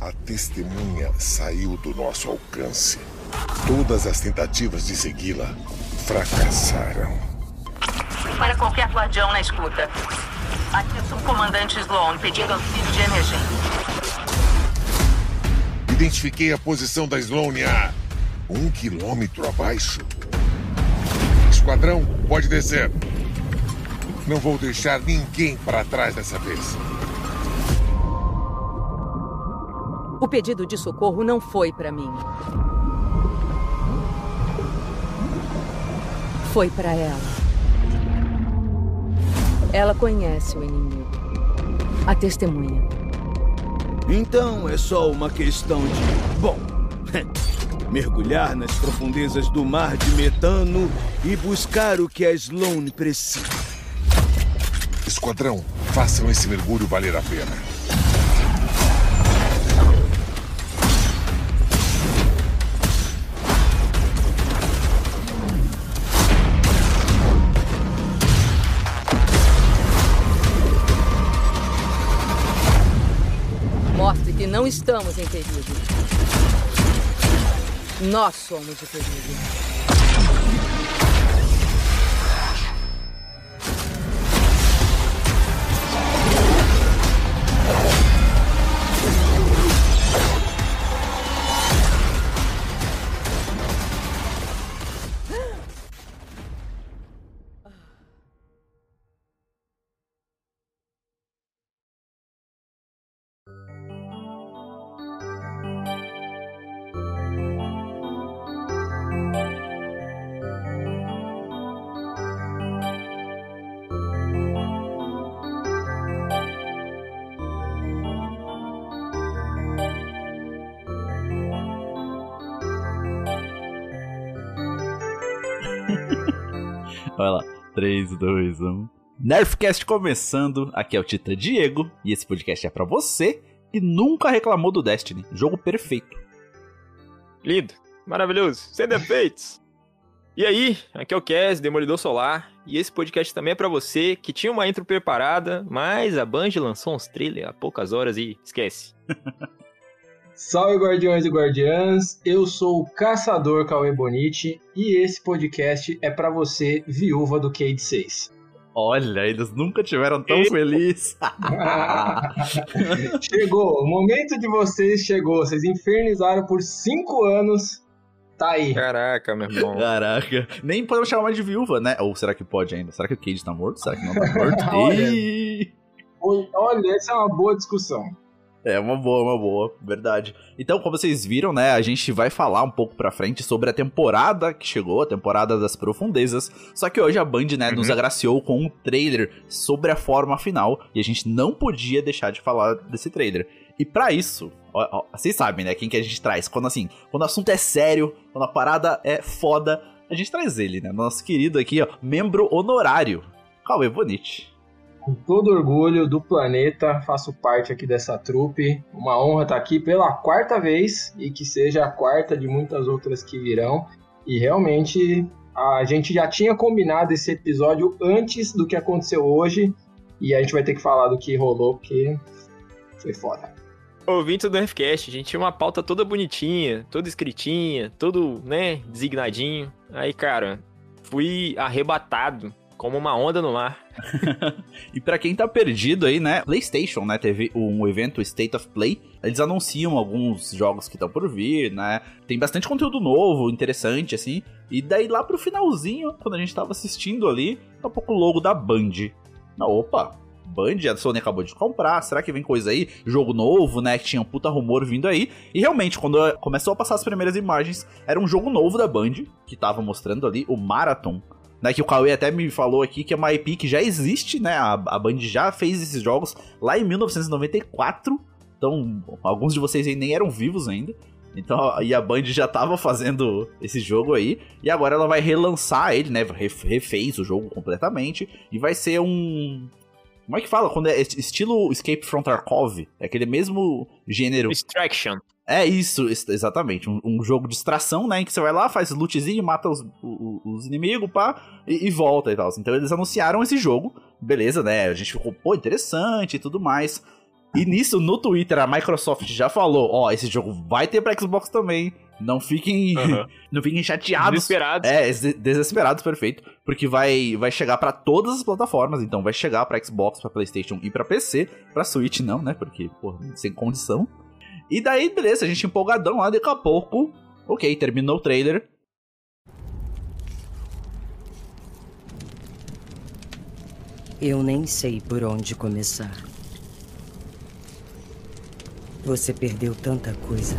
A testemunha saiu do nosso alcance. Todas as tentativas de segui-la fracassaram. Para qualquer guardião na escuta. Aqui são comandantes Sloan pedindo auxílio de emergência. Identifiquei a posição da Sloan a um quilômetro abaixo. Esquadrão, pode descer. Não vou deixar ninguém para trás dessa vez. O pedido de socorro não foi para mim. Foi para ela. Ela conhece o inimigo. A testemunha. Então é só uma questão de. Bom. mergulhar nas profundezas do mar de metano e buscar o que a Sloan precisa. Esquadrão, façam esse mergulho valer a pena. Não estamos em perigo. Nós somos o perigo. 3, 2, 1. Nerfcast começando. Aqui é o Tita Diego. E esse podcast é para você que nunca reclamou do Destiny. Jogo perfeito. Lindo. Maravilhoso. Sem defeitos. E aí, aqui é o Kes, Demolidor Solar, e esse podcast também é para você que tinha uma intro preparada, mas a Band lançou uns trailers há poucas horas e esquece. Salve guardiões e guardiãs, eu sou o Caçador Cauê Bonite e esse podcast é para você, viúva do Cade 6. Olha, eles nunca tiveram tão felizes. chegou, o momento de vocês chegou. Vocês infernizaram por cinco anos. Tá aí. Caraca, meu irmão. Caraca. Nem podemos chamar de viúva, né? Ou será que pode ainda? Será que o Cade tá morto? Será que não tá morto? olha, olha, essa é uma boa discussão. É uma boa, uma boa, verdade. Então, como vocês viram, né, a gente vai falar um pouco pra frente sobre a temporada que chegou, a temporada das profundezas. Só que hoje a Band, né, uhum. nos agraciou com um trailer sobre a forma final e a gente não podia deixar de falar desse trailer. E para isso, ó, ó, vocês sabem, né, quem que a gente traz? Quando assim, quando o assunto é sério, quando a parada é foda, a gente traz ele, né, nosso querido aqui, ó, membro honorário, Cauê Bonite com todo orgulho do planeta, faço parte aqui dessa trupe. Uma honra estar aqui pela quarta vez e que seja a quarta de muitas outras que virão. E realmente a gente já tinha combinado esse episódio antes do que aconteceu hoje e a gente vai ter que falar do que rolou porque foi foda. Ouvinte do FCast, a gente tinha uma pauta toda bonitinha, toda escritinha, todo, né, designadinho. Aí, cara, fui arrebatado como uma onda no mar. e para quem tá perdido aí, né? PlayStation, né? Teve um evento State of Play. Eles anunciam alguns jogos que estão por vir, né? Tem bastante conteúdo novo, interessante, assim. E daí lá pro finalzinho, quando a gente tava assistindo ali, tá um pouco o logo da Band. Na opa, Band, a Sony acabou de comprar, será que vem coisa aí? Jogo novo, né? Que tinha um puta rumor vindo aí. E realmente, quando começou a passar as primeiras imagens, era um jogo novo da Band, que tava mostrando ali o Marathon né, que o Cauê até me falou aqui que é uma IP que já existe, né? A, a Band já fez esses jogos lá em 1994. Então, alguns de vocês aí nem eram vivos ainda. Então, e a Band já tava fazendo esse jogo aí. E agora ela vai relançar ele, né? Refez o jogo completamente. E vai ser um. Como é que fala? Quando é estilo Escape from Tarkov. É aquele mesmo gênero. Extraction. É isso, exatamente. Um, um, jogo de extração, né? Em que você vai lá, faz lootzinho, mata os, os, os inimigos, pá, e, e, volta e tal. Então eles anunciaram esse jogo, beleza, né? A gente ficou, pô, interessante e tudo mais. E nisso, no Twitter, a Microsoft já falou: ó, esse jogo vai ter pra Xbox também. Não fiquem, Aham. não fiquem chateados. Desesperados. É, des- desesperados, perfeito. Porque vai, vai chegar pra todas as plataformas. Então vai chegar pra Xbox, pra PlayStation e pra PC. Pra Switch não, né? Porque, pô, sem condição. E daí, beleza, a gente empolgadão lá, daqui a pouco. Ok, terminou o trailer. Eu nem sei por onde começar. Você perdeu tanta coisa.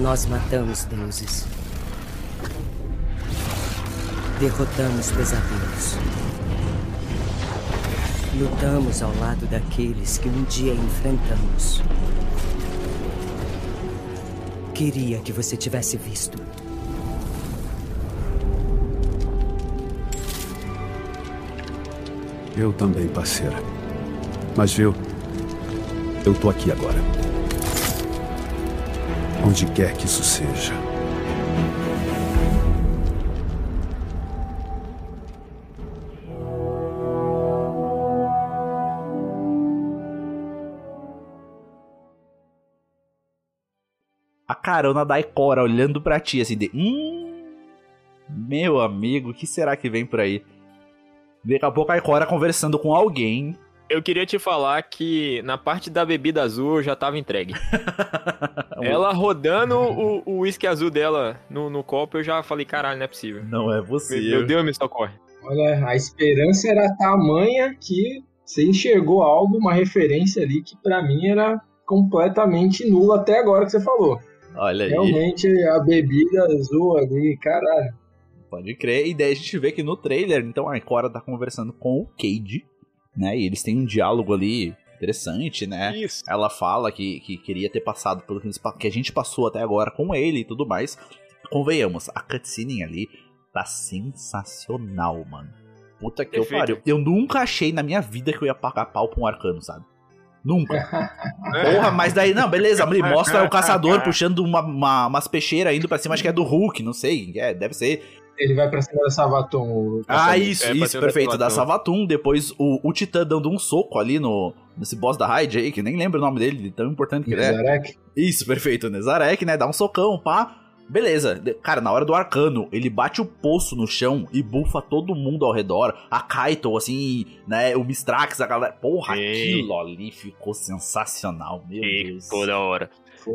Nós matamos deuses. Derrotamos pesadelos. Lutamos ao lado daqueles que um dia enfrentamos. Queria que você tivesse visto. Eu também, parceira. Mas viu, eu tô aqui agora. Onde quer que isso seja. A carona da Ikora olhando pra ti, assim, de. Hum. Meu amigo, o que será que vem por aí? Daqui a pouco a Ikora conversando com alguém. Eu queria te falar que na parte da bebida azul eu já tava entregue. Ela rodando o uísque azul dela no, no copo, eu já falei, caralho, não é possível. Não é Meu, você. meu Deus, me socorre. Olha, a esperança era tamanha que você enxergou algo, uma referência ali que pra mim era completamente nula até agora que você falou. Olha aí. Realmente a bebida azul ali, caralho. Pode crer. E daí a gente vê que no trailer, então a Ikora tá conversando com o Cade, né? E eles têm um diálogo ali interessante, né? Isso. Ela fala que, que queria ter passado pelo que a gente passou até agora com ele e tudo mais. Convenhamos, a cutscene ali tá sensacional, mano. Puta que eu pariu. Eu nunca achei na minha vida que eu ia pagar pau pra um arcano, sabe? Nunca. Porra, mas daí, não, beleza, ele mostra o caçador puxando uma, uma- umas peixeiras indo pra cima, acho que é do Hulk, não sei, é, deve ser. Ele vai pra cima da Savaton. o Ah, isso, É, isso, perfeito, da. Savathun. Depois o, o Titã dando um soco ali no, nesse boss da raid aí, que nem lembro o nome dele, de tão importante que ele é. Isso, perfeito, Nezarek, né? Dá um socão, pá. Beleza, cara, na hora do arcano, ele bate o poço no chão e bufa todo mundo ao redor. A Kaito, assim, né? O Mistrax, a galera. Porra, Sim. aquilo ali ficou sensacional, meu Deus. Ficou da hora.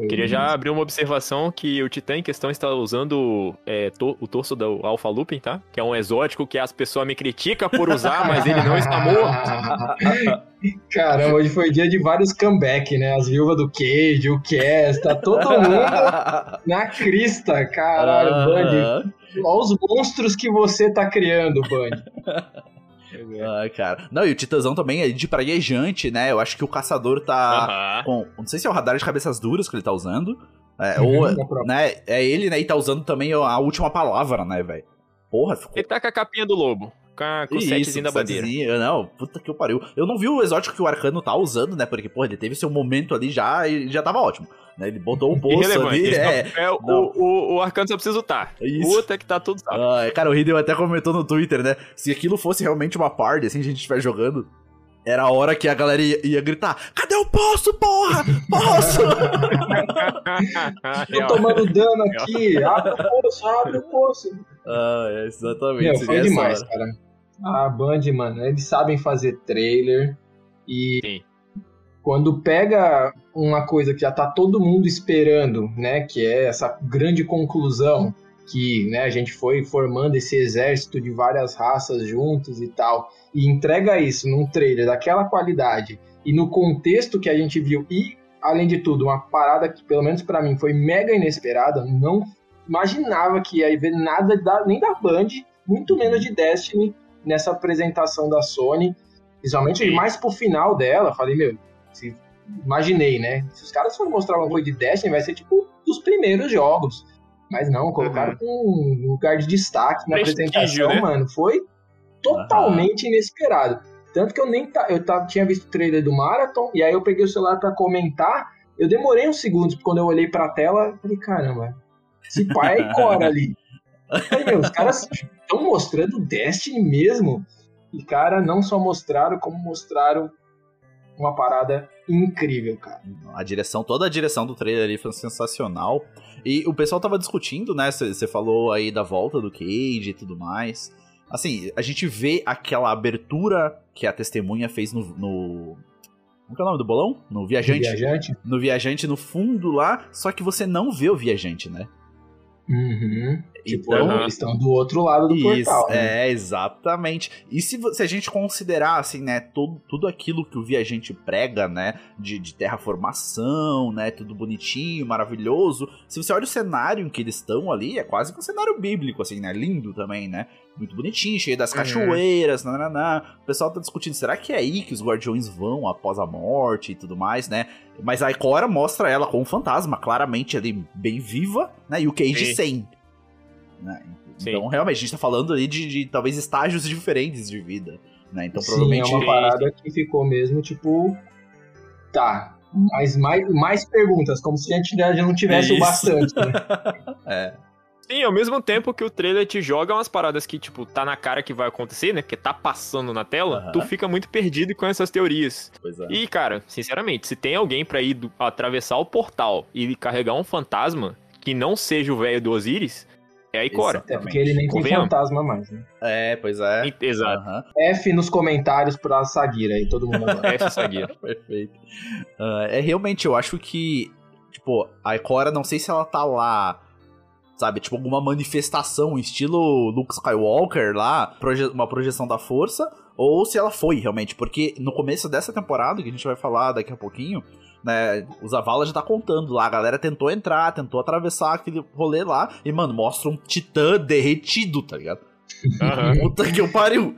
Queria já abrir uma observação que o Titã em questão está usando é, to- o torso do Alpha Lupin, tá? Que é um exótico que as pessoas me criticam por usar, mas ele não está morto. Caramba, hoje foi dia de vários comeback, né? As viúvas do Cage, o Cass, tá todo mundo na crista, caralho, Band. Aham. Olha os monstros que você tá criando, Band. Ai, cara. Não, e o Titãzão também é de praguejante, né? Eu acho que o caçador tá Aham. com. Não sei se é o radar de cabeças duras que ele tá usando. É, Uhum, ou, é né? É ele, né? E tá usando também a última palavra, né, velho? Porra, ficou. Ele tá com a capinha do lobo. Com, a, com o Isso, setzinho da bandeira. setzinho. Não, puta que eu pariu. Eu não vi o exótico que o Arcano tá usando, né? Porque, porra, ele teve seu momento ali já e já tava ótimo. Né? Ele botou o bolso ali, é. é, o, o, o Arcano só precisa lutar. Isso. Puta que tá tudo salvo. Ah, cara, o Hideo até comentou no Twitter, né? Se aquilo fosse realmente uma party, assim, a gente estiver jogando, era a hora que a galera ia, ia gritar: Cadê o poço, porra? Poço! Tô tomando dano aqui, abre o poço, abre o poço. ah, é, exatamente. Meu, seria foi demais, hora. cara. A Band, mano, eles sabem fazer trailer e Sim. Quando pega uma coisa que já tá todo mundo esperando, né, que é essa grande conclusão que, né, a gente foi formando esse exército de várias raças juntos e tal, e entrega isso num trailer daquela qualidade e no contexto que a gente viu e além de tudo, uma parada que pelo menos pra mim foi mega inesperada, não imaginava que ia ver nada da- nem da Band, muito menos de Destiny nessa apresentação da Sony, principalmente mais pro final dela, falei, meu, se- imaginei, né? Se os caras forem mostrar alguma coisa de Destiny, vai ser tipo dos primeiros jogos. Mas não, colocaram com um lugar de destaque na Prestígio, apresentação, né? mano. Foi totalmente inesperado. Tanto que eu nem ta- eu ta- tinha visto o trailer do Marathon, e aí eu peguei o celular pra comentar. Eu demorei uns segundos, quando eu olhei pra tela, falei, caramba, esse pai é Cora ali. Falei, meu, os caras estão mostrando Destiny mesmo. E, cara, não só mostraram, como mostraram uma parada incrível, cara. A direção, toda a direção do trailer ali foi sensacional. E o pessoal tava discutindo, né? Você falou aí da volta do Cage e tudo mais. Assim, a gente vê aquela abertura que a testemunha fez no. no... Como é o nome do bolão? No Viajante. Viajante? No Viajante no fundo lá, só que você não vê o Viajante, né? Uhum. Tipo, Então- eles estão do outro lado do Isso, portal. né? é, exatamente. E se, se a gente considerar, assim, né, todo, tudo aquilo que o viajante prega, né, de, de terraformação, né, tudo bonitinho, maravilhoso, se você olha o cenário em que eles estão ali, é quase que um cenário bíblico, assim, né, lindo também, né, muito bonitinho, cheio das Uhum. cachoeiras, nananá. O pessoal tá discutindo, será que é aí que os guardiões vão após a morte e tudo mais, né? Mas a Ikora mostra ela como um fantasma, claramente ali bem viva, né, e o Cage Sim. sem. Né? Sim. Então, realmente, a gente tá falando ali de, de talvez estágios diferentes de vida. Né? Então, Sim, provavelmente. é uma parada que ficou mesmo, tipo. Tá. Mas mais, mais perguntas, como se a gente já não tivesse o bastante, né? É, Sim, ao mesmo tempo que o trailer te joga umas paradas que, tipo, tá na cara que vai acontecer, né? Porque tá passando na tela, Aham. tu fica muito perdido com essas teorias. pois é. E, cara, sinceramente, se tem alguém pra ir do- atravessar o portal e carregar um fantasma que não seja o velho do Osiris, é a Ikora. Até porque ele nem tem Convenhamos. fantasma mais, né? É, pois é. Exato. Aham, F nos comentários pra Sagira aí, todo mundo agora. Essa Sagira. perfeito. Ah, é realmente, eu acho que. Tipo, a Ikora, não sei se ela tá lá. Sabe, tipo, alguma manifestação, estilo Luke Skywalker lá, proje- uma projeção da força, ou se ela foi realmente, porque no começo dessa temporada, que a gente vai falar daqui a pouquinho, né, o Zavala já tá contando lá, a galera tentou entrar, tentou atravessar aquele rolê lá, e, mano, mostra um titã derretido, tá ligado? Aham. Puta que eu pariu!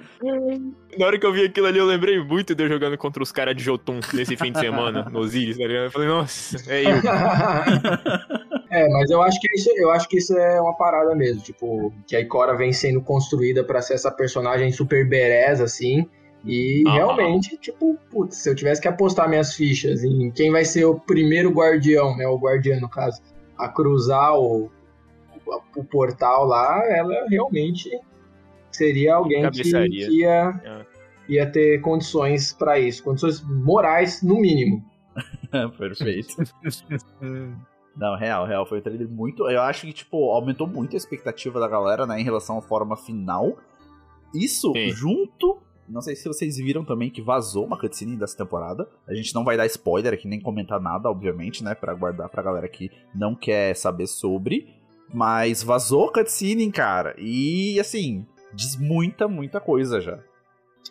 Na hora que eu vi aquilo ali, eu lembrei muito de eu jogando contra os caras de Jotun nesse fim de semana, no Osiris, tá ligado? Eu falei, nossa, é eu. é, mas eu acho que isso, eu acho que isso é uma parada mesmo, tipo, que a Ikora vem sendo construída pra ser essa personagem super bereza assim, e Aham. realmente, tipo, putz, se eu tivesse que apostar minhas fichas em quem vai ser o primeiro guardião, né, o guardião no caso, a cruzar o, o portal lá, ela realmente seria alguém que, que ia, É. ia ter condições pra isso, condições morais no mínimo. Perfeito. Não, real, real. Foi um trailer muito. Eu acho que, tipo, aumentou muito a expectativa da galera, né, em relação à forma final. Isso Sim. junto. Não sei se vocês viram também que vazou uma cutscene dessa temporada. A gente não vai dar spoiler aqui, nem comentar nada, obviamente, né? Pra guardar pra galera que não quer saber sobre. Mas vazou cutscene, cara. E, assim, diz muita, muita coisa já.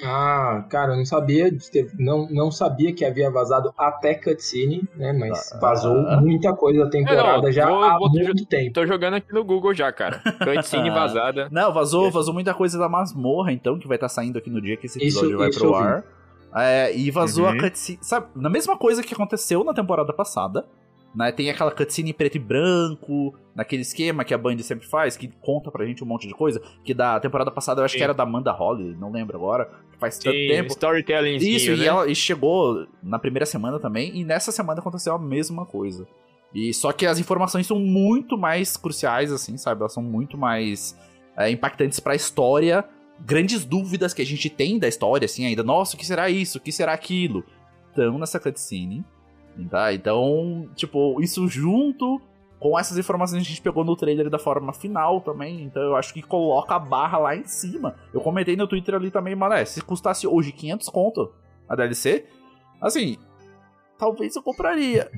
Ah, cara, eu não sabia, não, não sabia que havia vazado até cutscene, né? Mas Ah. vazou muita coisa da temporada É, não, já vou- há vou- muito tempo. Tô jogando aqui no Google já, cara. Cutscene Ah. vazada. Não, vazou, vazou muita coisa da masmorra, então, que vai estar saindo aqui no dia que esse Isso- episódio vai isso pro ar. É, e vazou Uhum. a cutscene. Sabe, na mesma coisa que aconteceu na temporada passada. Né, tem aquela cutscene em preto e branco, naquele esquema que a Band sempre faz, que conta pra gente um monte de coisa. Que da temporada passada eu acho Sim. que era da Amanda Holly, não lembro agora. Faz tanto Sim, tempo. storytelling. Isso, né? e ela e chegou na primeira semana também, e nessa semana aconteceu a mesma coisa. E só que as informações são muito mais cruciais, assim, sabe? Elas são muito mais é, impactantes pra história. Grandes dúvidas que a gente tem da história, assim, ainda. Nossa, o que será isso? O que será aquilo? Estão nessa cutscene. Tá? Então, tipo, isso junto com essas informações que a gente pegou no trailer da forma final também. Então eu acho que coloca a barra lá em cima. Eu comentei no Twitter ali também, mano, é, se custasse hoje 500 conto a DLC, assim, talvez eu compraria.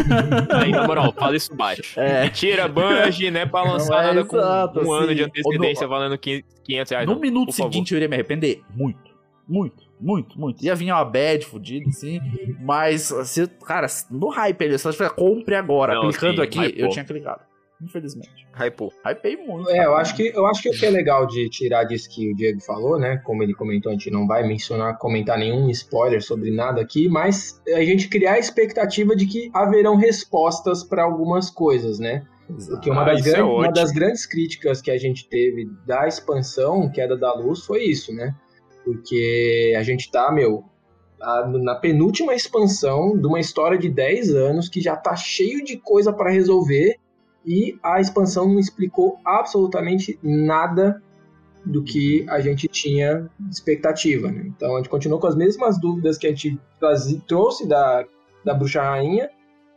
Aí, na moral, fala isso baixo. É. Tira Bungie, né, pra lançar é nada com exato, um ano assim. de antecedência Ou no- valendo 500 reais. No não, minuto por favor. seguinte eu iria me arrepender? Muito. Muito, muito, muito. Ia vir uma bad fodida, assim. Mas, assim, cara, no hype ali, se você compre agora, Não, clicando sim, aqui, hypou. eu tinha clicado. Infelizmente. Hypou. Hypei muito. É, eu acho que eu acho que o que é legal de tirar disso que o Diego falou, né? Como ele comentou, a gente não vai mencionar, comentar nenhum spoiler sobre nada aqui, mas a gente criar a expectativa de que haverão respostas para algumas coisas, né? Porque uma, Ah, das isso é uma das grandes críticas que a gente teve da expansão, Queda da Luz, foi isso, né? Porque a gente tá, meu, na penúltima expansão de uma história de 10 anos que já tá cheio de coisa para resolver e a expansão não explicou absolutamente nada do que a gente tinha expectativa. Né? Então a gente continuou com as mesmas dúvidas que a gente trouxe da, da Bruxa Rainha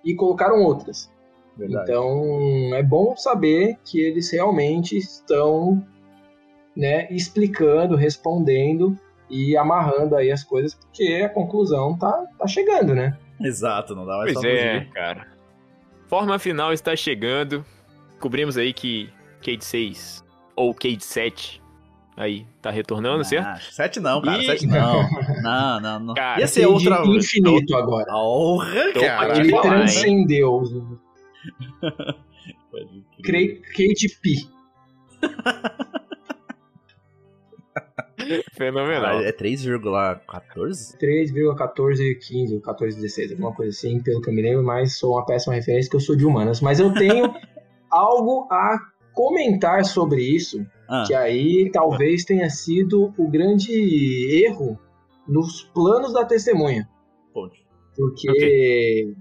e colocaram outras. Verdade. Então é bom saber que eles realmente estão né, explicando, respondendo e amarrando aí as coisas, porque a conclusão tá, tá chegando, né? Exato, não dá mais Pois pra é, cara. Forma final está chegando. Cobrimos aí que Cade 6 ou Cade 7 aí tá retornando, certo? Ah, sete não, cara, Ih. sete não. Não, não, não. Cara, Ia ser outra. infinito agora. Porra, cara. Ele falar, transcendeu crer. KDP. Fenomenal. É 3,14? 3,1415, 1416, alguma coisa assim, pelo que eu me lembro, mas sou uma péssima referência que eu sou de humanas. Mas eu tenho algo a comentar sobre isso, Ah, que aí talvez tenha sido o grande erro nos planos da testemunha. ponte. Porque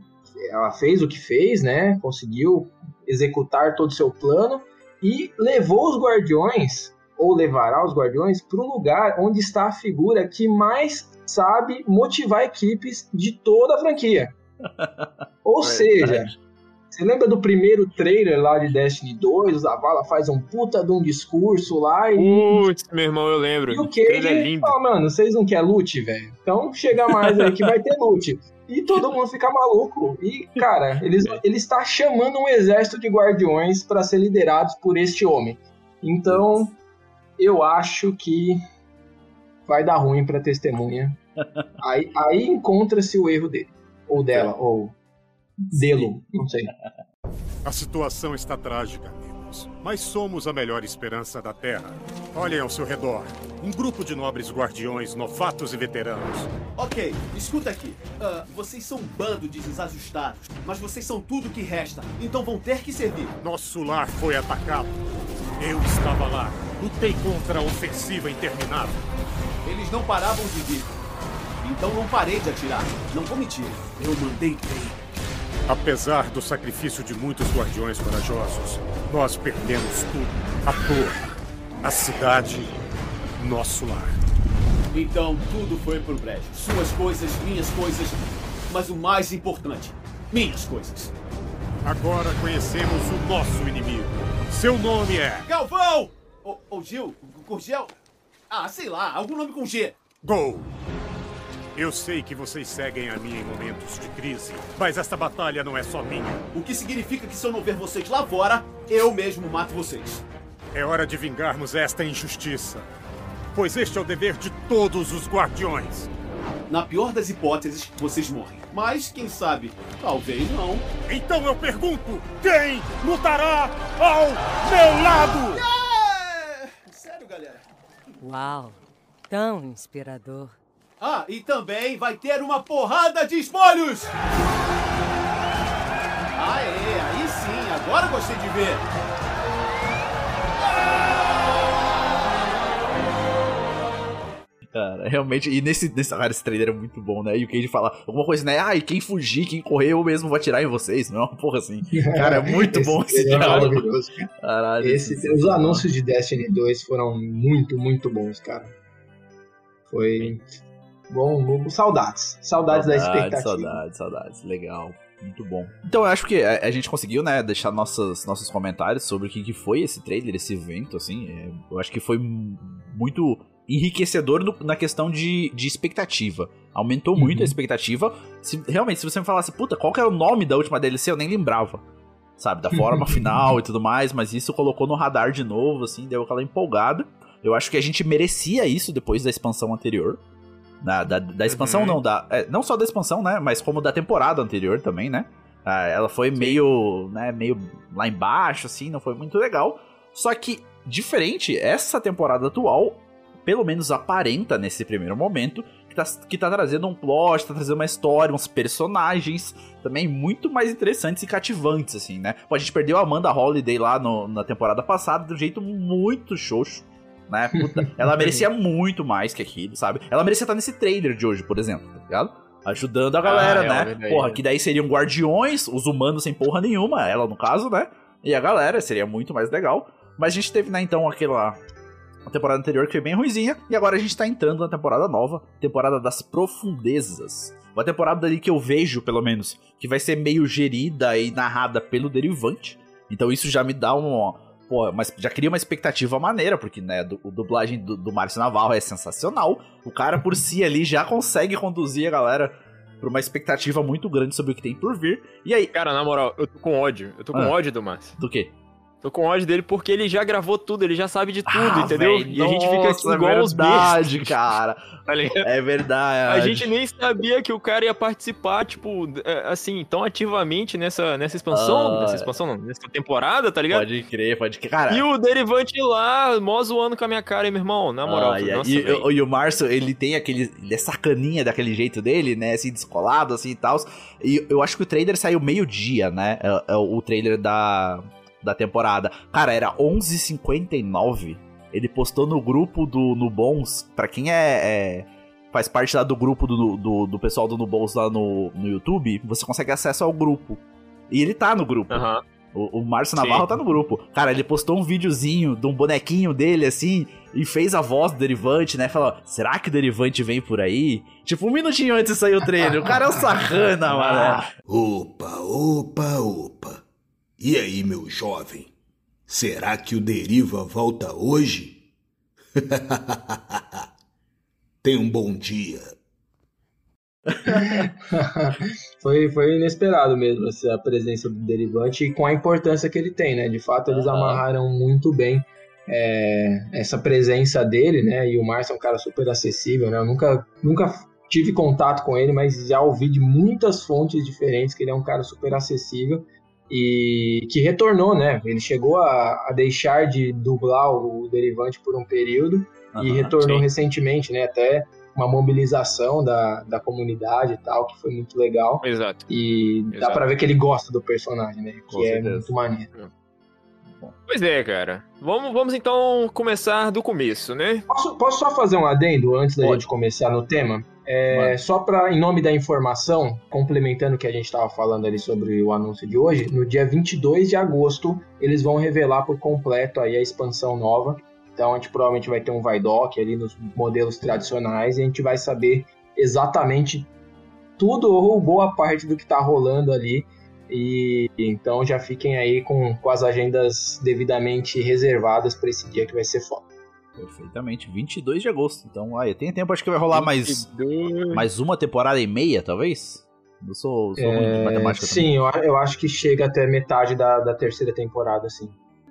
ela fez o que fez, né? Conseguiu executar todo o seu plano e levou os guardiões, ou levará os guardiões, para o lugar onde está a figura que mais sabe motivar equipes de toda a franquia. Ou seja, Verdade. você lembra do primeiro trailer lá de Destiny 2? O Zavala faz um puta de um discurso lá e Putz, meu irmão, eu lembro. e o Ele é lindo. fala, mano, vocês não querem loot, velho? Então chega mais aí que vai ter loot. E todo mundo fica maluco. E, cara, eles, ele está chamando um exército de guardiões para ser liderados por este homem. Então, eu acho que vai dar ruim pra testemunha. Aí, aí encontra-se o erro dele. Ou dela, ou dele, não sei. A situação está trágica, amigos. Mas somos a melhor esperança da Terra. Olhem ao seu redor. Um grupo de nobres guardiões, novatos e veteranos. Ok, escuta aqui. Ah, vocês são um bando de desajustados, mas vocês são tudo que resta, então vão ter que servir. Nosso lar foi atacado. Eu estava lá. Lutei contra a ofensiva interminável. Eles não paravam de vir. Então não parei de atirar. Não vou mentir. Eu mandei bem. Apesar do sacrifício de muitos guardiões corajosos, nós perdemos tudo. A torre, a cidade, nosso lar. Então tudo foi pro brejo. Suas coisas, minhas coisas. Mas o mais importante, minhas coisas. Agora conhecemos o nosso inimigo. Seu nome é Galvão! Ou, Gil? Gurgel? Ah, sei lá, algum nome com G. Gol. Eu sei que vocês seguem a mim em momentos de crise, mas esta batalha não é só minha. O que significa que se eu não ver vocês lá fora, eu mesmo mato vocês. É hora de vingarmos esta injustiça. Pois este é o dever de todos os guardiões. Na pior das hipóteses, vocês morrem. Mas, quem sabe, talvez não. Então eu pergunto: quem lutará ao meu lado? É! Sério, galera? Uau, tão inspirador. Ah, e também vai ter uma porrada de espolhos! Aê, aí sim, agora gostei de ver. Cara, realmente. E nesse, nesse, cara, esse trailer é muito bom, né? E o Cage fala alguma coisa, né? Ah, e quem fugir, quem correr, eu mesmo vou atirar em vocês. Não é uma porra assim. Cara, é muito bom esse é diálogo. Caralho. Esse, os anúncios de Destiny 2 foram muito, muito bons, cara. Foi bom, bom saudades. Saudades, da expectativa. Saudades, saudades. Legal. Muito bom. Então eu acho que a, a gente conseguiu, né, deixar nossos, nossos comentários sobre o que, que foi esse trailer, esse evento, assim. É, eu acho que foi muito enriquecedor no- na questão de, de expectativa. Aumentou muito Uhum. a expectativa. Se, realmente, se você me falasse, puta, qual que era o nome da última DLC, eu nem lembrava. Sabe, da forma final e tudo mais, mas isso colocou no radar de novo, assim, deu aquela empolgada. Eu acho que a gente merecia isso depois da expansão anterior. Da, da, da expansão, Uhum. não, da, é, não só da expansão, né? Mas como da temporada anterior também, né? Ah, ela foi meio, né, meio lá embaixo, assim, não foi muito legal. Só que, diferente, essa temporada atual, pelo menos aparenta nesse primeiro momento, que tá, que tá trazendo um plot, tá trazendo uma história, uns personagens também muito mais interessantes e cativantes, assim, né? Pô, a gente perdeu a Amanda Holiday lá no- na temporada passada de um jeito muito xoxo. Né? Puta, ela merecia muito mais que aquilo, sabe? Ela merecia estar nesse trailer de hoje, por exemplo, tá ligado? Ajudando a galera, Ah, é, né? verdade. Porra, que daí seriam guardiões, os humanos sem porra nenhuma, ela no caso, né? E a galera, seria muito mais legal. Mas a gente teve, né, então, aquela. a temporada anterior que foi bem ruizinha, e agora a gente tá entrando na temporada nova, temporada das profundezas. Uma temporada ali que eu vejo, pelo menos, que vai ser meio gerida e narrada pelo Derivante. Então isso já me dá um. Pô, mas já cria uma expectativa maneira, porque, né, do, o dublagem do, do Márcio Navarro é sensacional. O cara por si ali já consegue conduzir a galera pra uma expectativa muito grande sobre o que tem por vir. E aí. Cara, na moral, eu tô com ódio. Eu tô com Ah. ódio do Márcio. Do quê? Tô com ódio dele porque ele já gravou tudo, ele já sabe de tudo, Ah, entendeu? véi, e a gente fica nossa, igual os é verdade, bestas. cara. Tá? É verdade. A gente nem sabia que o cara ia participar, tipo, é, assim, tão ativamente nessa, nessa expansão. Ah. nessa expansão, não, nessa temporada, tá ligado? Pode crer, pode crer. Cara, E o Derivante lá, mó zoando com a minha cara, hein, meu irmão? Na moral, ai, nossa, e, e- e o Márcio, ele tem aquele. Ele é sacaninha daquele jeito dele, né? Assim, descolado, assim e tal. E eu acho que o trailer saiu meio-dia, né? É o trailer da, da temporada. Cara, era 11h59. Ele postou no grupo do Nubons. Pra quem é. é- faz parte lá do grupo do, do, do pessoal do Nubons lá no, no YouTube, você consegue acesso ao grupo. E ele tá no grupo. Aham. O, o Márcio Sim. Navarro tá no grupo. Cara, ele postou um videozinho de um bonequinho dele, assim, e fez a voz do Derivante, né? Falou, será que o Derivante vem por aí? Tipo, um minutinho antes de sair o trailer. O cara é um sarrana, mano. Opa, opa, opa. E aí, meu jovem? Será que o Deriva volta hoje? Tenha um bom dia. foi, foi inesperado mesmo essa presença do Derivante e com a importância que ele tem, né? De fato, eles amarraram muito bem é, essa presença dele, né? E o Márcio é um cara super acessível, né? Eu nunca, nunca tive contato com ele, mas já ouvi de muitas fontes diferentes que ele é um cara super acessível e que retornou, né? Ele chegou a, a deixar de dublar o Derivante por um período e Aham, retornou sim. recentemente, né? Até uma mobilização da, da comunidade e tal, que foi muito legal. Exato. E dá Exato. pra ver que ele gosta do personagem, né? Com Que é certeza. muito maneiro. Pois é, cara. Vamos, vamos então começar do começo, né? Posso, posso só fazer um adendo antes da Pode. gente começar no tema? É, só para em nome da informação, complementando o que a gente estava falando ali sobre o anúncio de hoje, no dia 22 de agosto eles vão revelar por completo aí a expansão nova. Então a gente provavelmente vai ter um Vidoc ali nos modelos tradicionais e a gente vai saber exatamente tudo ou boa parte do que está rolando ali. E então já fiquem aí com, com as agendas devidamente reservadas para esse dia que vai ser foda. Perfeitamente, 22 de agosto. Então, aí, tem tempo, acho que vai rolar mais, 22. mais uma temporada e meia, talvez? Eu sou, sou ruim de É, matemática sim, eu, eu acho que chega até metade da, da terceira temporada, sim.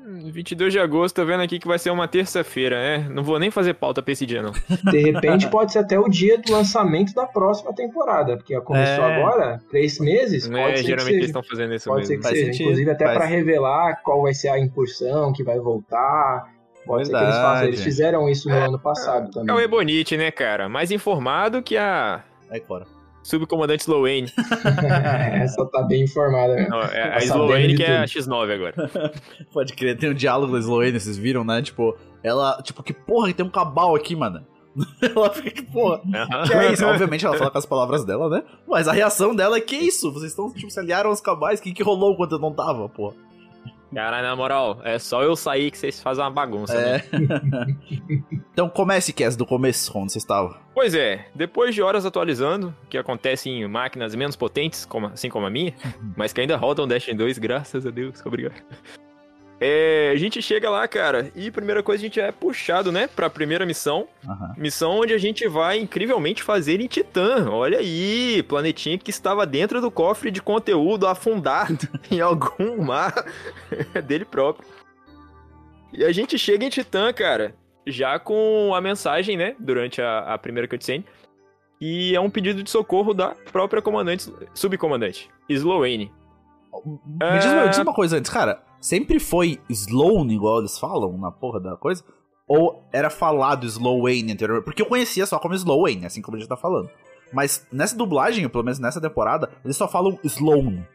Hum, 22 de agosto, tô vendo aqui que vai ser uma terça-feira, né? Não vou nem fazer pauta pra esse dia, não. De repente pode ser até o dia do lançamento da próxima temporada, porque começou É. agora, três meses, É, pode ser que geralmente eles estão fazendo isso Pode ser mesmo. que Faz seja, sentido, inclusive até faz. pra revelar qual vai ser a incursão que vai voltar. Pode ser que eles façam. Eles fizeram isso no ano passado também. É o Ebonite, né, cara? Mais informado que a Aí, fora. subcomandante Sloane. Essa tá bem informada, né? Não, é a Tá de que é a tudo. X9 agora. Pode crer, tem um diálogo da Sloane, vocês viram, né? Tipo, ela, tipo, que porra que tem um cabal aqui, mano. ela fica que porra. Que é isso? Obviamente ela fala com as palavras dela, né? Mas a reação dela é que isso? Vocês estão, tipo, se aliaram aos cabais? O que, que rolou quando eu não tava, porra? Caralho, na moral, é só eu sair que vocês fazem uma bagunça, né? É. então comece, Cass, do começo, onde você estava. Pois é, depois de horas atualizando, que acontece em máquinas menos potentes, como- assim como a minha, mas que ainda rodam Destiny 2, graças a Deus, obrigado. É, a gente chega lá, cara, e primeira coisa a gente é puxado, né, pra primeira missão. Aham. Missão onde a gente vai incrivelmente fazer em Titã. Olha aí, planetinha que estava dentro do cofre de conteúdo afundado em algum mar dele próprio. E a gente chega em Titã, cara, já com a mensagem, né, durante a, a primeira cutscene. E é um pedido de socorro da própria comandante, subcomandante, Sloane. Me diz, me diz uma coisa antes, cara. Sempre foi Sloane, igual eles falam na porra da coisa? Ou era falado Slowane anterior? Porque eu conhecia só como Sloane, assim como a gente tá falando. Mas nessa dublagem, pelo menos nessa temporada, eles só falam Sloane.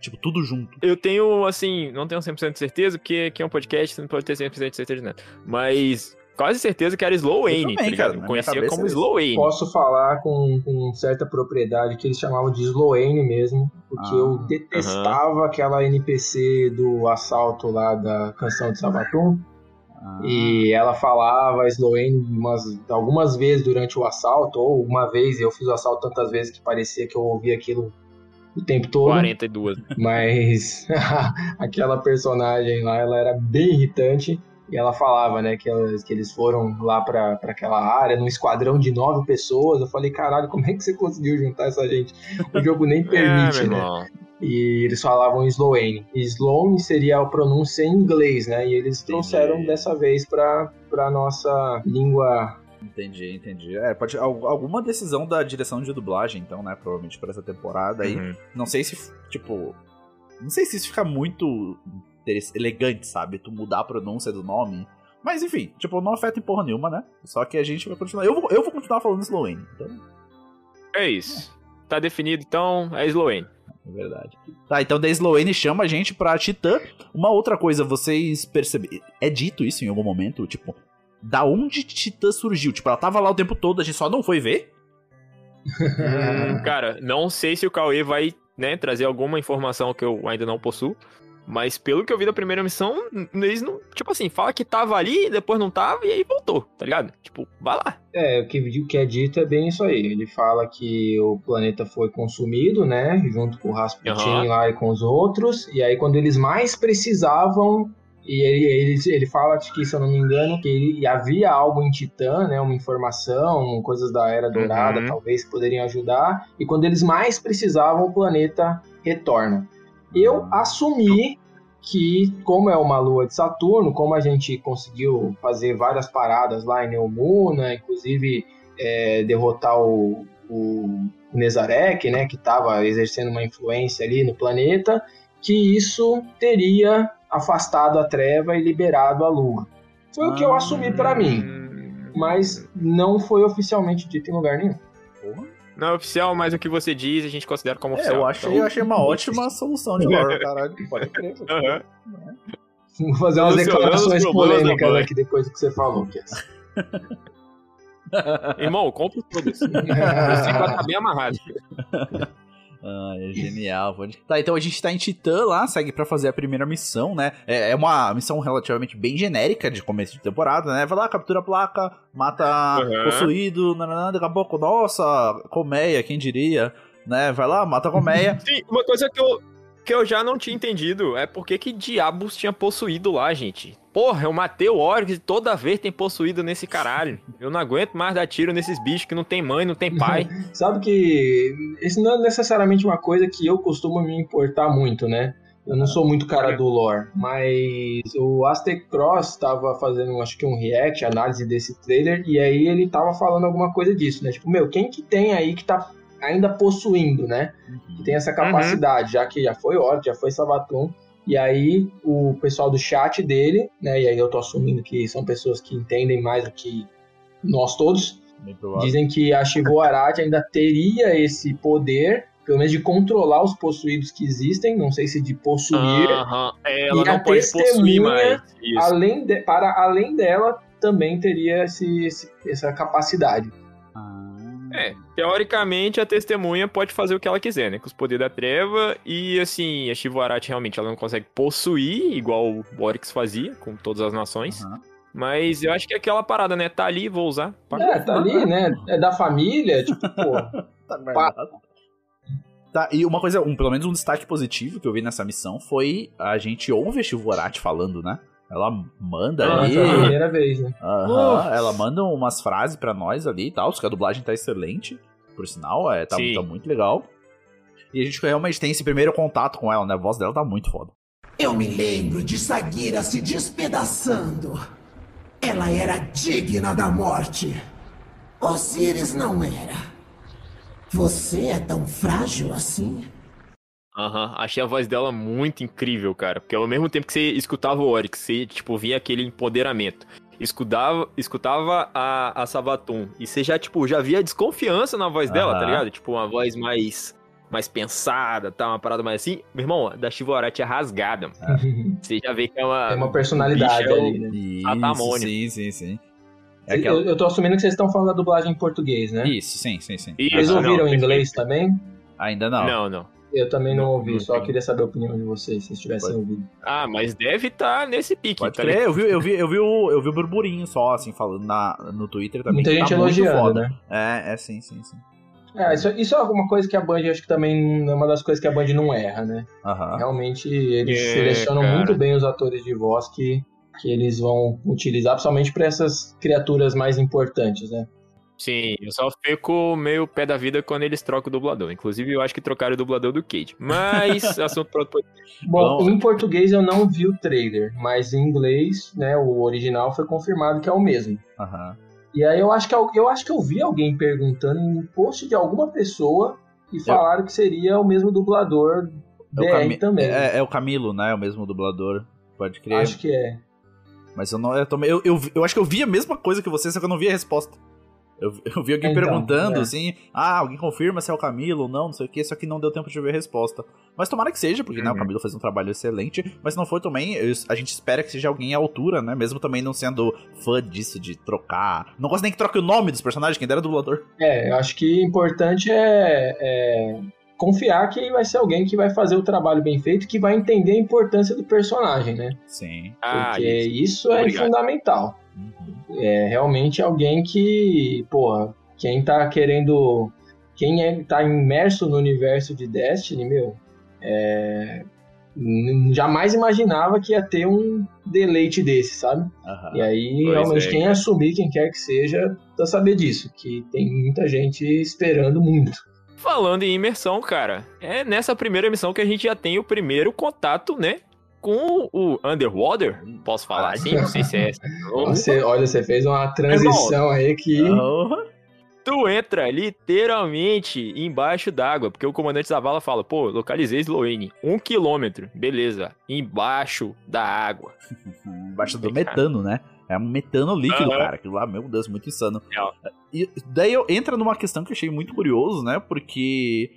Tipo, tudo junto. Eu tenho, assim, não tenho 100% de certeza, porque aqui é um podcast, você não pode ter 100% de certeza de nada. Mas quase certeza que era Sloane, Eu também, tá cara, conhecia como isso. Sloane. Posso falar com, com certa propriedade que eles chamavam de Sloane mesmo, porque Ah, eu detestava aquela NPC do assalto lá da canção de Sabaton. Ah. E ela falava Sloane umas, algumas vezes durante o assalto, ou uma vez eu fiz o assalto tantas vezes que parecia que eu ouvia aquilo o tempo todo. 42. Mas aquela personagem lá, ela era bem irritante. E ela falava, né, que, elas, que eles foram lá pra, pra aquela área, num esquadrão de nove pessoas. Eu falei, caralho, como é que você conseguiu juntar essa gente? O jogo nem permite, é, né? E eles falavam Sloane. Sloane seria a pronúncia em inglês, né? E eles trouxeram dessa vez pra, pra nossa língua. Entendi, entendi. É, pode al- alguma decisão da direção de dublagem, então, né? Provavelmente pra essa temporada aí. Uhum. Não sei se, tipo. Não sei se isso fica muito elegante, sabe? Tu mudar a pronúncia do nome. Mas enfim, tipo, não afeta em porra nenhuma, né? Só que a gente vai continuar. Eu vou, eu vou continuar falando Sloane, então. É isso. Tá definido, então, é Sloane. É verdade. Tá, então da Sloane chama a gente pra Titã. Uma outra coisa, vocês perceberam. É dito isso em algum momento? Tipo, da onde Titã surgiu? Tipo, ela tava lá o tempo todo, a gente só não foi ver? Hum, cara, não sei se o Cauê vai, né, trazer alguma informação que eu ainda não possuo. Mas pelo que eu vi da primeira missão, eles não. Tipo assim, fala que tava ali, depois não tava e aí voltou, tá ligado? Tipo, vai lá. É, o que, o que é dito é bem isso aí. Ele fala que o planeta foi consumido, né? Junto com o Rasputin Aham. lá e com os outros. E aí, quando eles mais precisavam. E ele, ele, ele fala que, se eu não me engano, que ele- havia algo em Titã, né? Uma informação, coisas da Era Dourada, Uhum. talvez, que poderiam ajudar. E quando eles mais precisavam, o planeta retorna. Eu assumi que, como é uma lua de Saturno, como a gente conseguiu fazer várias paradas lá em Neomuna, inclusive é, derrotar o, o Nezarek, né, que estava exercendo uma influência ali no planeta, que isso teria afastado a treva e liberado a lua. Foi o que eu assumi para mim, mas não foi oficialmente dito em lugar nenhum. Não é oficial, mas o que você diz a gente considera como É, oficial. eu achei, Então- eu achei uma ótima solução de lore, caralho. Pode crer. Aham. Vou fazer umas declarações polêmicas aqui depois do que você falou, Kies. Irmão, eu compro todas. Você vai estar bem amarrado. Ah, é genial. pode- Tá, então a gente tá em Titã lá, segue pra fazer a primeira missão, né? É, é uma missão relativamente bem genérica de começo de temporada, né? Vai lá, captura a placa, mata Uhum. possuído, nananã, daqui a pouco, nossa, colmeia, quem diria, né? Vai lá, mata a colmeia. Sim, uma coisa que eu, que eu já não tinha entendido é por que que diabos tinha possuído lá, gente. Porra, eu matei o Oryx e toda vez tem possuído nesse caralho. Eu não aguento mais dar tiro nesses bichos que não tem mãe, não tem pai. Sabe que isso não é necessariamente uma coisa que eu costumo me importar muito, né? Eu não sou muito cara do lore, mas o Aztec Cross estava fazendo, acho que um react, análise desse trailer, e aí ele tava falando alguma coisa disso, né? Tipo, meu, quem que tem aí que tá ainda possuindo, né? Que tem essa capacidade, já que já foi Orc, já foi Sabaton, e aí o pessoal do chat dele, né? E aí eu tô assumindo que são pessoas que entendem mais do que nós todos. Dizem que a Shivoarati ainda teria esse poder, pelo menos de controlar os possuídos que existem, não sei se de possuir. Aham, é, ela e a não pode possuir testemunha, mais. Isso. além de- para além dela, também teria esse, esse- essa capacidade. É, teoricamente a testemunha pode fazer o que ela quiser, né? Com os poderes da treva. E assim, a Shivoarati realmente ela não consegue possuir, igual o Oryx fazia, com todas as nações. Mas eu acho que é aquela parada, né? Tá ali, vou usar. É, tá ali, né? É da família, tipo, pô. Tá Tá, e uma coisa, um, pelo menos um destaque positivo que eu vi nessa missão foi a gente ouve a Shivorati falando, né? Ela manda ali. foi a primeira vez, né? Aham, Uf. ela manda umas frases pra nós ali e tal, porque a dublagem tá excelente, por sinal, é, tá, tá muito legal. E a gente realmente tem esse primeiro contato com ela, né? A voz dela tá muito foda. Eu me lembro de Sagira se despedaçando. Ela era digna da morte. Osiris não era. Você é tão frágil assim? Aham, achei a voz dela muito incrível, cara. Porque ao mesmo tempo que você escutava o Oryx, você, tipo, via aquele empoderamento. Escutava, escutava a, a Sabaton. E você já, tipo, já via desconfiança na voz dela, tá ligado? Tipo, uma voz mais mais pensada, tá? Uma parada mais assim. Meu irmão, a da Shivorati é rasgada. mano. Você já vê que é uma... Tem uma personalidade bicho é ali, né? Isso, sim, sim, sim. É aquela- Eu, eu tô assumindo que vocês estão falando da dublagem em português, né? Isso, sim, sim, sim. Isso, Vocês ouviram não, em inglês também? Ainda não. Não, não. Eu também não ouvi, só queria saber a opinião de vocês, se vocês tivessem ouvido. Ah, mas deve estar nesse pique, Pode tá crer, ligado? eu vi, eu, vi, eu, vi o, eu vi o burburinho só, assim, falando na, no Twitter também. Muita que gente tá elogiando, foda. né? É, é sim, sim, sim. É, isso, isso é uma coisa que a Band, acho que também é uma das coisas que a Band não erra, né? Aham. Realmente, eles É, selecionam cara. muito bem os atores de voz que, que eles vão utilizar, principalmente para essas criaturas mais importantes, né? Sim, eu só fico meio pé da vida quando eles trocam o dublador. Inclusive, eu acho que trocaram o dublador do Cage. Mas, assunto para outro podcast. Bom, em português eu não vi o trailer, mas em inglês, né, o original foi confirmado que é o mesmo. Aham. E aí eu acho que eu, eu acho que eu vi alguém perguntando em post de alguma pessoa e falaram que seria o mesmo dublador É o, BR Cami- também. é, é o Camilo, né? O mesmo dublador. Pode crer. Acho que é. Mas eu não. Eu, também- eu, eu, eu acho que eu vi a mesma coisa que você, só que eu não vi a resposta. Eu, eu vi alguém Então, perguntando é. assim: ah, alguém confirma se é o Camilo ou não, não sei o que, só que não deu tempo de ver a resposta. Mas tomara que seja, porque né, o Uhum. Camilo fez um trabalho excelente. Mas se não for também, eu- a gente espera que seja alguém à altura, né? Mesmo também não sendo fã disso, de trocar. Não gosto nem que troque o nome dos personagens, quem dera dublador. É, eu acho que o importante é, é confiar que vai ser alguém que vai fazer o trabalho bem feito, que vai entender a importância do personagem, né? Sim. Ah, Porque isso. isso é Obrigado. fundamental. É realmente alguém que, porra, quem tá querendo. Quem é, tá imerso no universo de Destiny, meu, é, jamais imaginava que ia ter um deleite desse, sabe? Aham. E aí, Pois realmente, é, quem cara. assumir, quem quer que seja, precisa saber disso, que tem muita gente esperando muito. Falando em imersão, cara, é nessa primeira emissão que a gente já tem o primeiro contato, né? Com o Underwater. Posso falar assim? Não sei se é essa. Você, olha, você fez uma transição aí que. Tu entra literalmente embaixo d'água, porque o comandante Zavala fala, pô, localizei Sloane, um quilômetro, beleza, embaixo da água. Embaixo do metano, né? É um metano líquido, Aham. cara. Aquilo lá, meu Deus, muito insano. E daí eu entra numa questão que eu achei muito curioso, né? Porque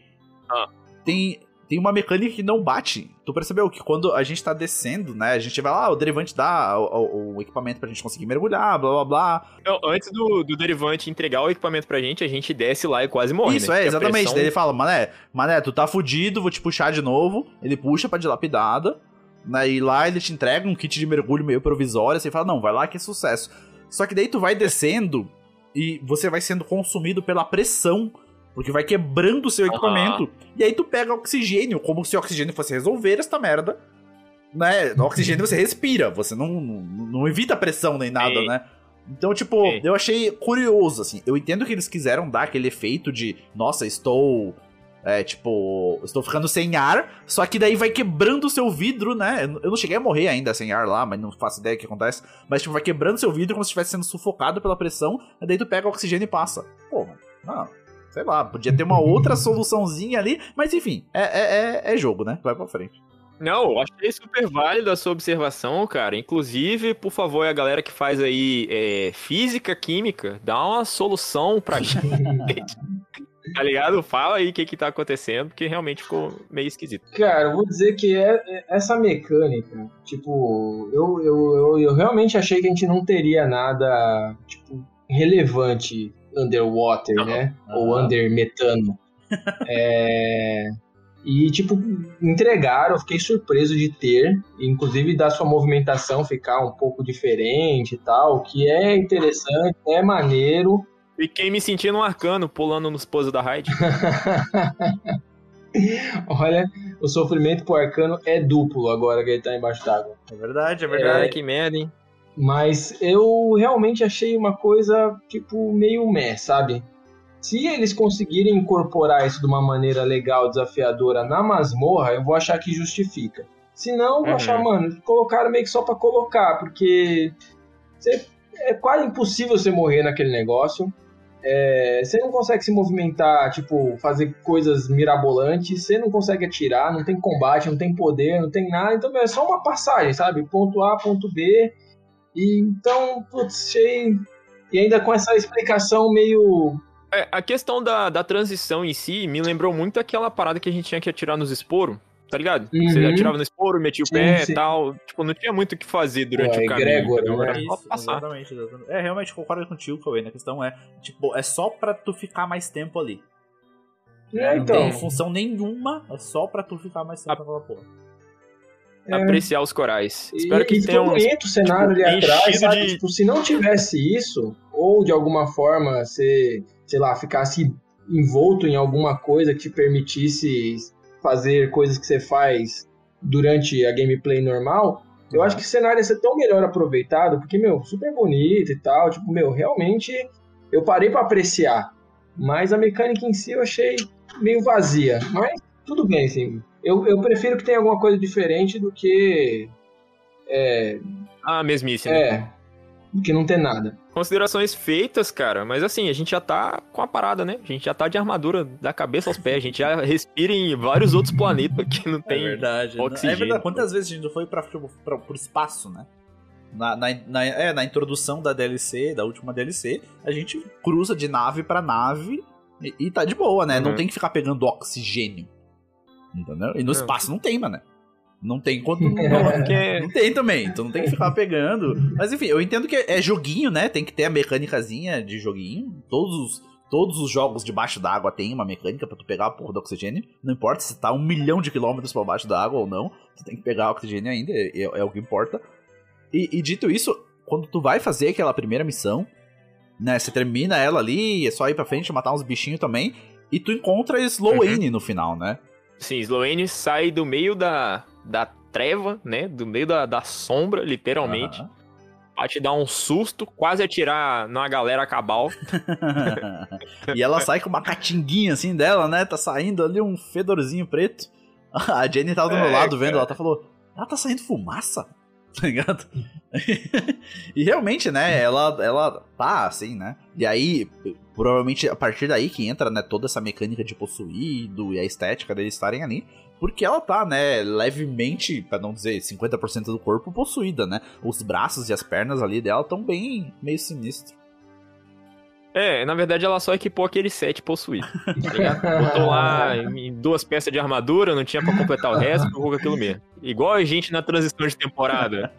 Ah. tem, tem uma mecânica que não bate. Tu percebeu que quando a gente tá descendo, né? A gente vai lá, o derivante dá o, o- o equipamento pra gente conseguir mergulhar, blá blá blá. Então, antes do, do derivante entregar o equipamento pra gente, a gente desce lá e quase morre, Isso, né? é, exatamente. pressão- Daí ele fala, mané, mané, tu tá fudido, vou te puxar de novo. Ele puxa pra dilapidada. Né, e lá ele te entrega um kit de mergulho meio provisório. Você fala, não, vai lá que é sucesso. Só que daí tu vai descendo e você vai sendo consumido pela pressão. Porque vai quebrando o seu Aham. equipamento. E aí tu pega oxigênio, como se o oxigênio fosse resolver esta merda. Né? No oxigênio você respira, você não, não, não evita pressão nem nada, Sim. né? Então, tipo, Sim. eu achei curioso, assim. Eu entendo que eles quiseram dar aquele efeito de, nossa, estou. É, tipo, estou ficando sem ar, só que daí vai quebrando o seu vidro, né? Eu eu não cheguei a morrer ainda sem ar lá, mas não faço ideia do que acontece. Mas, tipo, vai quebrando seu vidro como se estivesse sendo sufocado pela pressão, e daí tu pega o oxigênio e passa. Pô, não, sei lá, podia ter uma outra soluçãozinha ali, mas enfim, é, é, é, é jogo, né? Vai pra frente. Não, eu achei super válido a sua observação, cara. Inclusive, por favor, a galera que faz aí é, física, química, dá uma solução pra gente. tá ligado? Fala aí o que que tá acontecendo, porque realmente ficou meio esquisito. Cara, eu vou dizer que é, é- essa mecânica, tipo, eu, eu, eu, eu realmente achei que a gente não teria nada, tipo, relevante underwater, né? Ou under metano. É, E, tipo, entregaram, eu fiquei surpreso de ter, inclusive da sua movimentação ficar um pouco diferente e tal, que é interessante, é maneiro. Fiquei me sentindo um arcano pulando nos poses da raid. Olha, o sofrimento pro arcano é duplo agora que ele tá embaixo d'água. É verdade, é verdade. que merda, hein? Mas eu realmente achei uma coisa, tipo, meio meh, sabe? Se eles conseguirem incorporar isso de uma maneira legal, desafiadora na masmorra, eu vou achar que justifica. Se não, eu vou Uhum. achar, mano, colocaram meio que só pra colocar, porque você- é quase impossível você morrer naquele negócio. É, você não consegue se movimentar, tipo, fazer coisas mirabolantes, você não consegue atirar, não tem combate, não tem poder, não tem nada, então é só uma passagem, sabe? Ponto A, ponto B. E então, putz, achei. E ainda com essa explicação meio. É, a questão da, da transição em si me lembrou muito aquela parada que a gente tinha que atirar nos esporos, tá ligado? Você Uhum. atirava no esporo, metia o Sim, pé e tal. Tipo, não tinha muito o que fazer durante Pô, o caminho. né? Era só Isso, passar. exatamente, exatamente. É, realmente concordo contigo, Cauê. A questão é, tipo, é só pra tu ficar mais tempo ali. É, não então. tem função nenhuma, é só pra tu ficar mais tempo naquela porra. É. Apreciar os corais. E, Espero que tenha ficou uns, bonito o cenário tipo, ali atrás, sabe? de- Tipo, se não tivesse isso, ou de alguma forma você, sei lá, ficasse envolto em alguma coisa que te permitisse fazer coisas que você faz durante a gameplay normal, eu acho que o cenário ia ser tão melhor aproveitado, porque, meu, super bonito e tal, tipo, meu, realmente eu parei pra apreciar, mas a mecânica em si eu achei meio vazia, mas tudo bem, assim, eu, eu prefiro que tenha alguma coisa diferente do que, é, Ah, mesmice, né? é, do que não ter nada. Considerações feitas, cara, mas assim, a gente já tá com a parada, né? A gente já tá de armadura da cabeça aos pés, a gente já respira em vários outros planetas que não É tem verdade. oxigênio. É verdade. Quantas vezes a gente não foi pra, tipo, pra, pro espaço, né? Na, na, na- é, na introdução da DLC, da última DLC, a gente cruza de nave pra nave e, e tá de boa, né? Não Uhum. tem que ficar pegando oxigênio. Entendeu? E no espaço não tem, mano. Não tem quanto. Não, Porque- não tem também, então não tem que ficar pegando. Mas enfim, eu entendo que é joguinho, né? Tem que ter a mecânicazinha de joguinho. Todos os, todos os jogos debaixo d'água tem uma mecânica pra tu pegar a porra do oxigênio. Não importa se tá um milhão de quilômetros pra baixo d'água ou não, tu tem que pegar o oxigênio ainda, é, é o que importa. E, e dito isso, quando tu vai fazer aquela primeira missão, né? Você termina ela ali, é só ir pra frente, matar uns bichinhos também. E tu encontra Slowane no final, né? Sim, Sloane sai do meio da, da treva, né? Do meio da, da sombra, literalmente. Aham. Pra te dar um susto, quase atirar na galera cabal. e ela sai com uma catinguinha assim dela, né? Tá saindo ali um fedorzinho preto. A Jenny tava do meu É, lado vendo, cara. ela tá falou: ela tá saindo fumaça? Tá ligado? e realmente, né? Ela, ela tá assim, né? E aí, provavelmente a partir daí que entra, né? Toda essa mecânica de possuído e a estética deles estarem ali. Porque ela tá, né, levemente, pra não dizer 50% do corpo possuída, né? Os braços e as pernas ali dela estão bem meio sinistros. É, na verdade ela só equipou aquele set possuído. Tá? Botou lá em duas peças de armadura, não tinha pra completar o resto, ficou com aquilo mesmo. Igual a gente na transição de temporada.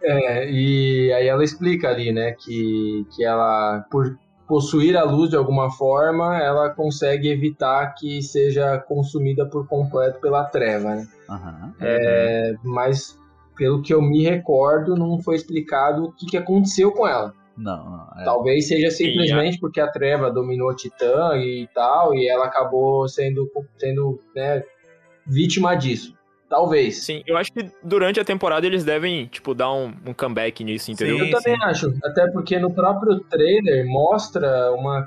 É, e aí ela explica ali, né, que, que ela, por possuir a luz de alguma forma, ela consegue evitar que seja consumida por completo pela treva, né? Aham. É, mas, pelo que eu me recordo, não foi explicado o que, que aconteceu com ela. Não, não. é. Talvez seja simplesmente porque a treva dominou a Titã e tal, e ela acabou sendo, sendo né, vítima disso. Talvez. Sim, eu acho que durante a temporada eles devem, tipo, dar um, um comeback nisso, entendeu? Eu também acho, até porque no próprio trailer mostra uma,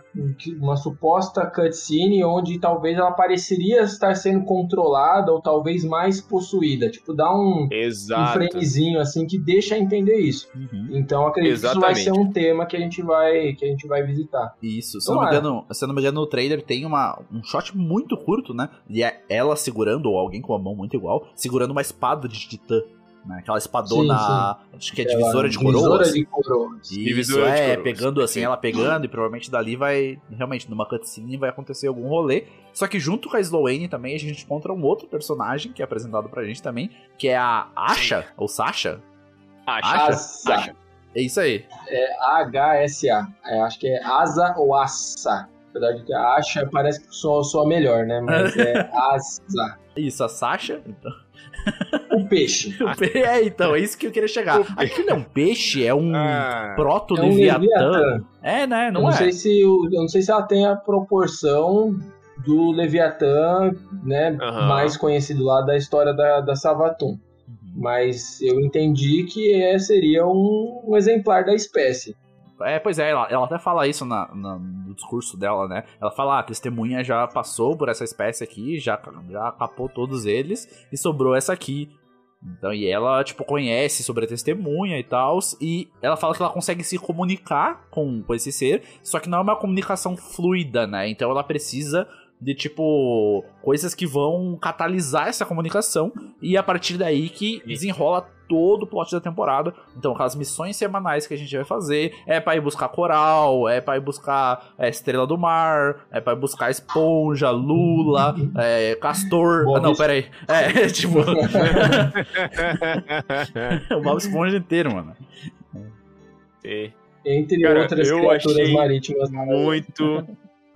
uma suposta cutscene onde talvez ela pareceria estar sendo controlada ou talvez mais possuída. Tipo, dá um, um Exato. framezinho assim que deixa entender isso. Uhum. Então acredito que isso vai Exatamente. ser um tema que a gente vai, que a gente vai visitar. Isso, se eu, não me engano, se não me engano, no trailer tem uma, um shot muito curto, né? E é ela segurando, ou alguém com a mão muito igual, segurando uma espada de titã. Né? Aquela espadona, acho que é divisora de Divisora coroas. de coroas. Isso, Divisora de é, coroas, pegando assim, sim. ela pegando, e provavelmente dali vai, realmente, numa cutscene vai acontecer algum rolê. Só que junto com a Sloane também a gente encontra um outro personagem que é apresentado pra gente também, que é a Asha, ou Sasha. Acha. Asa. Acha. É isso aí. É A-H-S-A. É, acho que é Asa ou Assa. Apesar de que a Asha parece que sou, sou a melhor, né? Mas é Asa. Isso, a Sasha. Então, O peixe. o pe- é, então, é isso que eu queria chegar. Aquilo é um peixe, é um Ah. proto-leviatã. É um Leviatã. É, né? Eu Não, não, é? sei se o- eu não sei se ela tem a proporção do Leviatã, né, Aham. mais conhecido lá da história da, da Savatum. Mas eu entendi que é, seria um, um exemplar da espécie. É, pois é, ela, ela até fala isso na, na- no discurso dela, né? Ela fala, ah, a testemunha já passou por essa espécie aqui, já, já capou todos eles e sobrou essa aqui. Então, e ela, tipo, conhece sobre a testemunha e tal, e ela fala que ela consegue se comunicar com, com esse ser, só que não é uma comunicação fluida, né? Então ela precisa de, tipo, coisas que vão catalisar essa comunicação, e a partir daí que desenrola todo o plot da temporada. Então, aquelas missões semanais que a gente vai fazer é pra ir buscar coral, é pra ir buscar é, estrela do mar, é pra ir buscar esponja, lula, é, castor. Bob ah, não, peraí. É, tipo. o Bob Esponja inteiro, mano. É. Entre Cara, outras eu criaturas achei marítimas. muito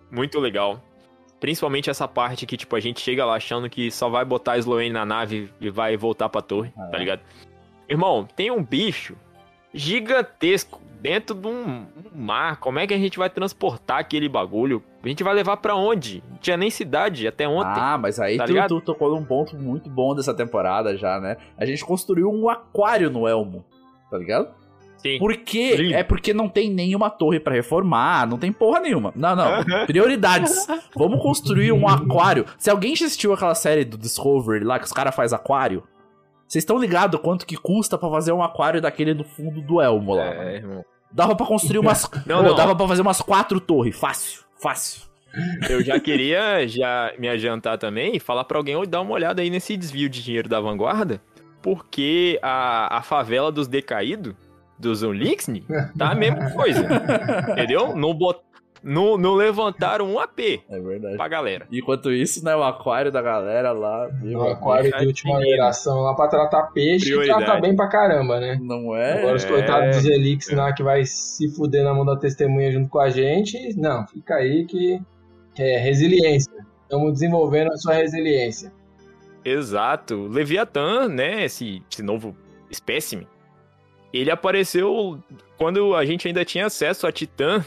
Muito legal. Principalmente essa parte que, tipo, a gente chega lá achando que só vai botar a Sloane na nave e vai voltar pra torre, Ah, tá é. Irmão, tem um bicho gigantesco dentro de um, um mar. Como é que a gente vai transportar aquele bagulho? A gente vai levar pra onde? Não tinha nem cidade até ontem. Ah, mas aí tá tu, ligado? tu tocou num ponto muito bom dessa temporada já, né? A gente construiu um aquário no Elmo, tá ligado? Sim. Por quê? Lindo. É porque não tem nenhuma torre pra reformar, não tem porra nenhuma. Não, não. Prioridades. Vamos construir um aquário. Se alguém já assistiu aquela série do Discovery lá que os caras fazem aquário, vocês estão ligados quanto que custa pra fazer um aquário daquele no fundo do Elmo lá? É, irmão. Dava pra construir umas. Não, não. Dava pra fazer umas quatro torres. Fácil, fácil. Eu já queria já me adiantar também e falar pra alguém dar uma olhada aí nesse desvio de dinheiro da vanguarda, porque a, a favela dos decaídos, dos Unlixni, tá a mesma coisa. entendeu? Não, bot, não, não levantaram um AP É verdade. pra galera. Enquanto isso, né, o aquário da galera lá. meu O aquário é de última menino. geração lá pra tratar peixe e Prioridade. trata bem pra caramba, né? Não é? Agora os É. coitados dos Elix lá que vai se fuder na mão da testemunha junto com a gente. Não, fica aí que, que é resiliência. Estamos desenvolvendo a sua resiliência. Exato. Leviatã, né, esse, esse novo espécime, ele apareceu quando a gente ainda tinha acesso a Titã,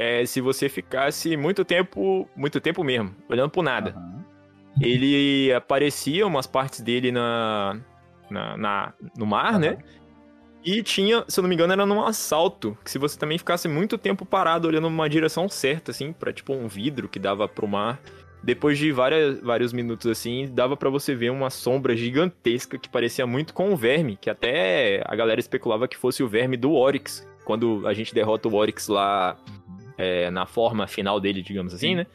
é, se você ficasse muito tempo, muito tempo mesmo, olhando pro nada. Aham. Ele aparecia umas partes dele na, na, na- no mar, né? E tinha, se eu não me engano, era num assalto. Que se você também ficasse muito tempo parado olhando numa direção certa, assim, pra tipo um vidro que dava pro mar. Depois de várias, vários minutos assim, dava pra você ver uma sombra gigantesca que parecia muito com o verme, que até a galera especulava que fosse o verme do Oryx. Quando a gente derrota o Oryx lá é, na forma final dele, digamos assim, né?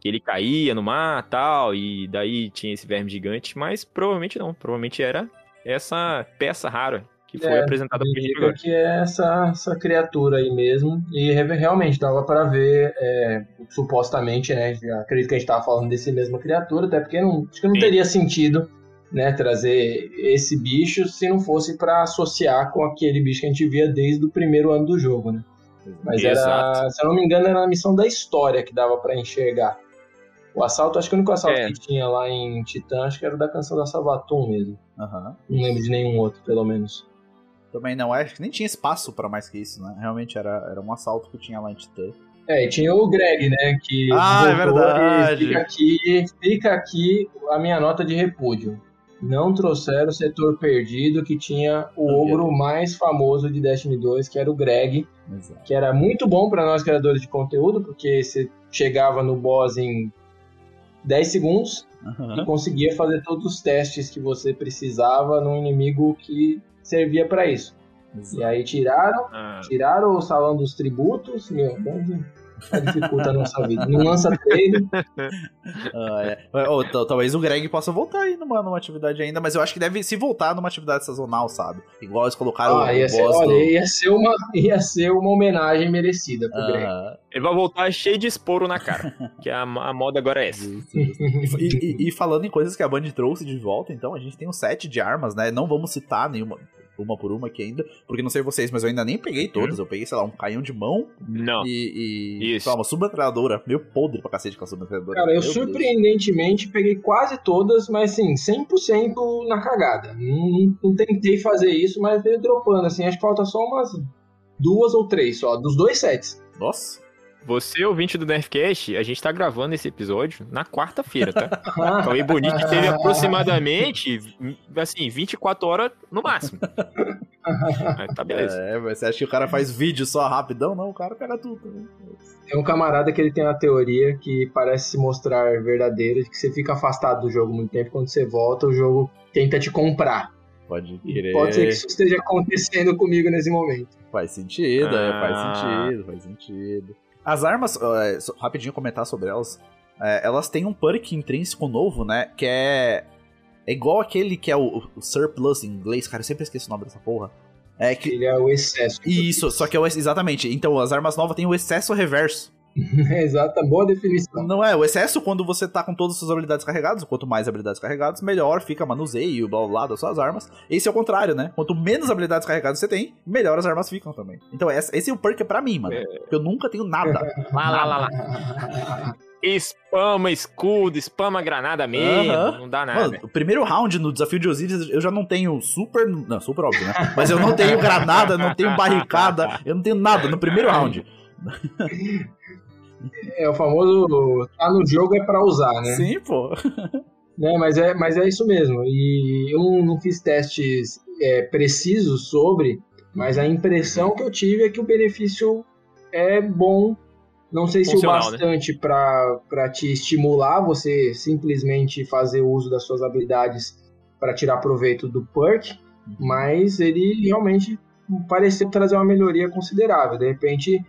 Que ele caía no mar tal, e daí tinha esse verme gigante, mas provavelmente não. Provavelmente era essa peça rara que foi É, apresentada pra gente agora. que é essa, essa criatura aí mesmo. E re- realmente dava pra ver, é, supostamente, né? Acredito que a gente tava falando desse mesma criatura, até porque não, acho que não Sim. teria sentido né, trazer esse bicho se não fosse pra associar com aquele bicho que a gente via desde o primeiro ano do jogo, né? Mas era, Exato. se eu não me engano, era a missão da história que dava pra enxergar. O assalto, acho que o único assalto É. que tinha lá em Titã, acho que era o da canção da Salvatum mesmo. Aham. Não lembro de nenhum outro, pelo menos. Também não, acho que nem tinha espaço pra mais que isso, né? Realmente era, era um assalto que tinha lá em Titã. É, e tinha o Greg, né? Que Ah, é verdade. Fica aqui, fica aqui a minha nota de repúdio. Não trouxeram o setor perdido que tinha o Ok. ogro mais famoso de Destiny 2, que era o Greg, Exato. que era muito bom pra nós criadores de conteúdo, porque você chegava no boss em 10 segundos e Aham. conseguia fazer todos os testes que você precisava num inimigo que servia pra isso. E aí tiraram Ah, Tiraram o salão dos tributos, meu, onde dificulta a nossa vida. Não lança trailer. Ah, é. Ô, tal- talvez o Greg possa voltar aí numa, numa atividade ainda, mas eu acho que deve se voltar numa atividade sazonal, sabe? Igual eles colocaram Ah, o ia ser, boss olha, do... ia ser, uma, ia ser uma homenagem merecida pro Greg. Aham. ele vai voltar cheio de esporo na cara. que a, a moda agora é essa. E, e- e falando em coisas que a Band trouxe de volta, então, a gente tem um set de armas, né? Não vamos citar nenhuma, uma por uma aqui ainda, porque não sei vocês, mas eu ainda nem peguei todas. Eu peguei, sei lá, um canhão de mão Não. e, e Isso. sei lá, uma submetralhadora. Meio podre pra cacete com a submetralhadora. Cara, eu Meu Deus. surpreendentemente peguei quase todas, mas assim, 100% na cagada. Não, não- não tentei fazer isso, mas veio dropando, assim, acho que falta só umas duas ou três só, dos dois sets. Nossa. Você, ouvinte do Nerfcast, a gente tá gravando esse episódio na quarta-feira, tá? Ah, Cauê Bonito teve aproximadamente, assim, 24 horas no máximo. Mas tá beleza. É, mas você acha que o cara faz vídeo só rapidão? Não, o cara pega tudo. né? Tem um camarada que ele tem uma teoria que parece se mostrar verdadeira, de que você fica afastado do jogo muito tempo, quando você volta, o jogo tenta te comprar. Pode querer. Pode ser que isso esteja acontecendo comigo nesse momento. Faz sentido, é, Ah. faz sentido, faz sentido. As armas, só- rapidinho comentar sobre elas, é, elas têm um perk intrínseco novo, né? Que é. É igual aquele que é o, o surplus em inglês, cara, eu sempre esqueço o nome dessa porra. É que. Ele é o excesso. Isso, só que é o, exatamente. Então, as armas novas têm o excesso reverso. Exata, boa definição. Não é, o excesso quando você tá com todas as suas habilidades carregadas, quanto mais habilidades carregadas, melhor fica manuseio, blá blá blá das suas armas. Esse é o contrário, né? Quanto menos habilidades carregadas você tem, melhor as armas ficam também. Então esse, esse é o perk pra mim, mano. Porque eu nunca tenho nada. Lá, lá, lá, lá. Spama escudo, spama granada mesmo, Aham. não dá nada. Mano, o primeiro round no desafio de Osiris, eu já não tenho super. Não, super óbvio, né? Mas eu não tenho granada, não tenho barricada, eu não tenho nada no primeiro round. É o famoso tá no jogo é pra usar, né? Sim, pô. Né, mas, é, mas é isso mesmo. E eu não, não fiz testes é, precisos sobre, mas a impressão que eu tive é que o benefício é bom. Não sei se o Funcional, né? bastante pra para te estimular você simplesmente fazer uso das suas habilidades para tirar proveito do perk, mas ele realmente pareceu trazer uma melhoria considerável. De repente,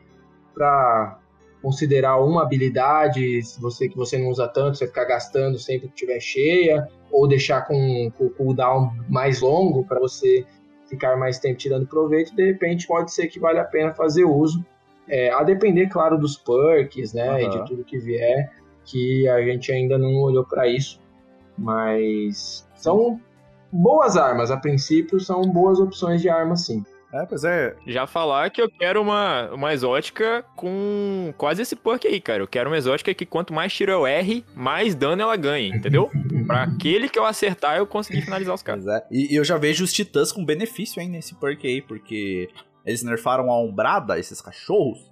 para considerar uma habilidade, se você que você não usa tanto, você ficar gastando sempre que estiver cheia, ou deixar com, com o cooldown mais longo para você ficar mais tempo tirando proveito, de repente pode ser que vale a pena fazer uso. É, a depender, claro, dos perks, né, e Aham. de tudo que vier, que a gente ainda não olhou para isso, mas são boas armas, a princípio são boas opções de arma sim. É, pois é. Já falar que eu quero uma, uma exótica com quase esse perk aí, cara. Eu quero uma exótica que quanto mais tiro eu erre, mais dano ela ganha, entendeu? pra aquele que eu acertar, eu conseguir finalizar os caras. É. E, eu já vejo os titãs com benefício hein, nesse perk aí, porque eles nerfaram a Umbrada, esses cachorros.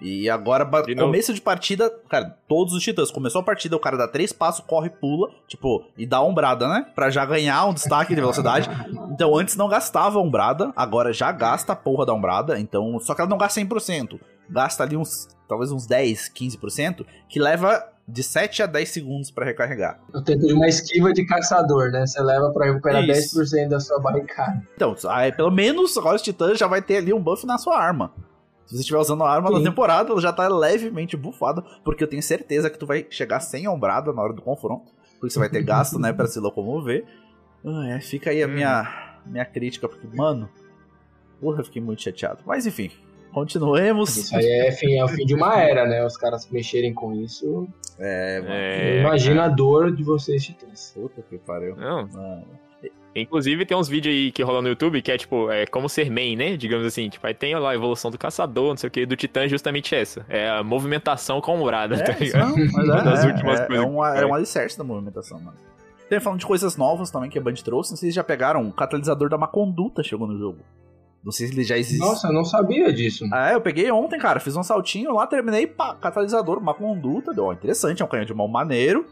E agora, De novo. começo de partida, cara, todos os titãs. Começou a partida, o cara dá três passos, corre, pula, tipo, e dá a Umbrada, né? Pra já ganhar um destaque de velocidade. Então antes não gastava a Umbrada, agora já gasta a porra da Umbrada. Então, só que ela não gasta 100%. Gasta ali uns, talvez uns 10, 15%, que leva de 7 a 10 segundos pra recarregar. Eu tentei uma esquiva de caçador, né? Você leva para recuperar Isso. 10% da sua barricada. Então, aí, pelo menos agora os titãs já vai ter ali um buff na sua arma. Se você estiver usando a arma na Sim. temporada, ela já tá levemente buffada, porque eu tenho certeza que tu vai chegar sem ombrada na hora do confronto, porque você vai ter gasto, né, pra se locomover. Ah, é, fica aí a minha, minha crítica, porque, mano, porra, eu fiquei muito chateado. Mas enfim, continuemos. Isso aí é, fim, é o fim de uma era, né? Os caras mexerem com isso. É, mano. Eu imagino a dor de vocês, titãs. Puta que pariu. Não. Mano. Inclusive, tem uns vídeos aí que rolam no YouTube que é tipo, é como ser main, né? Digamos assim. Tipo, aí tem lá a evolução do caçador, não sei o que, do titã é justamente essa. É a movimentação com umbrada, tá É, isso ligado? não, mas é, das é, últimas é, coisas. é, uma, é um alicerce da movimentação, mano. Tem falando de coisas novas também que a Band trouxe. Não sei se já pegaram o catalisador da má conduta chegou no jogo. Não sei se ele já existe. Nossa, eu não sabia disso. Ah, é, eu peguei ontem, cara. Fiz um saltinho lá, terminei, pá, catalisador, má conduta. Deu, ó, interessante, é um canhão de mão maneiro.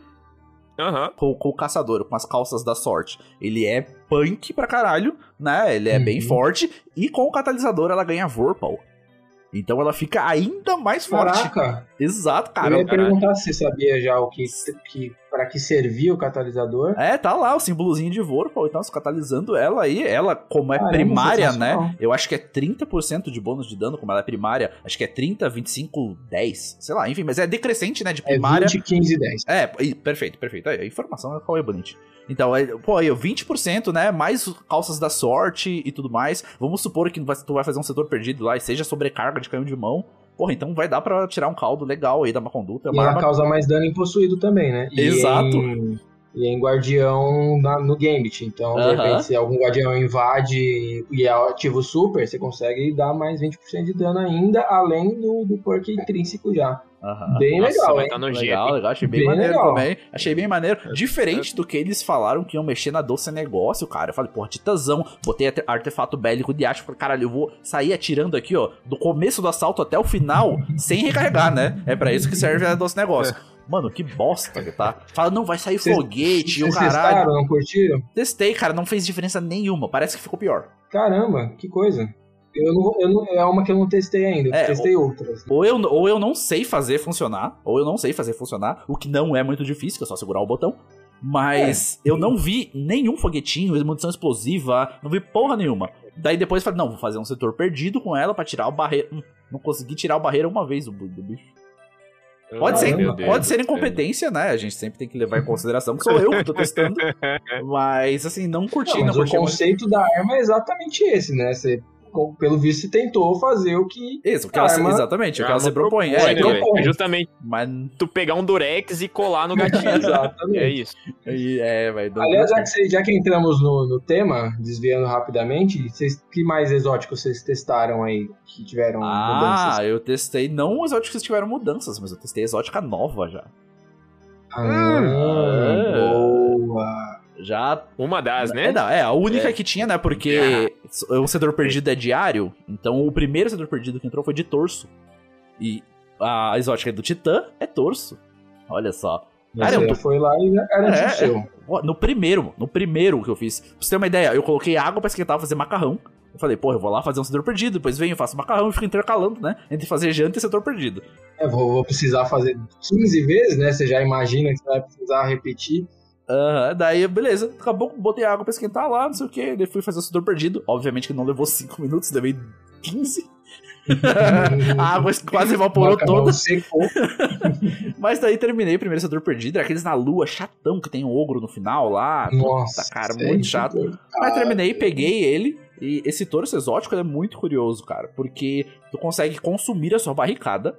Aham. Com, com o caçador, com as calças da sorte. Ele é punk pra caralho, né? Ele é bem Uhum. forte. E com o catalisador ela ganha Vorpal. Então ela fica ainda mais forte. Caraca! Exato, cara. eu ia Caralho. perguntar se você sabia já o que, que para que servia o catalisador. É, tá lá o símbolozinho de Vorpal, então, se catalisando ela aí, ela, como é Caramba, primária, sensacional. né? Eu acho que é 30% de bônus de dano, como ela é primária. Acho que é 30, 25, 10. Sei lá, enfim, mas é decrescente, né? De É primária. 20, 15, 10. É, perfeito, perfeito. Aí, a informação é qual é bonito. Então, é, pô, aí, ó, 20%, né? Mais calças da sorte e tudo mais. Vamos supor que tu vai fazer um setor perdido lá e seja sobrecarga de canhão de mão. Porra, então vai dar pra tirar um caldo legal aí da má conduta. É E ela arma- causa mais dano em possuído também, né? E Exato. Em, e em guardião na- no Gambit. Então, de Aham. repente, se algum guardião invade e é ativa o super, você consegue dar mais 20% de dano ainda, além do, do perk intrínseco já. Aham. Bem Nossa, legal, vai hein? tá no Legal, legal, achei bem, Bem maneiro legal. também. Achei bem maneiro. Diferente do que eles falaram que iam mexer na doce negócio, cara. Eu falei, porra, titãzão. Botei arte- artefato bélico de aço. Falei, caralho, eu vou sair atirando aqui, ó, do começo do assalto até o final, sem recarregar, né? É pra isso que serve a doce negócio. Mano, que bosta que tá. Fala, não, vai sair Vocês- foguete, o Vocês caralho. testaram, não curtiram? Testei, cara, não fez diferença nenhuma. Parece que ficou pior. Caramba, que coisa. Eu não, eu não, é uma que eu não testei ainda, eu É, testei outras. Ou eu, ou eu não sei fazer funcionar, ou eu não sei fazer funcionar, o que não é muito difícil, que é só segurar o botão. Mas eu não vi nenhum foguetinho, munição explosiva, não vi porra nenhuma. Daí depois eu falei, não, vou fazer um setor perdido com ela pra tirar o barreiro. Hum, não consegui tirar o barreiro uma vez do, do bicho. Pode, ser, Meu Deus pode ser incompetência, né? A gente sempre tem que levar em consideração que sou eu que tô testando. Mas assim, não curti, Não, não, mas o curti. muito. conceito da arma é exatamente esse, né? Você pelo visto, você tentou fazer o que. Isso, o que ela, arma- exatamente, o que ela se propõe. propõe, É, né, então- velho? É justamente Mas. tu pegar um durex e colar no gatilho. Exatamente. É isso. É, vai. Aliás, já que, já que entramos no, no tema, desviando rapidamente, vocês, que mais exóticos vocês testaram aí que tiveram mudanças? Ah, eu testei não exóticos que tiveram mudanças, mas eu testei exótica nova já. Ah, boa. Já. Uma das, né? É, não, é, a única É. que tinha, né? Porque o setor perdido é diário. Então o primeiro setor perdido que entrou foi de torso. E a exótica do Titã é torso. Olha só. Você Cara, eu tô- foi lá e já garantiu É, seu. é. No primeiro, no primeiro que eu fiz. Pra você ter uma ideia, eu coloquei água pra esquentar, fazer macarrão. Eu falei, pô, eu vou lá fazer um setor perdido, depois venho, faço macarrão e fico intercalando, né? Entre fazer janta e setor perdido. É, vou, vou precisar fazer 15 vezes, né? Você já imagina que você vai precisar repetir. Aham, daí, beleza, acabou, botei água pra esquentar lá, não sei o que, daí fui fazer o setor perdido. Obviamente que não levou 5 minutos, levei 15. a água quase evaporou toda. secou. Mas daí terminei o primeiro setor perdido. Era aqueles na lua chatão que tem um ogro no final lá. Nossa, Puta, cara, sei, muito chato. Mas terminei, peguei ele. E esse torso exótico é muito curioso, cara. Porque tu consegue consumir a sua barricada.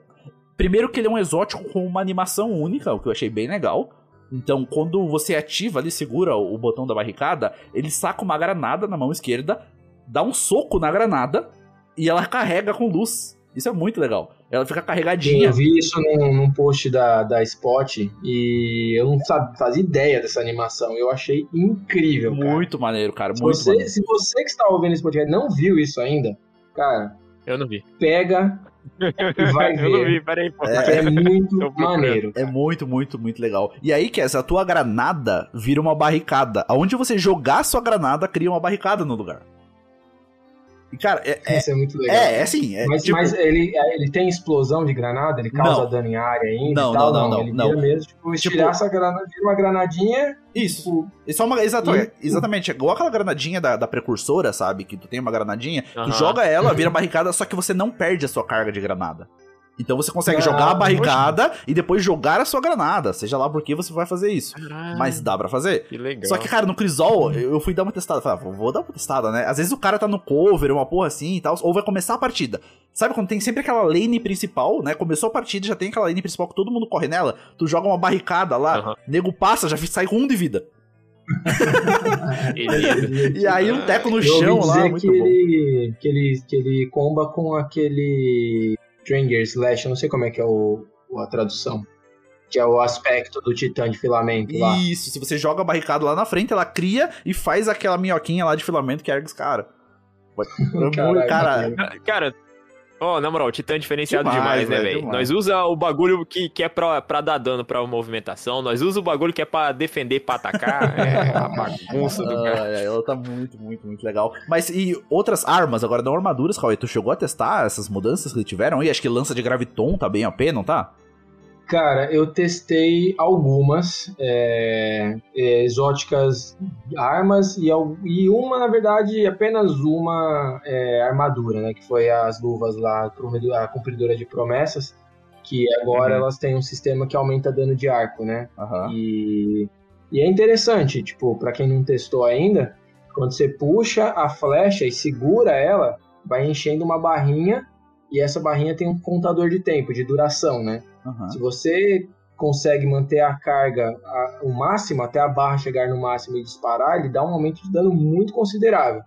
Primeiro que ele é um exótico com uma animação única, o que eu achei bem legal. Então, quando você ativa ali, segura o botão da barricada, ele saca uma granada na mão esquerda, dá um soco na granada e ela carrega com luz. Isso é muito legal. Ela fica carregadinha. Eu vi isso num, num post da, da Spot e eu não sabe, fazia ideia dessa animação. Eu achei incrível, cara. Muito maneiro, cara. Se Muito você, maneiro. se você que está ouvindo esse podcast não viu isso ainda, cara, Eu não vi. pega e vai Eu não ver. vi, peraí, pô. porque é muito maneiro. É muito, muito, muito legal. E aí, Cass, a tua granada vira uma barricada. Aonde você jogar sua granada, cria uma barricada no lugar. E, cara, é, é, Isso é muito legal. é, é assim. É, mas, tipo, mas ele, ele tem explosão de granada? Ele causa Não. dano em área ainda? Não, e tal? não, não, Ele não, vira não. mesmo, tipo, estilhaça a granada, vira uma granadinha. Isso. Isso é uma, E- é, exatamente. É igual aquela granadinha da, da precursora, sabe? Que tu tem uma granadinha, tu Aham. joga ela, vira barricada, só que você não perde a sua carga de granada. Então você consegue Ah, jogar a barricada e depois jogar a sua granada. Seja lá por que você vai fazer isso. Caralho, Mas dá pra fazer. Que legal. Só que, cara, no Crisol, eu fui dar uma testada. Falei, ah, vou- dar uma testada, né? Às vezes o cara tá no cover, uma porra assim e tal, ou vai começar a partida. Sabe quando tem sempre aquela lane principal, né? Começou a partida, já tem aquela lane principal que todo mundo corre nela. Tu joga uma barricada lá, nego passa, já sai com um de vida. E aí um teco no Eu chão lá, dizer muito que bom. ele, que, ele, que ele comba com aquele Stranger Slash, eu não sei como é que é o, a tradução. Que é o aspecto do titã de filamento lá. Isso, se você joga a barricada lá na frente, ela cria e faz aquela minhoquinha lá de filamento que ergue os caras. Cara, Cara, ó, na moral, Titã é diferenciado Demais, demais, né, velho. Nós usa o bagulho que, que é pra, pra dar dano pra movimentação, nós usa o bagulho que é pra defender, pra atacar. É a bagunça do cara. Ah, ela tá muito, muito, muito legal. Mas e outras armas, agora não armaduras, Cauê? Tu chegou a testar essas mudanças que tiveram aí? Acho que lança de graviton tá bem a pena, não tá? Cara, eu testei algumas é, é, exóticas armas e, e uma, na verdade, apenas uma é, armadura, né? Que foi as luvas lá, a cumpridora de promessas, que agora Uhum. elas têm um sistema que aumenta dano de arco, né? Aham. E, e é interessante, tipo, pra quem não testou ainda, quando você puxa a flecha e segura ela, vai enchendo uma barrinha e essa barrinha tem um contador de tempo, de duração, né? Aham. Se você consegue manter a carga a- o máximo, até a barra chegar no máximo e disparar, ele dá um aumento de dano muito considerável.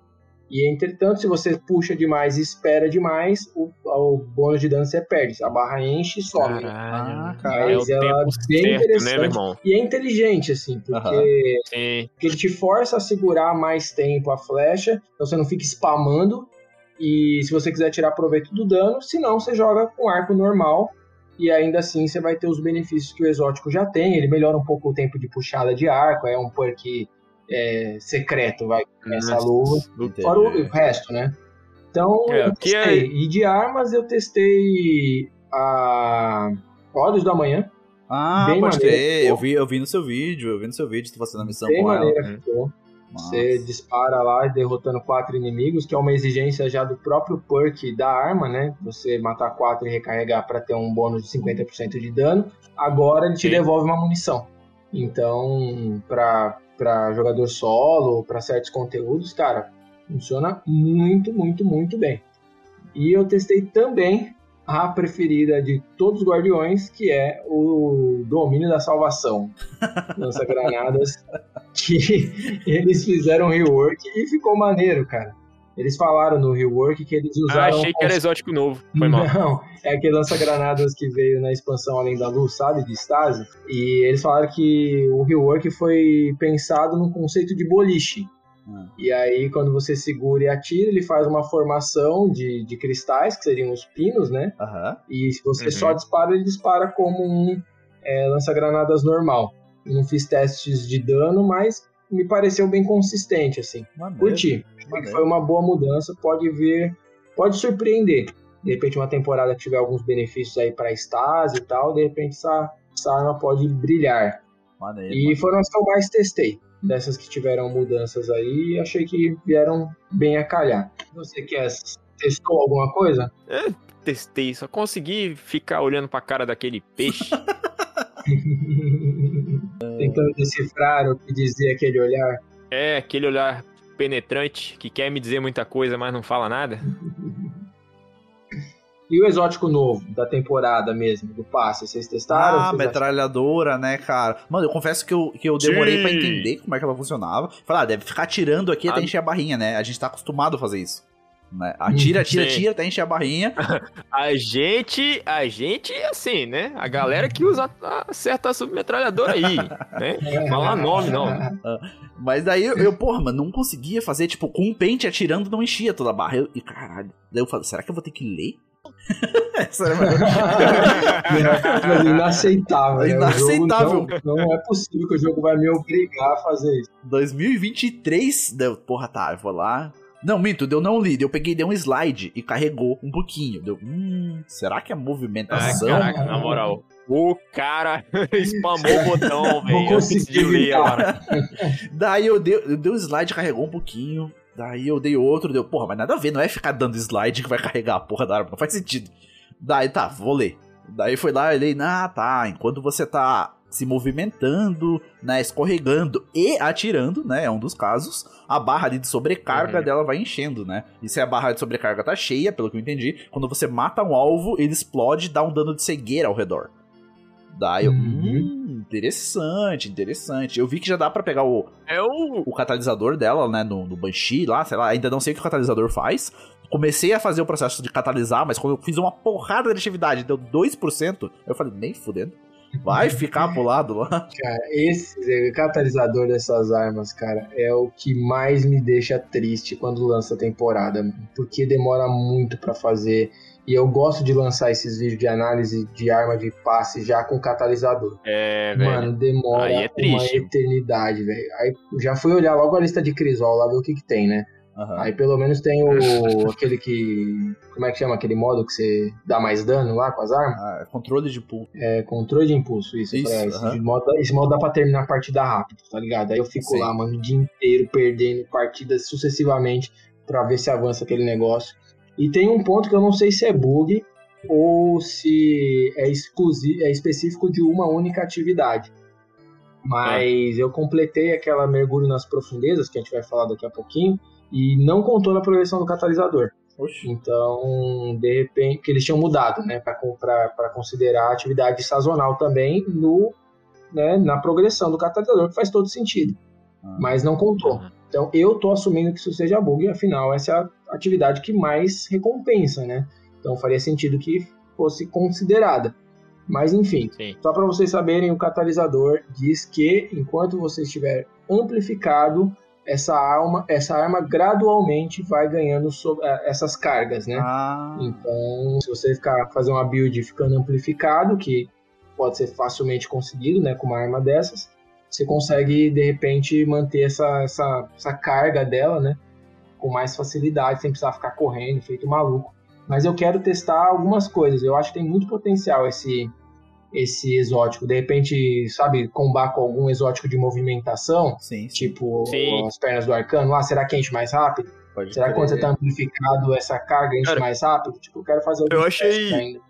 E entretanto, se você puxa demais e espera demais, o, o bônus de dano você perde. A barra enche e some. Caralho. cara, é Mas ela é bem certo, né, interessante. irmão? E é inteligente, assim, porque. Sim. porque ele te força a segurar mais tempo a flecha, então você não fica spamando. E se você quiser tirar proveito do dano, se não, você joga com arco normal. E ainda assim você vai ter os benefícios que o exótico já tem. Ele melhora um pouco o tempo de puxada de arco, é um perk é, secreto, vai, com essa Nossa, luva. Fora o, o resto, né? Então, É, eu que é- testei. E de armas eu testei a Olhos da Manhã. Ah, Bem pode pô. Eu vi, eu vi no seu vídeo, eu vi no seu vídeo tu fazendo a missão Bem com ela. maneira Hum. ficou. Nossa. Você dispara lá derrotando quatro inimigos, que é uma exigência já do próprio perk da arma, né? Você matar quatro e recarregar para ter um bônus de 50% de dano. Agora ele te Sim. devolve uma munição. Então, para jogador solo, para certos conteúdos, cara, Funciona muito, muito, muito bem. E eu testei também a preferida de todos os guardiões, que é o Domínio da Salvação. Lança-granadas, que eles fizeram rework e ficou maneiro, cara. Eles falaram no rework que eles Ah, usaram. achei que era exótico novo. Foi mal. Não, é aquele lança-granadas que veio na expansão Além da Luz, sabe? De Stasi. E eles falaram que o rework foi pensado no conceito de boliche. E aí, quando você segura e atira, ele faz uma formação de, de cristais, que seriam os pinos, né? E se você Uhum. só dispara, ele dispara como um é, lança-granadas normal. Não fiz testes de dano, mas me pareceu bem consistente, assim. Curti. Foi uma boa mudança, pode vir, pode surpreender. De repente, uma temporada que tiver alguns benefícios aí pra Stasi e tal, de repente essa, essa arma pode brilhar. Maneiro, E foram as que eu mais testei. Dessas que tiveram mudanças aí, achei que vieram bem a calhar. Você quer testou alguma coisa? É, testei, só consegui ficar olhando pra cara daquele peixe. Tentando decifrar o que dizia aquele olhar. é, aquele olhar penetrante que quer me dizer muita coisa, mas não fala nada. E o exótico novo da temporada mesmo, do passe, vocês testaram? Ah, Vocês metralhadora, né, cara? Mano, eu confesso que eu, que eu demorei Sim. pra entender como é que ela funcionava. Falei, ah, deve ficar atirando aqui até Ah. encher a barrinha, né? A gente tá acostumado a fazer isso. Né? Atira, atira, Sim. atira até encher a barrinha. A gente, a gente, assim, né? A galera que usa a submetralhadora aí, né? Falar nome, não. Mas daí eu, eu, porra, mano, não conseguia fazer, tipo, com um pente atirando não enchia toda a barra. Eu- e caralho, daí eu falei, será que eu vou ter que ler? Essa era a Mas inaceitável. né? Inaceitável. Não, não é possível que o jogo vai me obrigar a fazer isso. 2023, deu, porra, tá, eu vou lá. Não, minto, deu não li, eu peguei, dei um slide e carregou um pouquinho. Deu, hum, será que a Ah, movimentação. caraca, na moral. O cara spamou o botão, velho. Eu conseguir preciso ler agora. Daí eu dei, eu dei um slide, carregou um pouquinho. Daí eu dei outro, deu, porra, mas nada a ver, não é ficar dando slide que vai carregar a porra da arma, não faz sentido. Daí tá, vou ler. Daí foi lá, eu li, ah, tá, enquanto você tá se movimentando, né, escorregando e atirando, né, é um dos casos, a barra ali de sobrecarga Uhum. dela vai enchendo, né. E se a barra de sobrecarga tá cheia, pelo que eu entendi, quando você mata um alvo, ele explode e dá um dano de cegueira ao redor. Daí eu, hum, interessante, interessante. Eu vi que já dá pra pegar o, É o. o catalisador dela, né, no, no Banshee lá, sei lá, ainda não sei o que o catalisador faz. Comecei a fazer o processo de catalisar, mas quando eu fiz uma porrada de atividade, deu 2%, eu falei, nem fudendo. Vai ficar pro lado lá. Cara, esse o catalisador dessas armas, cara, é o que mais me deixa triste quando lança a temporada, porque demora muito pra fazer. E eu gosto de lançar esses vídeos de análise de arma de passe já com catalisador. É, velho. Mano, demora Aí é uma triste. eternidade, velho. Aí já fui olhar logo a lista de Crisol lá ver o que que tem, né? Aí pelo menos tem o aquele que. Como é que chama aquele modo que você dá mais dano lá com as armas? Ah, controle de pulo. É, controle de impulso, isso. Isso, é, esse, modo, esse modo dá pra terminar a partida rápido, tá ligado? Aí eu fico Sim. lá, mano, o dia inteiro perdendo partidas sucessivamente pra ver se avança aquele negócio. E tem um ponto que eu não sei se é bug ou se é, exclusivo, é específico de uma única atividade. Mas eu completei aquela mergulho nas profundezas, que a gente vai falar daqui a pouquinho, e não contou na progressão do catalisador. Então, de repente, que eles tinham mudado, né, para considerar a atividade sazonal também no, né, na progressão do catalisador, que faz todo sentido. Mas não contou. Então, eu tô assumindo que isso seja bug, afinal, essa é a atividade que mais recompensa, né? Então, faria sentido que fosse considerada. Mas, enfim, só para vocês saberem, o catalisador diz que enquanto você estiver amplificado, essa arma, essa arma gradualmente vai ganhando eh, essas cargas, né? Então, se você ficar fazer uma build ficando amplificado, que pode ser facilmente conseguido, né, com uma arma dessas, você consegue de repente manter essa, essa, essa carga dela, né, com mais facilidade, sem precisar ficar correndo, feito maluco. Mas eu quero testar algumas coisas. Eu acho que tem muito potencial esse esse exótico. De repente, sabe, combar com algum exótico de movimentação, sim, tipo Sim. as pernas do arcano, lá, será que enche mais rápido? será que quando você tá amplificado, essa carga enche Cara, mais rápido? Tipo, eu quero fazer eu alguns achei- ainda.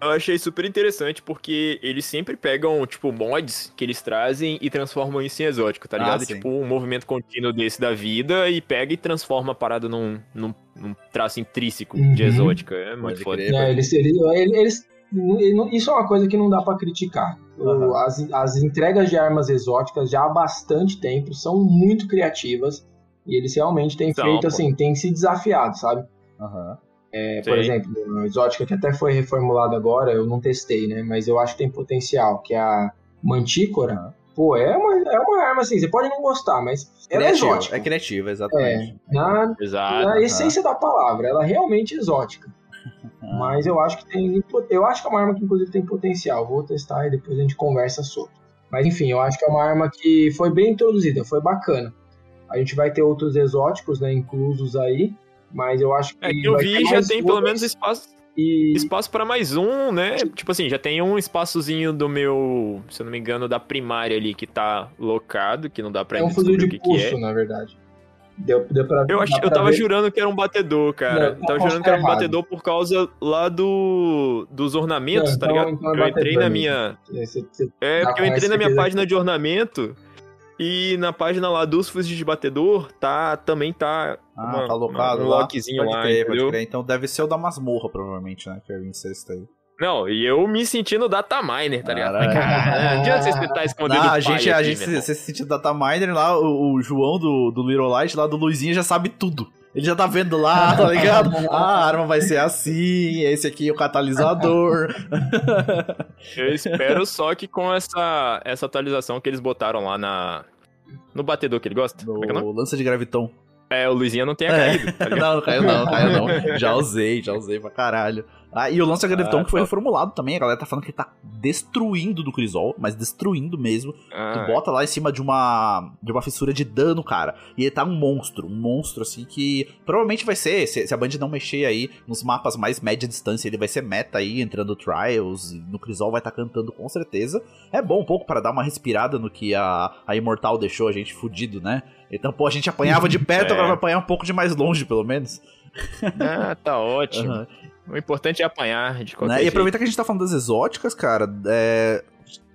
Eu achei super interessante porque eles sempre pegam, tipo, mods que eles trazem e transformam isso em exótico, tá Ah, ligado? sim. tipo, um movimento contínuo desse da vida e pega e transforma a parada num, num, num traço intrínseco de Uhum. exótica. É muito foda. É, eles, eles, eles, eles- ele não- isso é uma coisa que não dá pra criticar. O- as, as entregas de armas exóticas já há bastante tempo são muito criativas e eles realmente têm São, feito pô. assim, têm se desafiado, sabe? Aham. É, por exemplo, uma exótica que até foi reformulada agora, eu não testei, né? Mas eu acho que tem potencial, que é a Mantícora. Pô, é uma, é uma arma assim, você pode não gostar, mas ela é exótica. é criativa, exatamente. É, na, Exato. na essência da palavra, ela é realmente exótica. Mas eu acho que tem. Eu acho que é uma arma que inclusive tem potencial. Vou testar e depois a gente conversa sobre. Mas enfim, eu acho que é uma arma que foi bem introduzida, foi bacana. A gente vai ter outros exóticos, né, inclusos aí. Mas eu acho que. É que eu vai vi já tem pelo menos espaço. E... Espaço pra mais um, né? Tipo assim, já tem um espaçozinho do meu, se eu não me engano, da primária ali que tá locado, que não dá pra É um fuzil de o que, que é. pulso, na verdade. Deu, deu pra, Eu, ach... eu tava ver. jurando que era um batedor, cara. Não, eu tava posso jurando que era um estar batedor por causa lá do dos ornamentos, Não, tá então- ligado? então é eu entrei na minha. É, você- você É, tá porque eu entrei na minha página de ornamento e na página lá dos fuzis de batedor, tá, também tá, Ah, uma, tá alocado um lá. lockzinho Pode lá, crer, pode crer. Então deve ser o da masmorra, provavelmente, né? Que é o incesto aí. Não, e eu me sentindo dataminer, tá ligado? Caralho. Cara, não adianta você estar escondendo Não, a gente, a aqui, gente se, se data miner lá, o, o João do, do Little Light, lá do Luizinho, já sabe tudo. Ele já tá vendo lá, tá ligado? Ah, a arma vai ser assim, esse aqui é o catalisador. Eu espero só que com essa, essa atualização que eles botaram lá na no batedor que ele gosta. É é o nome? o lança de graviton. É, o Luizinho não tenha É. caído. Tá não, não caiu não, caiu não. Já usei, já usei pra caralho. Ah, e o lança graviton Ah, que foi top. reformulado também, a galera tá falando que ele tá destruindo do Crisol, mas destruindo mesmo. Ah, tu bota lá em cima de uma de uma fissura de dano, cara. E ele tá um monstro, um monstro assim que provavelmente vai ser, se, se a Band não mexer aí nos mapas mais média distância, ele vai ser meta aí, entrando Trials, e no Crisol vai estar tá cantando com certeza. É bom um pouco para dar uma respirada no que a, a Imortal deixou a gente fudido, né? Então, pô, a gente apanhava de perto, É. agora vai apanhar um pouco de mais longe, pelo menos. Ah, tá ótimo. Aham. O importante é apanhar de qualquer Né? E aproveitar que a gente tá falando das exóticas, cara, é,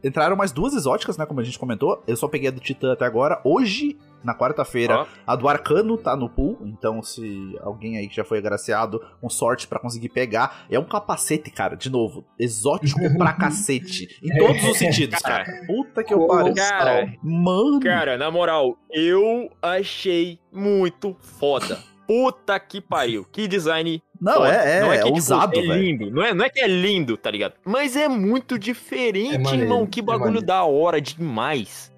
entraram mais duas exóticas, né? Como a gente comentou. Eu só peguei a do Titã até agora. Hoje, na quarta-feira, Ó. a do Arcano tá no pool. Então, se alguém aí que já foi agraciado, com sorte pra conseguir pegar. É um capacete, cara, de novo. Exótico pra cacete. Em todos os sentidos, cara. Puta que eu pariu. Cara, Mano. Cara, na moral, eu achei muito foda. Puta que pariu. Que design. Não, foda. é- é, é tipo, ousado, é velho. lindo. Não é, não é que é lindo, tá ligado? Mas é muito diferente, É maneiro, irmão. Que é bagulho da hora demais.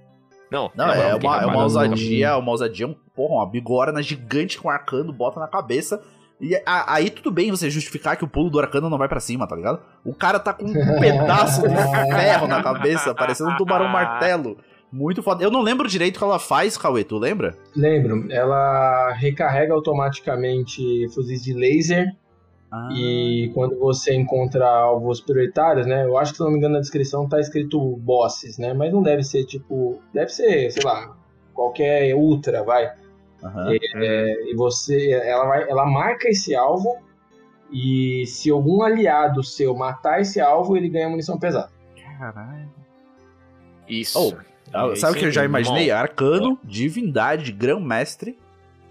Não, Não, é, quem uma, é uma trabalha no- ousadia, uma ousadia, um, porra, uma bigorna gigante com arcano, bota na cabeça. E a- aí tudo bem você justificar que o pulo do arcano não vai pra cima, tá ligado? O cara tá com um pedaço de ferro na cabeça, parecendo um tubarão martelo. Muito foda. Eu não lembro direito o que ela faz, Cauê, tu lembra? Lembro, ela recarrega automaticamente fuzis de laser. Ah. E quando você encontra alvos prioritários, né? Eu acho que, se não me engano, na descrição tá escrito bosses, né? Mas não deve ser tipo. Deve ser, sei lá, qualquer ultra, vai. Aham. É, e você. Ela, vai, ela marca esse alvo. E se algum aliado seu matar esse alvo, ele ganha munição pesada. Caralho. Isso. Oh, É sabe o que eu já imaginei? irmão. Arcano, divindade, grão-mestre.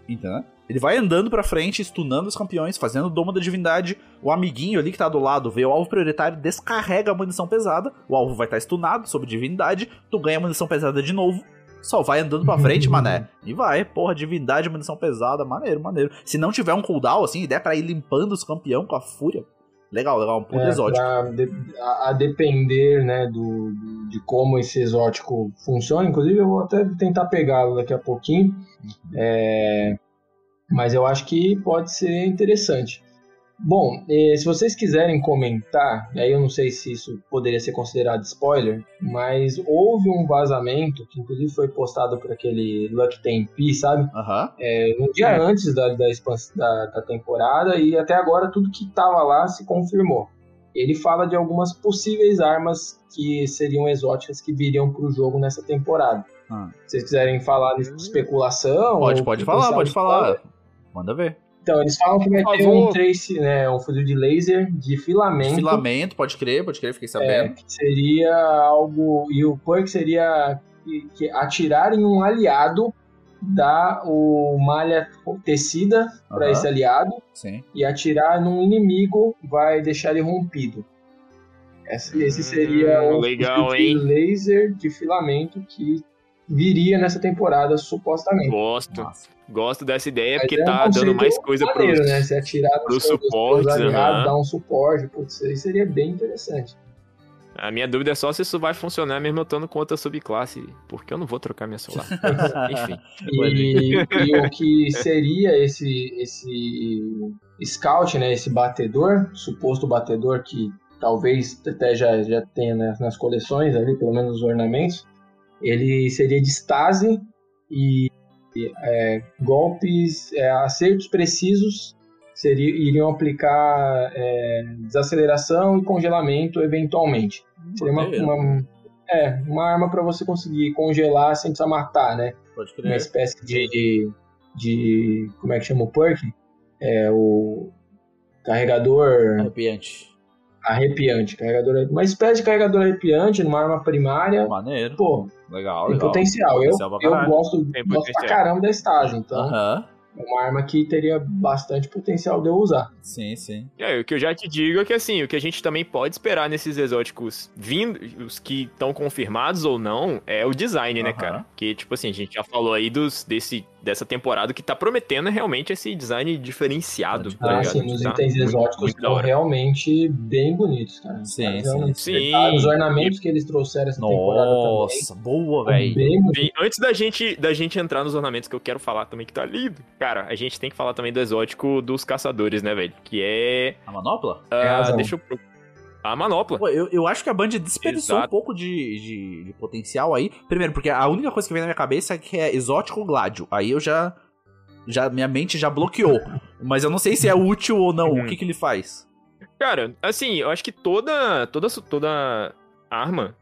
Entendeu? Ele vai andando pra frente, stunando os campeões, fazendo o domo da divindade. O amiguinho ali que tá do lado vê o alvo prioritário, descarrega a munição pesada. O alvo vai estar stunado sobre divindade. Tu ganha munição pesada de novo. Só vai andando pra frente, mané. E vai, porra, divindade, munição pesada, maneiro, maneiro. Se não tiver um cooldown, assim, e der pra ir limpando os campeão com a fúria. Legal, legal, um pulo É, exótico. de- a, a depender né, do- de como esse exótico funciona. Inclusive, eu vou até tentar pegá-lo daqui a pouquinho. É, mas eu acho que pode ser interessante. Bom, eh, se vocês quiserem comentar, e aí eu não sei se isso poderia ser considerado spoiler, mas houve um vazamento que inclusive foi postado por aquele Lucky Tempi, sabe? Aham. É, um dia antes da, da, da, da temporada e até agora tudo que estava lá se confirmou. Ele fala de algumas possíveis armas que seriam exóticas que viriam para o jogo nessa temporada. Ah. Se vocês quiserem falar de especulação. Pode, pode falar, pode falar. Manda ver. Então, eles falam que vai Por ter favor. um trace, né? Um fuzil de laser de filamento. Filamento, pode crer, pode crer, fiquei É, sabendo. que seria algo. E o perk seria que, que atirar em um aliado, dar o malha tecida para Aham. esse aliado, Sim. e atirar num inimigo vai deixar ele rompido. Esse, esse seria Hum, o legal, fuzil de hein? laser de filamento que viria nessa temporada, supostamente. Gosto. Gosto dessa ideia, Mas porque é um tá dando mais coisa maneiro, pros, né? Se atirar seus aliados, aham. dar um suporte, putz, isso aí seria bem interessante. A minha dúvida é só se isso vai funcionar mesmo eu estando com outra subclasse, porque eu não vou trocar minha celular. Enfim. E, e o que seria esse, esse scout, né? Esse batedor, suposto batedor que talvez até já, já tenha nas, nas coleções ali, pelo menos os ornamentos, ele seria de stase e é, golpes, é, acertos precisos seria, iriam aplicar é, desaceleração e congelamento eventualmente. Seria uma, uma- é, uma arma para você conseguir congelar sem precisar matar, né? Pode Uma crer. espécie de, de, de- Como é que chama o perk? É o. Carregador Arrepiante. Arrepiante. Carregador, uma espécie de carregador arrepiante numa arma primária. Maneiro. Pô, Legal, tem legal. potencial. Eu, Potencial eu caralho. gosto, Tem gosto pra caramba da Stasi, então Aham. é uma arma que teria bastante potencial de eu usar. Sim, sim. E aí, o que eu já te digo é que assim, o que a gente também pode esperar nesses exóticos vindo, os que estão confirmados ou não, é o design, né, Aham. cara? Que, tipo assim, a gente já falou aí dos, desse, dessa temporada que tá prometendo realmente esse design diferenciado. Tá Ah, ligado? sim, os Tá itens exóticos estão realmente bem bonitos, cara. Sim, sim, sim. Os ornamentos que eles trouxeram essa temporada também. Nossa, boa, velho. Bem bonitos. Bem, antes da gente, da gente entrar nos ornamentos que eu quero falar também, que tá lindo, cara, a gente tem que falar também do exótico dos caçadores, né, velho? Que é. A manopla? razão. deixa eu. pro- A manopla. Pô, eu, eu acho que a Band desperdiçou Exato. um pouco de, de, de potencial aí. Primeiro, porque a única coisa que vem na minha cabeça é que é exótico gládio. Aí eu já. já minha mente já bloqueou. Mas eu não sei se é útil ou não. Uhum. O que, que ele faz? Cara, assim, eu acho que toda. Toda, toda arma.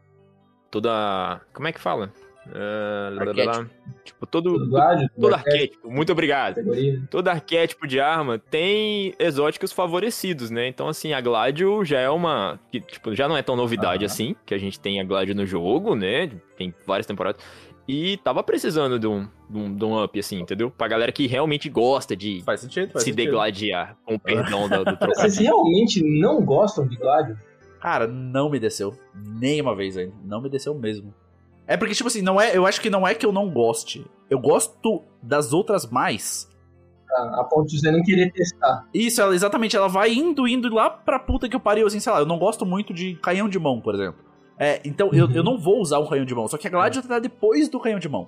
Toda. Como é que fala? Lá. Tipo, todo. Todo gládio, Todo todo arquétipo, muito obrigado. categoria. Todo arquétipo de arma tem exóticos favorecidos, né? Então, assim, a Gladio já é uma. Que, tipo, já não é tão novidade assim, que a gente tem a Gladio no jogo, né? Tem várias temporadas. E tava precisando de um, de um, de um up, assim, entendeu? Pra galera que realmente gosta de Faz sentido, faz se sentido. degladiar, com o perdão do, do Vocês trocadilho. realmente não gostam de gládio? Cara, não me desceu. Nem uma vez ainda. Não me desceu mesmo. É porque, tipo assim, não é, eu acho que não é que eu não goste. Eu gosto das outras mais. A, a ponto de você não querer testar. Isso, ela, exatamente, ela vai indo, indo lá pra puta que eu pariu, assim, sei lá, eu não gosto muito de canhão de mão, por exemplo. É, então eu, eu não vou usar um canhão de mão, só que a Gladio tá depois do canhão de mão.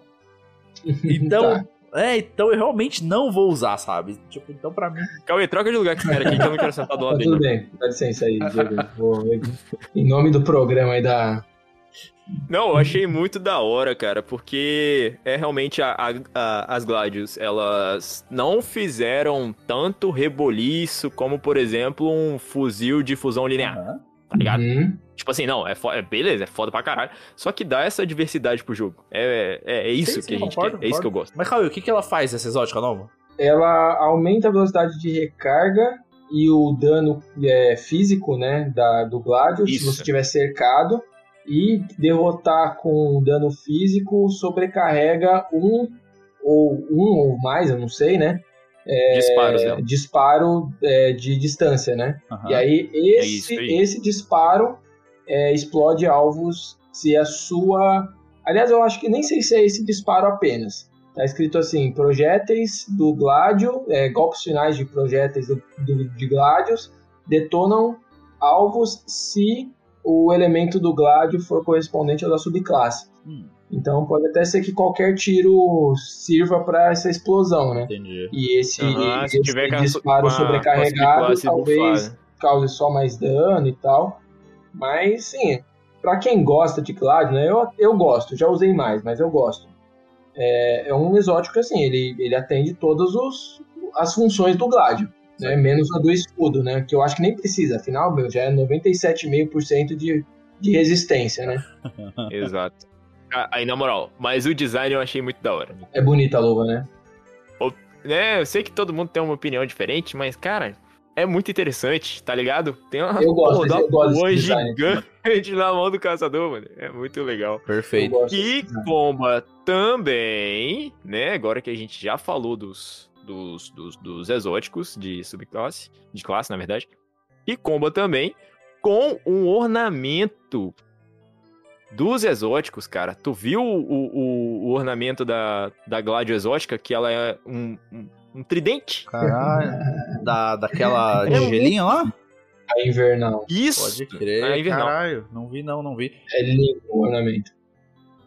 Então, Tá. é, então eu realmente não vou usar, sabe? Tipo, então pra mim. Cauê, troca de lugar com esse cara aqui que eu não quero sentar do lado Tá dele. tudo bem, dá licença aí, Diego. Vou- em nome do programa aí da. Não, eu achei muito da hora, cara, porque é realmente a, a- a- as Gladios, elas não fizeram tanto reboliço como, por exemplo, um fuzil de fusão linear, Aham. tá ligado? Uhum. Tipo assim, não, é, é beleza, é foda pra caralho, só que dá essa diversidade pro jogo. É, é, é isso Sim, que sim, a gente concordo, quer, é isso que eu gosto. Mas, Cauê, o que, que ela faz, essa exótica nova? Ela aumenta a velocidade de recarga e o dano é, físico né, da, do Gladio, se você estiver cercado. E derrotar com dano físico sobrecarrega um ou um ou mais, eu não sei, né? Disparos é, dela. disparo é, de distância, né? Aham. E aí esse, isso aí. esse disparo é, explode alvos se a sua. Aliás, eu acho que nem sei se é esse disparo apenas. Tá escrito assim: projéteis do Gladio, é, golpes finais de projéteis do, do- de Gladios detonam alvos se o elemento do Gladio for correspondente ao da subclasse. Hum, Então pode até ser que qualquer tiro sirva para essa explosão, né? entendi. E esse, se esse disparo sobrecarregado talvez bufada. cause só mais dano e tal. Mas sim, pra quem gosta de Gladio, né? Eu, eu gosto, já usei mais, mas eu gosto. É, é um exótico assim, ele, ele atende todas os, as funções do Gladio. Né, menos a do escudo, né? Que eu acho que nem precisa, afinal, meu, já é 97,5% de, de resistência, né? Exato. Ah, Aí, na moral, mas o design eu achei muito da hora. É bonita a luva, né? né, eu sei que todo mundo tem uma opinião diferente, mas, cara, é muito interessante, tá ligado? Tem uma Eu gosto porra, eu gosto gigante na mão do caçador, mano. É muito legal. Perfeito. E comba também, né? Agora que a gente já falou dos, dos, dos, dos exóticos de subclasse, de classe, na verdade. E comba também com um ornamento dos exóticos, cara. Tu viu o, o, o ornamento da, da Gládio exótica, que ela é um, um, um tridente? Caralho. Da, daquela É gelinha lá? A invernal. Isso! Pode crer, a invernal. caralho. Não vi não, não vi. É lindo o ornamento.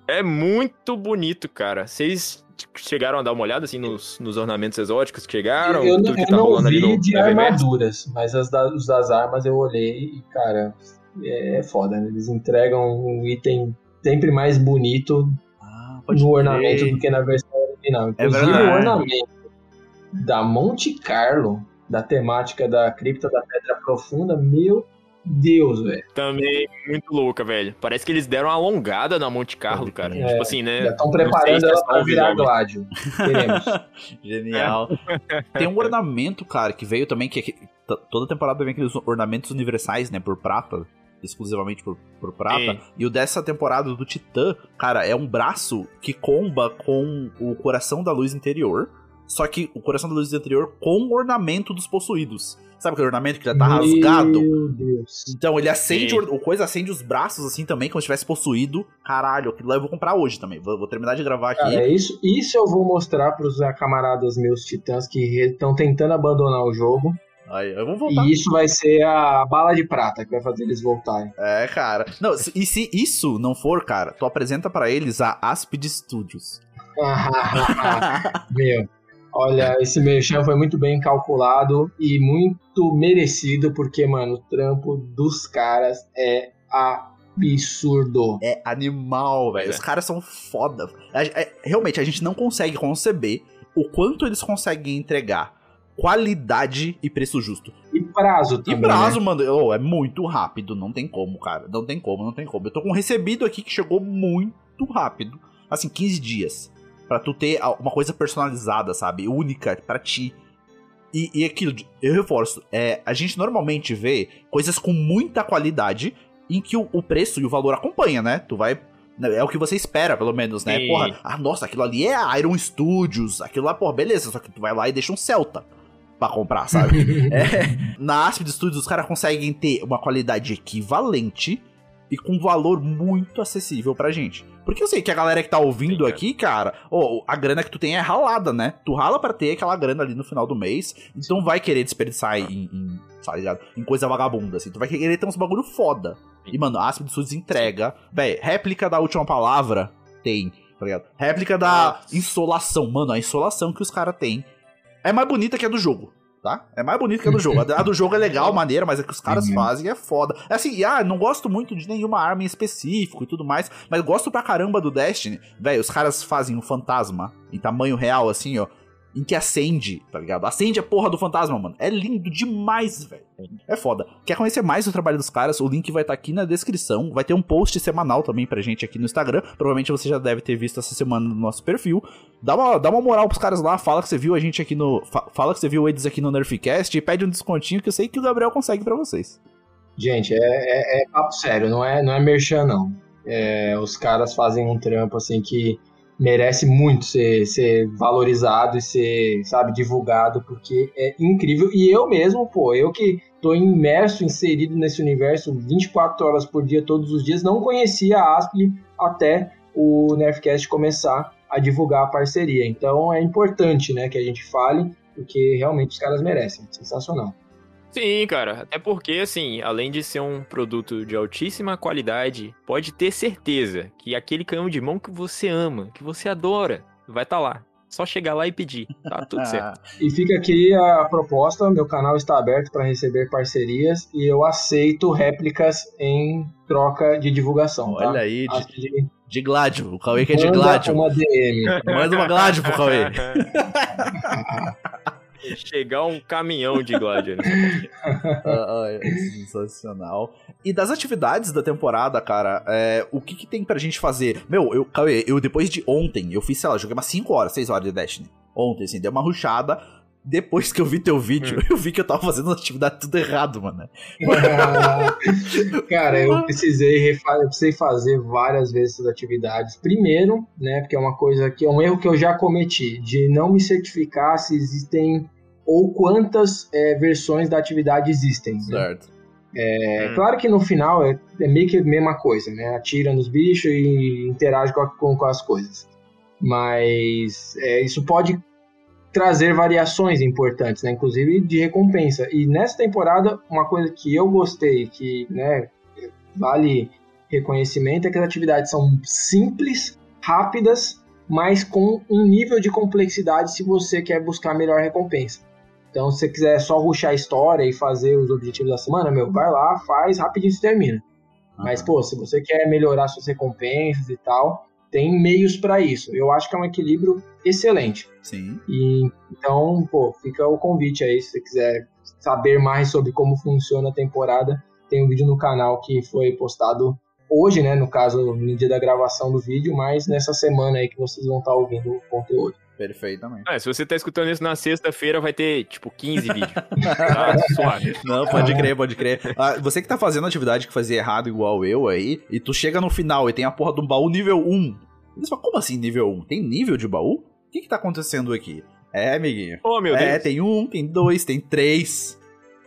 É muito bonito, cara. Vocês chegaram a dar uma olhada assim nos, nos ornamentos exóticos que chegaram? eu não, que eu tá não vi no de armaduras, mas as da- os das armas eu olhei e, cara, é foda, né? Eles entregam um item sempre mais bonito pode no ornamento do que na versão original. É Inclusive, o verdade. ornamento da Monte Carlo, da temática da Cripta da Pedra Profunda, meu Deus, velho. Também muito louca, velho. Parece que eles deram uma alongada na Monte Carlo, cara. É, tipo assim, né? Já estão sei preparando se é ela pra virar Gládio. Teremos. Genial. Tem um ornamento, cara, que veio também, que, que t- toda temporada vem aqueles ornamentos universais, né, por prata, exclusivamente por, por prata. Sim. E o dessa temporada do Titã, cara, é um braço que comba com o coração da luz interior, só que o coração da luz interior com o ornamento dos possuídos. Sabe aquele ornamento que já tá rasgado? Meu Deus. Então ele acende, Sim. o o coisa acende os braços assim também, como se tivesse possuído. Caralho, aquilo lá eu vou comprar hoje também. Vou, vou terminar de gravar aqui. Cara, é isso, isso eu vou mostrar pros camaradas meus titãs que estão tentando abandonar o jogo. Aí, eu vou voltar. E isso vai ser a bala de prata que vai fazer eles voltarem. É, cara. Não, se- e se isso não for, cara, tu apresenta pra eles a Aspid Studios. Meu, olha, esse merchan foi muito bem calculado e muito merecido, porque, mano, o trampo dos caras é absurdo. É animal, velho. É. Os caras são foda. A- é- realmente, a gente não consegue conceber o quanto eles conseguem entregar qualidade e preço justo. E prazo E também. prazo, né? mano, oh, é muito rápido. Não tem como, cara. Não tem como, não tem como. Eu tô com um recebido aqui que chegou muito rápido. Assim, 15 dias. Pra tu ter uma coisa personalizada, sabe? Única pra ti. E, e aquilo, eu reforço, é, a gente normalmente vê coisas com muita qualidade em que o, o preço e o valor acompanha, né? Tu vai. É o que você espera, pelo menos, né? Sim. Porra, ah, nossa, aquilo ali é Iron Studios, aquilo lá, porra, beleza, só que tu vai lá e deixa um Celta pra comprar, sabe? É, na Aspid Studios, os caras conseguem ter uma qualidade equivalente e com valor muito acessível pra gente. Porque eu sei que a galera que tá ouvindo aqui, cara, ó, a grana que tu tem é ralada, né? Tu rala pra ter aquela grana ali no final do mês, então vai querer desperdiçar em, em, tá em coisa vagabunda, assim. Tu vai querer ter uns bagulho foda. E, mano, a Aspid Studios entrega. Véi, réplica da última palavra tem, tá ligado? Réplica da insolação. Mano, a insolação que os caras têm é mais bonita que a do jogo, tá? É mais bonita que a do jogo. A do jogo é legal, maneira, mas a que os caras Uhum. fazem é foda. É assim, ah, não gosto muito de nenhuma arma em específico e tudo mais, mas gosto pra caramba do Destiny. Velho, os caras fazem um fantasma em tamanho real, assim, ó. Em que acende, tá ligado? Acende a porra do fantasma, mano. É lindo demais, velho. É foda. Quer conhecer mais o trabalho dos caras? O link vai estar aqui na descrição. Vai ter um post semanal também pra gente aqui no Instagram. Provavelmente você já deve ter visto essa semana no nosso perfil. Dá uma, dá uma moral pros caras lá. Fala que você viu a gente aqui no. fa- Fala que você viu eles aqui no Nerfcast e pede um descontinho que eu sei que o Gabriel consegue pra vocês. Gente, é, é, é papo sério, não é, não é merchan, não. É, os caras fazem um trampo assim que merece muito ser, ser valorizado e ser, sabe, divulgado, porque é incrível. E eu mesmo, pô, eu que tô imerso, inserido nesse universo 24 horas por dia, todos os dias, não conhecia a Aspli até o Nerfcast começar a divulgar a parceria. Então é importante, né, que a gente fale, porque realmente os caras merecem. Sensacional. Sim, cara. Até porque, assim, além de ser um produto de altíssima qualidade, pode ter certeza que aquele canhão de mão que você ama, que você adora, vai estar lá. Só chegar lá e pedir. Tá tudo certo. E fica aqui a proposta, meu canal está aberto para receber parcerias e eu aceito réplicas em troca de divulgação, tá? Olha aí, de- que De Gladio. O Cauê que é de manda Gladio. uma DM. Manda uma Gladio pro Cauê. Chegar um caminhão de Gladiator. Ah, ah, é sensacional. E das atividades da temporada, cara, é, o que, que tem pra gente fazer? Meu, eu, Cauê, eu depois de ontem, eu fiz, sei lá, joguei umas 5 horas, 6 horas de Destiny. Ontem, assim, deu uma ruchada. Depois que eu vi teu vídeo, eu vi que eu tava fazendo as atividades tudo errado, mano. Cara, eu precisei, eu precisei fazer várias vezes essas atividades. Primeiro, né, porque é uma coisa que é um erro que eu já cometi, de não me certificar se existem ou quantas é, versões da atividade existem. né? Certo. É, Claro que no final é, é meio que a mesma coisa, né? Atira nos bichos e interage com, a- com- com as coisas. Mas é, isso pode trazer variações importantes, né? Inclusive de recompensa. E nessa temporada, uma coisa que eu gostei, que né, vale reconhecimento, é que as atividades são simples, rápidas, mas com um nível de complexidade se você quer buscar melhor recompensa. Então, se você quiser só ruxar a história e fazer os objetivos da semana, meu, vai lá, faz, rapidinho se termina. Mas, pô, se você quer melhorar suas recompensas e tal, tem meios para isso. Eu acho que é um equilíbrio excelente. Sim. E então, pô, fica o convite aí, se você quiser saber mais sobre como funciona a temporada, tem um vídeo no canal que foi postado hoje, né, no caso, no dia da gravação do vídeo, mas nessa semana aí que vocês vão estar ouvindo o conteúdo. Perfeitamente. Ah, se você tá escutando isso na sexta-feira, vai ter, tipo, 15 vídeos. Tá suave. Não, pode crer, pode crer. Ah, você que tá fazendo atividade que fazia errado igual eu aí, e tu chega no final e tem a porra do baú nível 1. Você fala, como assim nível 1? Tem nível de baú? O que que tá acontecendo aqui? É, amiguinho. Oh, meu é, Deus. tem um, tem dois, tem três.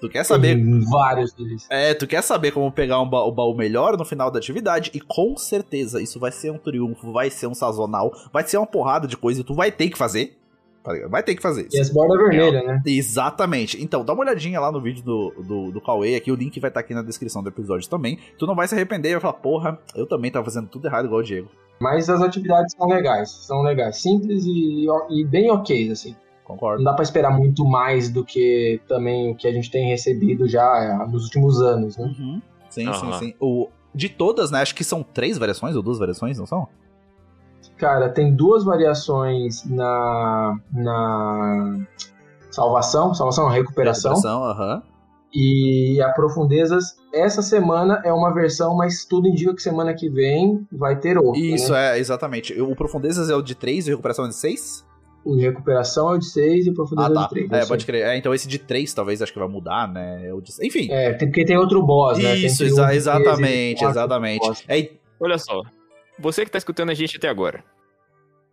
Tu quer saber. Tem vários deles. É, tu quer saber como pegar um ba- o baú melhor no final da atividade, e com certeza isso vai ser um triunfo, vai ser um sazonal, vai ser uma porrada de coisa e tu vai ter que fazer. tá? Vai ter que fazer. E as bordas vermelhas, né? Exatamente. Então, dá uma olhadinha lá no vídeo do, do, do Cauê, aqui o link vai estar aqui na descrição do episódio também. Tu não vai se arrepender e vai falar, porra, eu também tava fazendo tudo errado igual o Diego. Mas as atividades são legais, são legais, simples e, e bem ok, assim. Concordo. Não dá pra esperar muito mais do que também o que a gente tem recebido já é, nos últimos anos, né? Sim, sim, Aham. sim. O, de todas, né? Acho que são três variações ou duas variações, não são? Cara, tem duas variações na na salvação, salvação, recuperação. Recuperação, aham. E a profundezas, essa semana é uma versão, mas tudo indica que semana que vem vai ter outra. Isso, né? é, exatamente. O Profundezas é o de 3 e Recuperação é de 6? O de recuperação é o de 6 e o profundezas Ah, tá. é o de 3. É, pode crer. É, então esse de 3 talvez acho que vai mudar, né? É o de... Enfim. É, tem, porque tem outro boss, né? Isso, exa- exatamente, 13, exatamente. É, Olha só, você que tá escutando a gente até agora,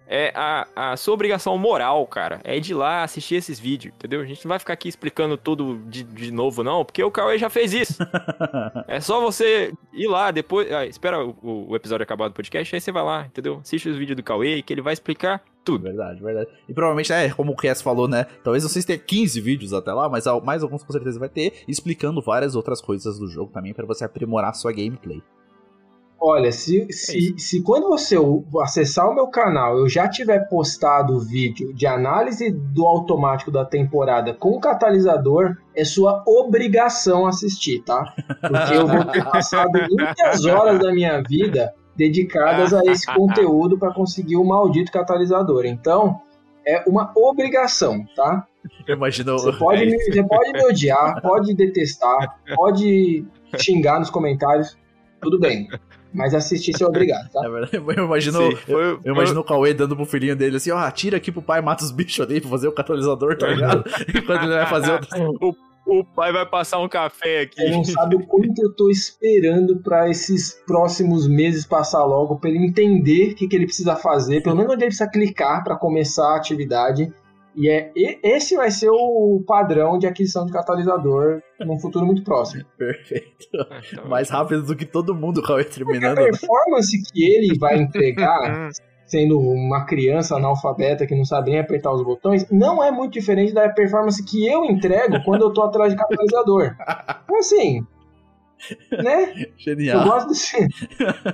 é a, a sua obrigação moral, cara, é de ir lá assistir esses vídeos, entendeu? A gente não vai ficar aqui explicando tudo de, de novo, não, porque o Cauê já fez isso. é só você ir lá depois. ah, espera o, o episódio acabar do podcast, aí você vai lá, entendeu? Assiste os vídeos do Cauê que ele vai explicar tudo. Verdade, verdade. E provavelmente, é, como o Cass falou, né? Talvez vocês tenham 15 vídeos até lá, mas mais alguns com certeza vai ter, explicando várias outras coisas do jogo também pra você aprimorar sua gameplay. Olha, se, se, se quando você acessar o meu canal eu já tiver postado o vídeo de análise do automático da temporada com o catalisador, é sua obrigação assistir, tá? Porque eu vou ter passado muitas horas da minha vida dedicadas a esse conteúdo para conseguir o maldito catalisador. Então, é uma obrigação, tá? Eu imagino. Você pode, me, você pode me odiar, pode detestar, pode xingar nos comentários, tudo bem. Mas assistir você é obrigado, tá? É verdade, Eu imagino, Sim, eu, foi- eu imagino o Cauê dando pro filhinho dele assim, ó, atira aqui pro pai, mata os bichos ali pra fazer o catalisador, tá ligado? Enquanto ele vai fazer outro. O, o pai vai passar um café aqui. Você não sabe o quanto eu tô esperando pra esses próximos meses passar logo, pra ele entender o que, que ele precisa fazer, pelo menos onde ele precisa clicar pra começar a atividade. E é e- esse vai ser o padrão de aquisição de catalisador num futuro muito próximo. Perfeito. Então, Mais rápido do que todo mundo, o Cauê Porque a terminando. performance que ele vai entregar, sendo uma criança analfabeta que não sabe nem apertar os botões, não é muito diferente da performance que eu entrego quando eu tô atrás de catalisador. Então, assim, né? Eu Genial. gosto desse.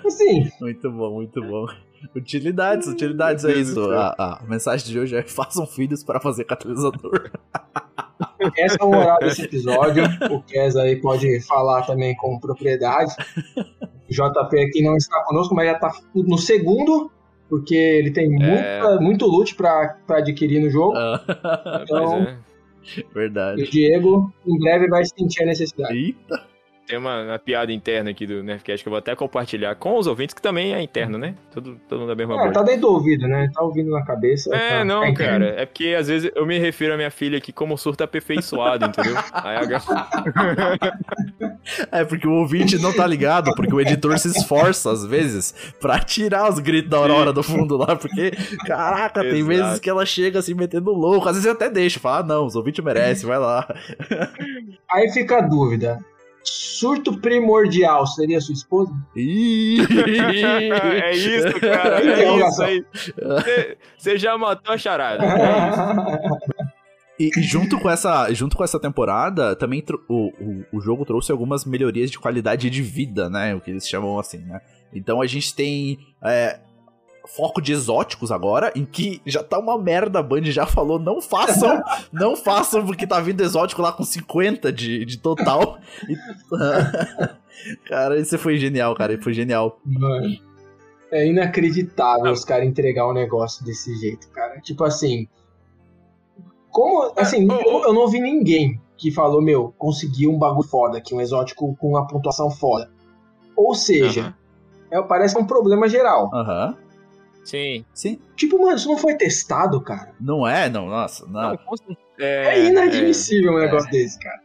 Assim, Muito bom, muito bom. Utilidades, utilidades é isso. céu. A, a mensagem de hoje é façam filhos para fazer catalisador. essa é o horário desse episódio. O Kes aí pode falar também com propriedade. O JP aqui não está conosco, mas já tá no segundo, porque ele tem muita, muito loot pra, pra adquirir no jogo. Pois Então, é. e o Verdade. Diego em breve vai sentir a necessidade. Eita. Tem uma, uma piada interna aqui do Nerfcast que eu vou até compartilhar com os ouvintes, que também é interno, né? Todo, todo mundo da mesma É, bolha. tá dentro do ouvido, né? Tá ouvindo na cabeça. É, tá- não, tá cara. É porque às vezes eu me refiro à minha filha aqui como surto aperfeiçoado, entendeu? Aí a... É, porque o ouvinte não tá ligado, porque o editor se esforça, às vezes, pra tirar os gritos da Aurora do fundo lá, porque, caraca, tem Exato. vezes que ela chega assim metendo louco, às vezes eu até deixo, fala, ah, não, os ouvintes merecem, vai lá. Aí fica a dúvida. Surto primordial seria sua esposa? é isso, cara. É isso aí. Você- Você já matou a charada. É isso. E, e junto com essa, junto com essa temporada, também o, o, o jogo trouxe algumas melhorias de qualidade de vida, né? O que eles chamam assim, né? Então a gente tem é, foco de exóticos agora, em que já tá uma merda, a Band já falou, não façam, não façam, porque tá vindo exótico lá com 50 de, de total. Cara, isso foi genial, cara, foi genial. Mano, é inacreditável os caras entregar um negócio desse jeito, cara. Tipo assim. Como. Assim, eu, eu não ouvi ninguém que falou, meu, consegui um bagulho foda aqui, um exótico com uma pontuação foda. Ou seja, é, parece um problema geral. Aham. Sim. Sim. Tipo, mano, isso não foi testado, cara. Não é, não, nossa, não. É, inadmissível um negócio desse, cara.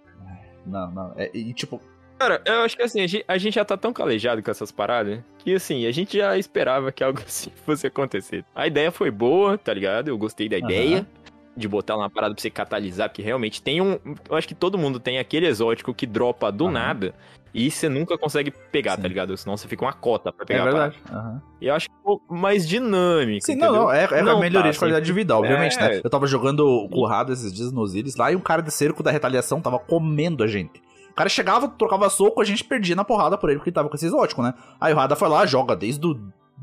Não, não. É, e tipo, Cara, eu acho que assim, a gente, a gente já tá tão calejado com essas paradas que assim, a gente já esperava que algo assim fosse acontecer. A ideia foi boa, tá ligado? Eu gostei da ideia de botar uma parada pra você catalisar, porque realmente tem um. Eu acho que todo mundo tem aquele exótico que dropa do nada e você nunca consegue pegar, tá ligado? Senão você fica uma cota pra pegar é verdade. aham. E eu acho que ficou mais dinâmico. Sim, não, entendeu? não, é, é Não a melhoria tá, de qualidade de assim, vida, obviamente, é, né? Eu tava jogando com o Rado esses dias no Osiris lá e um cara de cerco da retaliação tava comendo a gente. O cara chegava, trocava soco, a gente perdia na porrada por ele porque tava com esse exótico, né? Aí o Rada foi lá, joga desde o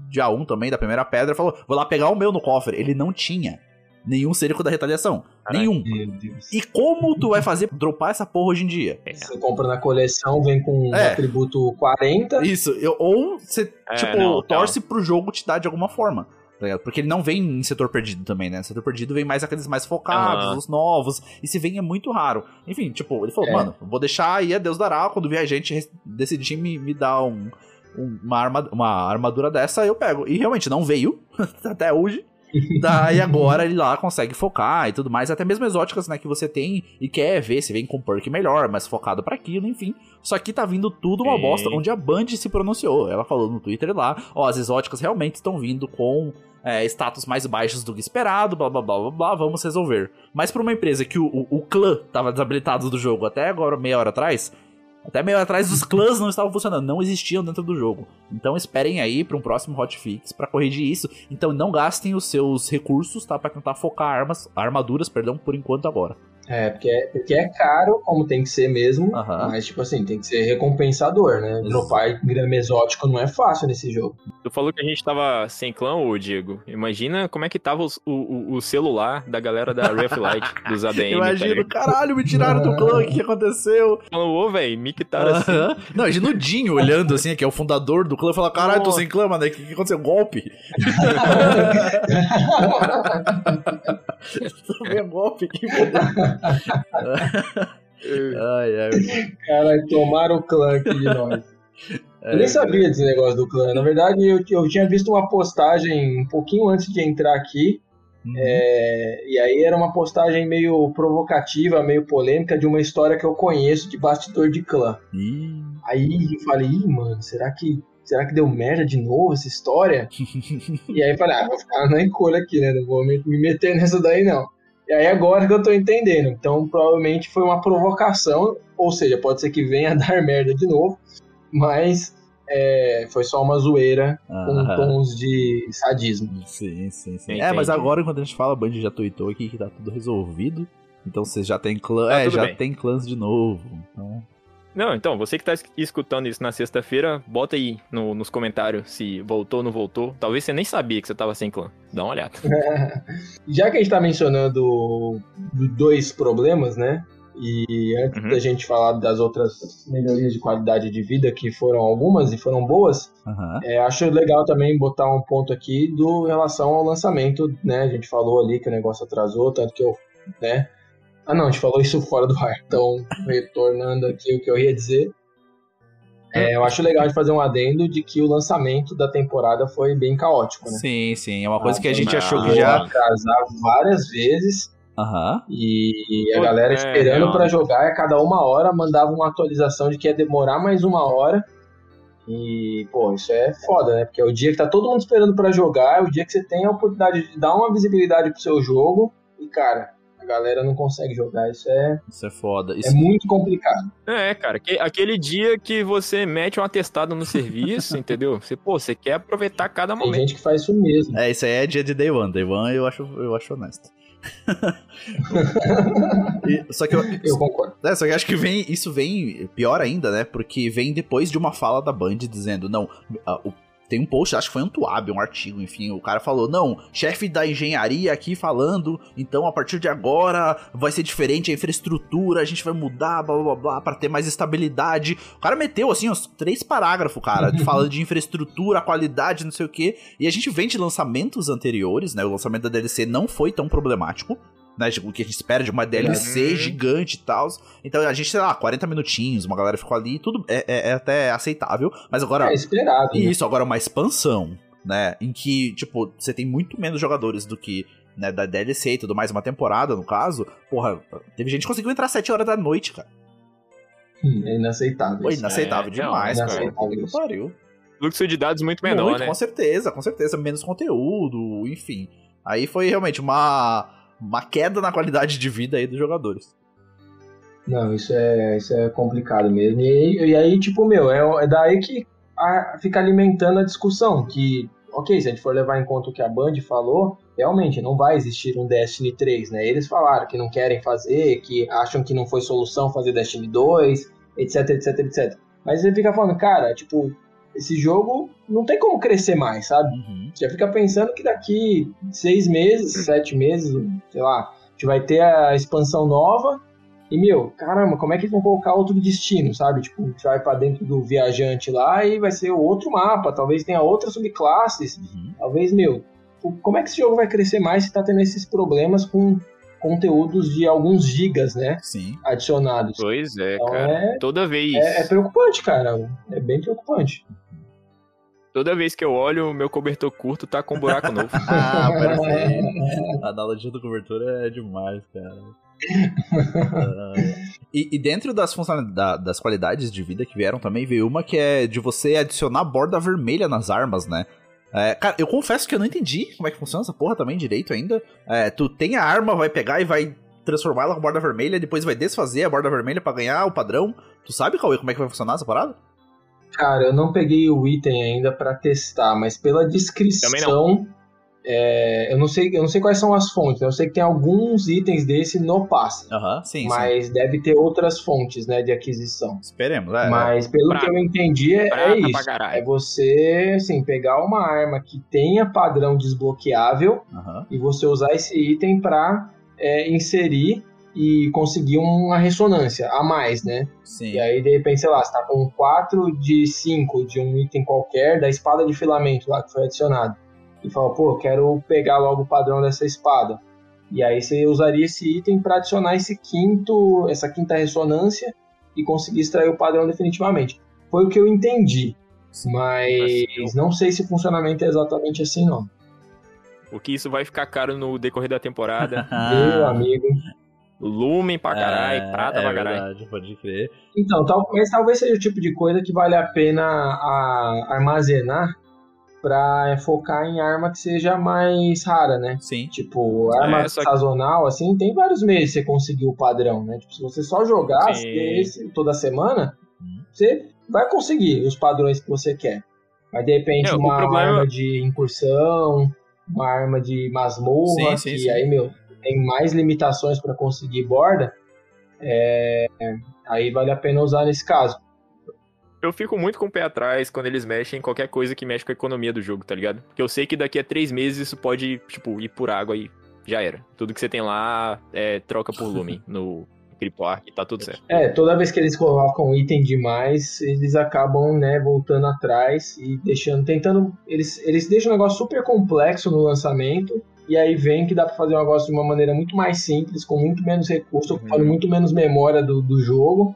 dia 1 também, da primeira pedra, falou: vou lá pegar o meu no cofre. Ele não tinha nenhum cerco da retaliação. Nenhum. E como tu vai fazer pra dropar essa porra hoje em dia? Você compra na coleção, vem com um É. atributo 40. Isso, eu- ou você, É, tipo, não, tá. torce pro jogo te dar de alguma forma. tá ligado? Porque ele não vem em setor perdido também, né? Setor perdido vem mais aqueles mais focados, Aham. os novos. E se vem é muito raro. Enfim, tipo, ele falou, É. mano, vou deixar aí a Deus dará. Quando vier a gente decidir me, me dar um, um- uma, arma, uma armadura dessa, eu pego. E realmente não veio até hoje. Daí agora ele lá consegue focar e tudo mais, até mesmo exóticas, né, que você tem e quer ver se vem com perk melhor, mais focado pra aquilo, enfim. Só que tá vindo tudo uma Sim. bosta, onde a Band se pronunciou. Ela falou no Twitter lá, ó, as exóticas realmente estão vindo com é, status mais baixos do que esperado, blá blá blá blá blá, vamos resolver. Mas pra uma empresa que o, o, o clã tava desabilitado do jogo até agora, meia hora atrás, até meia hora atrás os clãs não estavam funcionando, não existiam dentro do jogo. Então esperem aí para um próximo hotfix pra corrigir isso. Então não gastem os seus recursos, tá, Pra tentar focar armas, armaduras, perdão, por enquanto agora. É, porque é, porque é caro, como tem que ser mesmo, mas, tipo assim, tem que ser recompensador, né? Dropar grama exótico não é fácil nesse jogo. Tu falou que a gente tava sem clã, ô Diego. Imagina como é que tava os- o, o, o celular da galera da of Light, dos ADM. Imagina, tá caralho, me tiraram do clã, o que aconteceu? Falando, ô, velho, me quitaram assim. Não, imagina o Dinho olhando assim, que é o fundador do clã, e fala: caralho, tô sem clã, mano, o que, que aconteceu? Golpe? Um golpe aqui, Ai, ai. Caralho, tomaram o clã aqui de nós. Eu nem sabia desse negócio do clã. Na verdade, eu, eu tinha visto uma postagem um pouquinho antes de entrar aqui. é, e aí era uma postagem meio provocativa, meio polêmica de uma história que eu conheço de bastidor de clã. Aí eu falei, Ih, mano, será que, será que deu merda de novo essa história? e aí eu falei, ah, vou ficar na encolha aqui, né? Não vou me meter nessa daí não. E aí agora que eu tô entendendo. Então provavelmente foi uma provocação, ou seja, pode ser que venha a dar merda de novo, mas é, foi só uma zoeira com Aham. tons de sadismo. Sim, sim, sim. É, mas agora, enquanto a gente fala, a Band já tweetou aqui que tá tudo resolvido. Então vocês já tem clã. Tá é, já bem. tem clãs de novo. Então. Não, então, você que tá es- escutando isso na sexta-feira, bota aí no- nos comentários se voltou ou não voltou. Talvez você nem sabia que você tava sem clã. Dá uma olhada. Já que a gente tá mencionando do- dois problemas, né? E antes da gente falar das outras melhorias de qualidade de vida, que foram algumas e foram boas, é, acho legal também botar um ponto aqui do em relação ao lançamento, né? A gente falou ali que o negócio atrasou, tanto que eu, né? Ah não, a gente falou isso fora do ar, então retornando aqui o que eu ia dizer. É, eu acho legal de fazer um adendo de que o lançamento da temporada foi bem caótico, né? Sim, sim. É uma coisa que a gente Ah, achou que já. atrasar várias vezes Aham. e a galera é, esperando real. pra jogar e a cada uma hora mandava uma atualização de que ia demorar mais uma hora. E, pô, isso é foda, né? Porque é o dia que tá todo mundo esperando pra jogar, é o dia que você tem a oportunidade de dar uma visibilidade pro seu jogo e, cara, a galera não consegue jogar. Isso é, Isso é foda. é Isso... muito complicado. É, cara, que- aquele dia que você mete um atestado no serviço, entendeu? Você, pô, você quer aproveitar cada Tem momento. gente que faz isso mesmo. É, isso aí é dia de Day One. Day One eu acho, eu acho honesto. E- só que eu, Eu concordo. É, só que eu acho que vem, isso vem pior ainda, né? Porque vem depois de uma fala da Band dizendo, não, ah, o- tem um post, acho que foi um Tuab, um artigo, enfim, o cara falou, não, chefe da engenharia aqui falando, então a partir de agora vai ser diferente a infraestrutura, a gente vai mudar, blá blá blá, pra ter mais estabilidade. O cara meteu, assim, uns três parágrafos, cara, falando de infraestrutura, qualidade, não sei o quê, e a gente vem de lançamentos anteriores, né? O lançamento da DLC não foi tão problemático, né? O que a gente espera de uma DLC Uhum. gigante e tal. Então a gente, sei lá, 40 minutinhos, uma galera ficou ali, tudo é, é- é até aceitável. Mas agora. É esperado. né? Isso, agora uma expansão, né? Em que, tipo, você tem muito menos jogadores do que. Né, da DLC e tudo mais, uma temporada, no caso, porra, teve gente que conseguiu entrar às 7 horas da noite, cara. Hum, É inaceitável. Foi isso. inaceitável É, demais, não, cara. inaceitável isso. pariu. Fluxo de dados muito menor, Muito, né? com certeza, com certeza. Menos conteúdo, enfim. Aí foi realmente uma, uma queda na qualidade de vida aí dos jogadores. Não, isso é, isso é complicado mesmo. E, e aí, tipo, meu, é, é daí que a- fica alimentando a discussão. Que, ok, se a gente for levar em conta o que a Band falou, realmente não vai existir um Destiny 3, né? Eles falaram que não querem fazer, que acham que não foi solução fazer Destiny 2, etc, etc, etc. Mas você fica falando, cara, tipo, esse jogo não tem como crescer mais, sabe? Uhum. Já fica pensando que daqui seis meses, sete meses, sei lá, a gente vai ter a expansão nova. E, meu, caramba, como é que eles vão colocar outro destino, sabe? Tipo, a gente vai pra dentro do viajante lá e vai ser outro mapa. Talvez tenha outras subclasses. Uhum. Talvez, meu, como é que esse jogo vai crescer mais se tá tendo esses problemas com conteúdos de alguns gigas, né? Sim. Adicionados. Pois é, Então cara. é- Toda vez. É, é preocupante, cara. É bem preocupante. Toda vez que eu olho, o meu cobertor curto tá com um buraco novo. Ah, perfeito. A analogia da cobertura é demais, cara. Ah, e, e dentro das funcionalidades, das qualidades de vida que vieram também, veio uma que é de você adicionar borda vermelha nas armas, né? É, cara, eu confesso que eu não entendi como é que funciona essa porra também direito ainda. É, tu tem a arma, vai pegar e vai transformar ela com borda vermelha, depois vai desfazer a borda vermelha pra ganhar o padrão. Tu sabe, Cauê, como é que vai funcionar essa parada? Cara, eu não peguei o item ainda pra testar, mas pela descrição, é, eu não sei, eu não sei quais são as fontes. né? Eu sei que tem alguns itens desse no passe, Aham, sim, sim. mas deve ter outras fontes, né, de aquisição. Esperemos, é. Mas pelo Prata. que eu entendi é, é pra isso. É você, assim, pegar uma arma que tenha padrão desbloqueável Aham. e você usar esse item pra é, inserir e conseguir uma ressonância a mais, né? Sim. E aí, de repente, sei lá, você tá com 4 de 5 de um item qualquer, da espada de filamento lá que foi adicionado. E fala, pô, quero pegar logo o padrão dessa espada. E aí você usaria esse item para adicionar esse quinto, essa quinta ressonância e conseguir extrair o padrão definitivamente. Foi o que eu entendi. Mas não sei se o funcionamento é exatamente assim, não. Porque isso vai ficar caro no decorrer da temporada. Meu amigo. Lumen pra caralho, prata é pra caralho. verdade, pode crer. Então, tal, mas talvez seja o tipo de coisa que vale a pena a- armazenar pra focar em arma que seja mais rara, né? Sim. Tipo, arma É, só que- sazonal, assim, tem vários meses você conseguir o padrão, né? Tipo, se você só jogar Sim. esse- toda semana, Hum. você vai conseguir os padrões que você quer. Mas de repente É, uma problema- arma de incursão, uma arma de masmorra, Sim, sim, que sim. aí, meu, tem mais limitações pra conseguir borda, é, aí vale a pena usar nesse caso. Eu fico muito com o pé atrás quando eles mexem em qualquer coisa que mexe com a economia do jogo, tá ligado? Porque eu sei que daqui a três meses isso pode, tipo, ir por água e já era. Tudo que você tem lá é troca por lumen no CryptoArk e tá tudo certo. É, toda vez que eles colocam item demais, eles acabam, né, voltando atrás e deixando, tentando, eles, eles deixam o negócio super complexo no lançamento, e aí vem que dá pra fazer um negócio de uma maneira muito mais simples, com muito menos recurso, ocupando muito menos memória do, do jogo,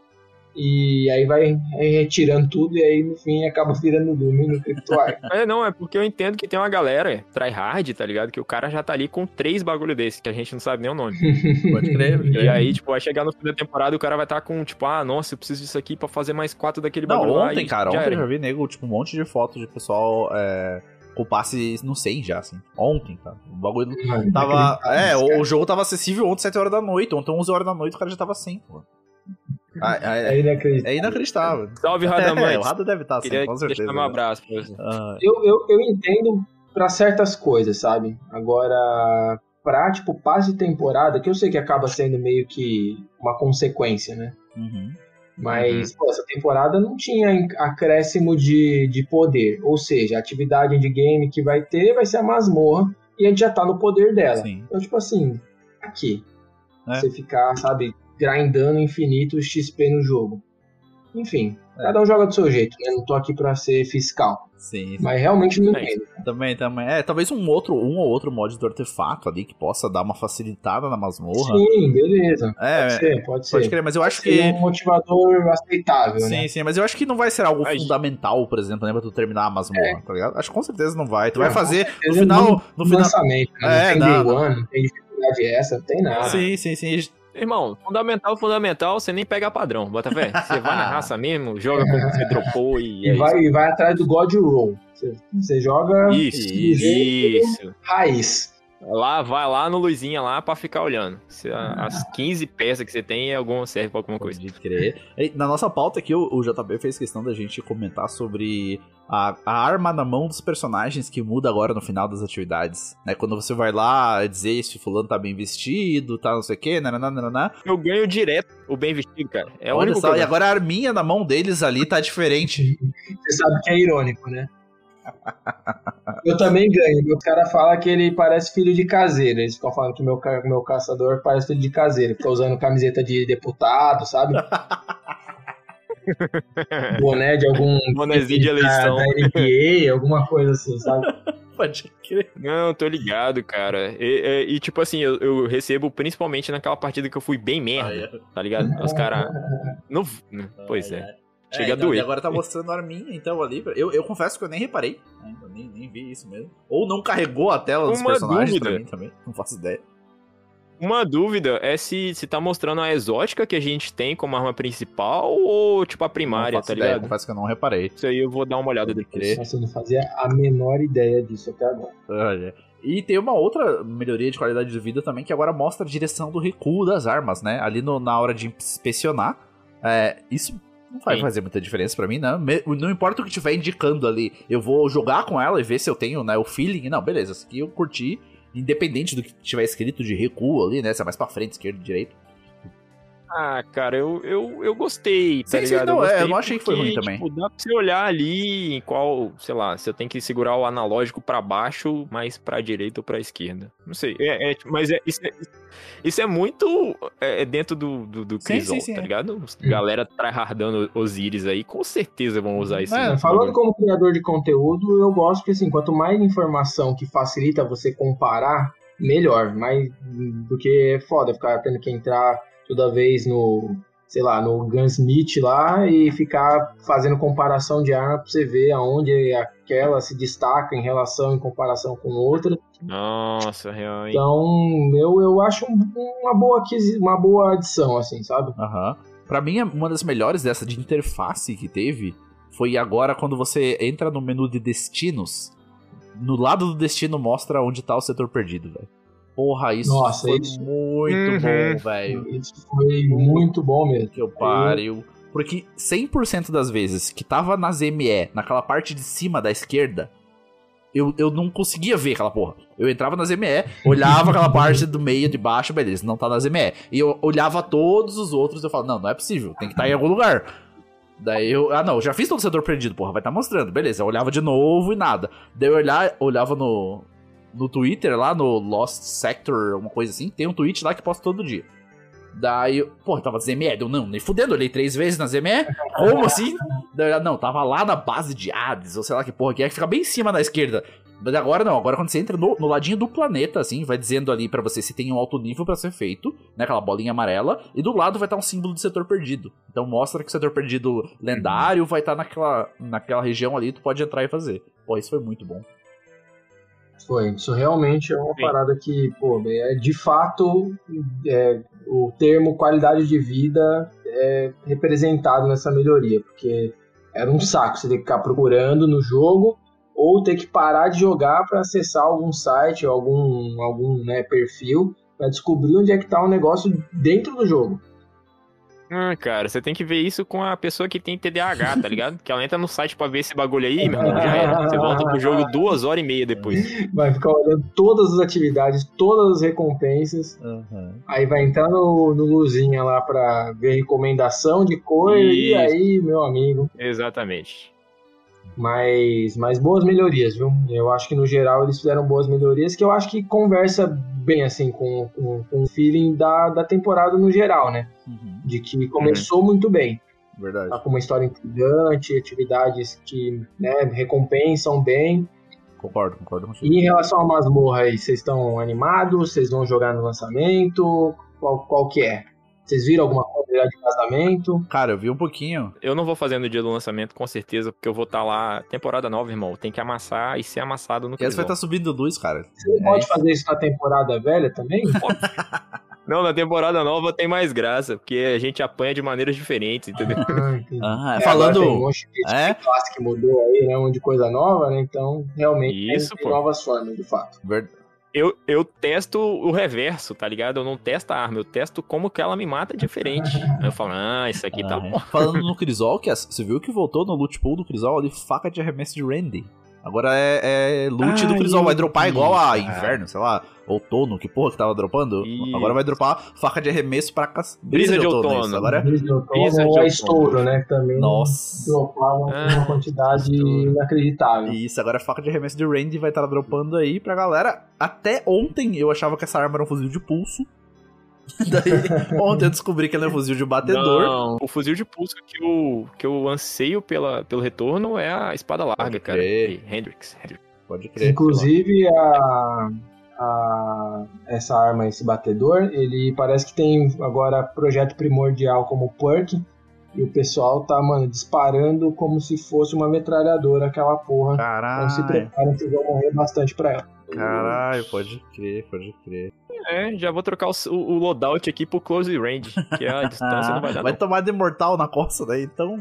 E aí vai retirando tudo e aí no fim acaba virando Doom no CryptoArk. É, não, é porque eu entendo que tem uma galera, tryhard, tá ligado? Que o cara já tá ali com três bagulho desse, que a gente não sabe nem o nome. Pode crer. E aí, tipo, vai chegar no fim da temporada e o cara vai estar tá com, tipo, ah, nossa, eu preciso disso aqui pra fazer mais quatro daquele Não, bagulho lá. ontem, e cara, já ontem eu já vi nego, tipo, um monte de fotos de pessoal é, com passe no 100 já, assim. Ontem, cara. O bagulho tava. É, o, o jogo tava acessível ontem, 7 horas da noite. Ontem, 11 horas da noite, o cara já tava 100, pô. Ah, é, É inacreditável. é inacreditável. Salve, Radamantes. É, o Rado deve estar assim, Queria com certeza. deixar meu né? abraço pra você. Ah, Eu, eu, eu entendo pra certas coisas, sabe? Agora, pra, tipo, passe de temporada, que eu sei que acaba sendo meio que uma consequência, né? uhum. Mas, pô, essa temporada não tinha acréscimo de, de poder. Ou seja, a atividade de game que vai ter vai ser a masmorra e a gente já tá no poder dela. Sim. Então, tipo assim, aqui. É. Você ficar, sabe, grindando infinito XP no jogo. Enfim, É. cada um joga do seu jeito, né? Não tô aqui pra ser fiscal. Sim, sim. Mas realmente não É. entendo. Também, também. É, talvez um outro, um ou outro mod do artefato ali que possa dar uma facilitada na masmorra. Sim, beleza. É, pode ser, pode ser. Pode crer, mas eu acho que. um motivador aceitável, Sim, né? sim, mas eu acho que não vai ser algo Ai, fundamental, por exemplo, né, pra tu terminar a masmorra, tá ligado? Acho que com certeza não vai. Tu vai Não, fazer no final. No No final. lançamento, né? É, não tem não, day one, não tem dificuldade essa, não tem nada. Sim, sim, sim. Irmão, fundamental, fundamental, você nem pega padrão, bota fé. Você vai na raça mesmo, joga como você dropou e. E é vai, e vai atrás do God Roll. Você, você joga Isso, isso. raiz. Lá, vai lá no Luzinha lá pra ficar olhando. Se a- as 15 peças que você tem, alguma serve pra alguma coisa. Pode crer. E Na nossa pauta aqui, o, o JB fez questão da gente comentar sobre a, a arma na mão dos personagens que muda agora no final das atividades. Né? Quando você vai lá dizer se fulano tá bem vestido, tá não sei o quê, nananana. Eu ganho direto o bem vestido, cara. É o Olha único só, que e agora a arminha na mão deles ali tá diferente. Você sabe que é irônico, né? Eu também ganho. Meu cara fala que ele parece filho de caseiro. Eles ficam falando que meu, meu caçador parece filho de caseiro. Fica usando camiseta de deputado, sabe? Boné de algum. Bonezinho de eleição. Da NBA, alguma coisa assim, sabe? Pode crer. Não, tô ligado, cara. E, e- e, tipo assim, eu, eu recebo principalmente naquela partida que eu fui bem merda, tá ligado? Os caras. Não... Pois é. Chega É, a doer. E agora tá mostrando a arminha, então, ali. Eu, eu confesso que eu nem reparei. né? Eu nem, nem vi isso mesmo. Ou não carregou a tela dos Uma personagens dúvida. pra mim também. Não faço ideia. Uma dúvida é se, se tá mostrando a exótica que a gente tem como arma principal ou, tipo, a primária, não faço tá ideia, ligado? confesso que eu não reparei. Isso aí eu vou dar uma olhada depois. Nossa, eu não fazia a menor ideia disso até agora. Olha. E tem uma outra melhoria de qualidade de vida também, que agora mostra a direção do recuo das armas, né? Ali no- na hora de inspecionar. É, isso não vai Sim. fazer muita diferença pra mim, não. Me- Não importa o que estiver indicando ali. Eu vou jogar com ela e ver se eu tenho né, o feeling. Não, beleza, isso aqui eu curti. Independente do que tiver escrito de recuo ali, né? Se é mais pra frente, esquerda, direita. Ah, cara, eu, eu, eu gostei, tá Sim, sim, ligado? não, é, gostei eu não achei que foi ruim também. Tipo, dá pra você olhar ali em qual, sei lá, eu tenho que segurar o analógico pra baixo, mais pra direita ou pra esquerda. Não sei, é, é, mas é, isso, é, isso é muito é, é dentro do, do, do Sim, Crisol, sim, sim, tá é. ligado? Os- Galera tryhardando Osiris aí, com certeza vão usar isso. É, no falando como criador de conteúdo, eu gosto que assim, quanto mais informação que facilita você comparar, melhor. Mas porque é foda ficar tendo que entrar toda vez no, sei lá, no Gunsmith lá e ficar fazendo comparação de arma pra você ver aonde aquela se destaca em relação em comparação com outra. Nossa, real, hein? Então, eu, eu acho um- uma boa uma boa adição assim, sabe? Aham. Pra mim, uma das melhores dessa de interface que teve foi agora quando você entra no menu de destinos. No lado do destino mostra onde tá o setor perdido, velho. Porra, isso Nossa, foi isso- muito Uhum. bom, velho. Isso foi muito bom mesmo. Que eu pariu. Porque 100% das vezes que tava nas ME, naquela parte de cima da esquerda, eu, eu não conseguia ver aquela porra. Eu entrava nas ME, olhava aquela parte do meio de baixo, beleza, não tá nas ME. E eu olhava todos os outros e eu falava, não, não é possível, tem que estar em algum lugar. Daí eu, ah não, eu já fiz todo o setor perdido, porra, vai estar mostrando, beleza. Eu olhava de novo e nada. Daí eu olhar, olhava no, no Twitter, lá no Lost Sector, uma coisa assim, tem um tweet lá que posta todo dia. Daí, porra, tava ZME, deu não, nem fudendo, olhei três vezes na ZME, como assim? Daí, não, tava lá na base de Hades, ou sei lá que porra que é, que fica bem em cima da esquerda. Mas agora não, agora quando você entra no, no ladinho do planeta, assim, vai dizendo ali pra você se tem um alto nível pra ser feito, né? Aquela bolinha amarela, e do lado vai estar um símbolo do setor perdido. Então mostra que o setor perdido lendário vai estar naquela, naquela região ali, tu pode entrar e fazer. Pô, isso foi muito bom. Foi, isso realmente é uma parada que, pô, é de fato é, o termo qualidade de vida é representado nessa melhoria, porque era um saco você ter que ficar procurando no jogo ou ter que parar de jogar para acessar algum site ou algum, algum né, perfil para descobrir onde é que tá o negócio dentro do jogo. Ah, cara, você tem que ver isso com a pessoa que tem TDAH, tá ligado? Que ela entra no site pra ver esse bagulho aí, meu amigo, já era. Você volta pro jogo duas horas e meia depois. Vai ficar olhando todas as atividades, todas as recompensas. Uhum. Aí vai entrar no, no Luzinha lá pra ver recomendação de coisa. E aí, meu amigo. Exatamente. Mas, mas boas melhorias, viu? Eu acho que no geral eles fizeram boas melhorias, que eu acho que conversa bem assim com, com, com o feeling da, da temporada no geral, né? Uhum. De que começou muito bem. Verdade. Tá com uma história intrigante, atividades que né, recompensam bem. Concordo, concordo com E em relação à masmorra aí, vocês estão animados? Vocês vão jogar no lançamento? Qual, qual que é? Vocês viram alguma coisa de casamento? Cara, eu vi um pouquinho. Eu não vou fazer no dia do lançamento, com certeza, porque eu vou estar lá, temporada nova, irmão. Tem que amassar e ser amassado no E essa vai estar subindo luz, cara. Você É pode isso. fazer isso na temporada velha também? Não, na temporada nova tem mais graça, porque a gente apanha de maneiras diferentes, entendeu? Ah, É, falando. agora Tem um monte de É? classe que mudou aí, né? Um de coisa nova, né? Então, realmente Isso, tem, pô. novas formas, de fato. Eu, eu testo o reverso, tá ligado? Eu não testo a arma, eu testo como que ela me mata diferente. Eu falo, ah, isso aqui tá Ah, bom. é. Falando no Crisol, que você viu que voltou no loot pool do Crisol ali, faca de arremesso de Randy. Agora é, é loot do Ah, Crisol, vai dropar igual a cara. inverno, sei lá, outono, que porra que tava dropando. Isso. Agora vai dropar faca de arremesso pra cas... Brisa de outono. isso. Agora é Brisa de outono Brisa de ou a outono. estouro, né? Que também Nossa. dropava Ah, uma quantidade inacreditável. Isso, agora a faca de arremesso de Randy vai estar dropando aí pra galera. Até ontem eu achava que essa arma era um fuzil de pulso. Daí, ontem eu descobri que ela é um fuzil de batedor. Não, o fuzil de pulso que eu, que eu anseio pela, pelo retorno é a espada larga, Pode cara. crer. E Hendrix. Hendrix. Pode crer. Inclusive, a, a- essa arma, esse batedor, ele parece que tem agora projeto primordial como perk. E o pessoal tá, mano, disparando como se fosse uma metralhadora aquela porra. Então se Caralho. preparem que vão morrer bastante pra ela. Caralho, pode crer, pode crer. É, já vou trocar o, o, o loadout aqui pro close range, que a distância não vai dar vai não. tomar de mortal na costa daí, então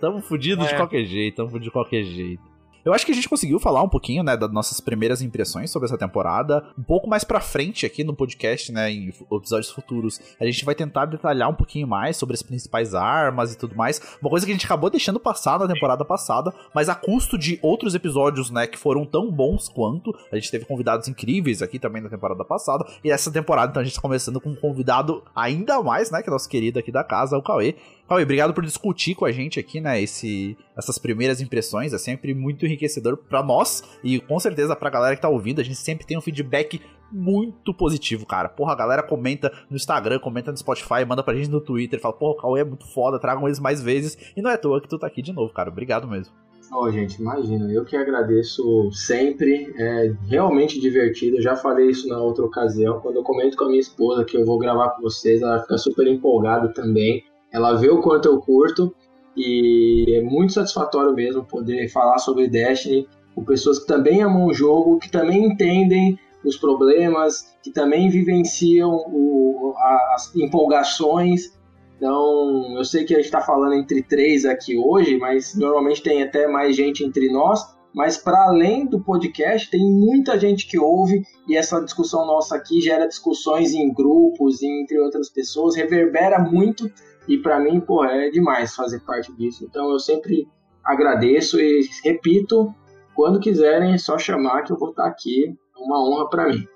tamo fudido de É. qualquer jeito, tamo fudido de qualquer jeito. Eu acho que a gente conseguiu falar um pouquinho, né, das nossas primeiras impressões sobre essa temporada. Um pouco mais pra frente aqui no podcast, né, em episódios futuros, a gente vai tentar detalhar um pouquinho mais sobre as principais armas e tudo mais. Uma coisa que a gente acabou deixando passar na temporada passada, mas a custo de outros episódios, né, que foram tão bons quanto. A gente teve convidados incríveis aqui também na temporada passada. E essa temporada, então, a gente tá começando com um convidado ainda mais, né, que é nosso querido aqui da casa, o Cauê. Cauê, obrigado por discutir com a gente aqui, né, esse, essas primeiras impressões. É sempre muito enriquecedor pra nós e com certeza pra galera que tá ouvindo. A gente sempre tem um feedback muito positivo, cara. Porra, a galera comenta no Instagram, comenta no Spotify, manda pra gente no Twitter, fala, porra, o Cauê é muito foda, tragam eles mais vezes. E não é à toa que tu tá aqui de novo, cara. Obrigado mesmo. Ô, gente, imagina, eu que agradeço sempre, é realmente divertido. Eu já falei isso na outra ocasião. Quando eu comento com a minha esposa que eu vou gravar com vocês, ela fica super empolgada também. Ela vê o quanto eu curto e é muito satisfatório mesmo poder falar sobre Destiny com pessoas que também amam o jogo, que também entendem os problemas, que também vivenciam o- as empolgações. Então, eu sei que a gente está falando entre três aqui hoje, mas normalmente tem até mais gente entre nós. Mas para além do podcast, tem muita gente que ouve e essa discussão nossa aqui gera discussões em grupos, entre outras pessoas, reverbera muito e para mim, pô, é demais fazer parte disso. Então eu sempre agradeço e repito, quando quiserem é só chamar que eu vou estar aqui. É uma honra para mim.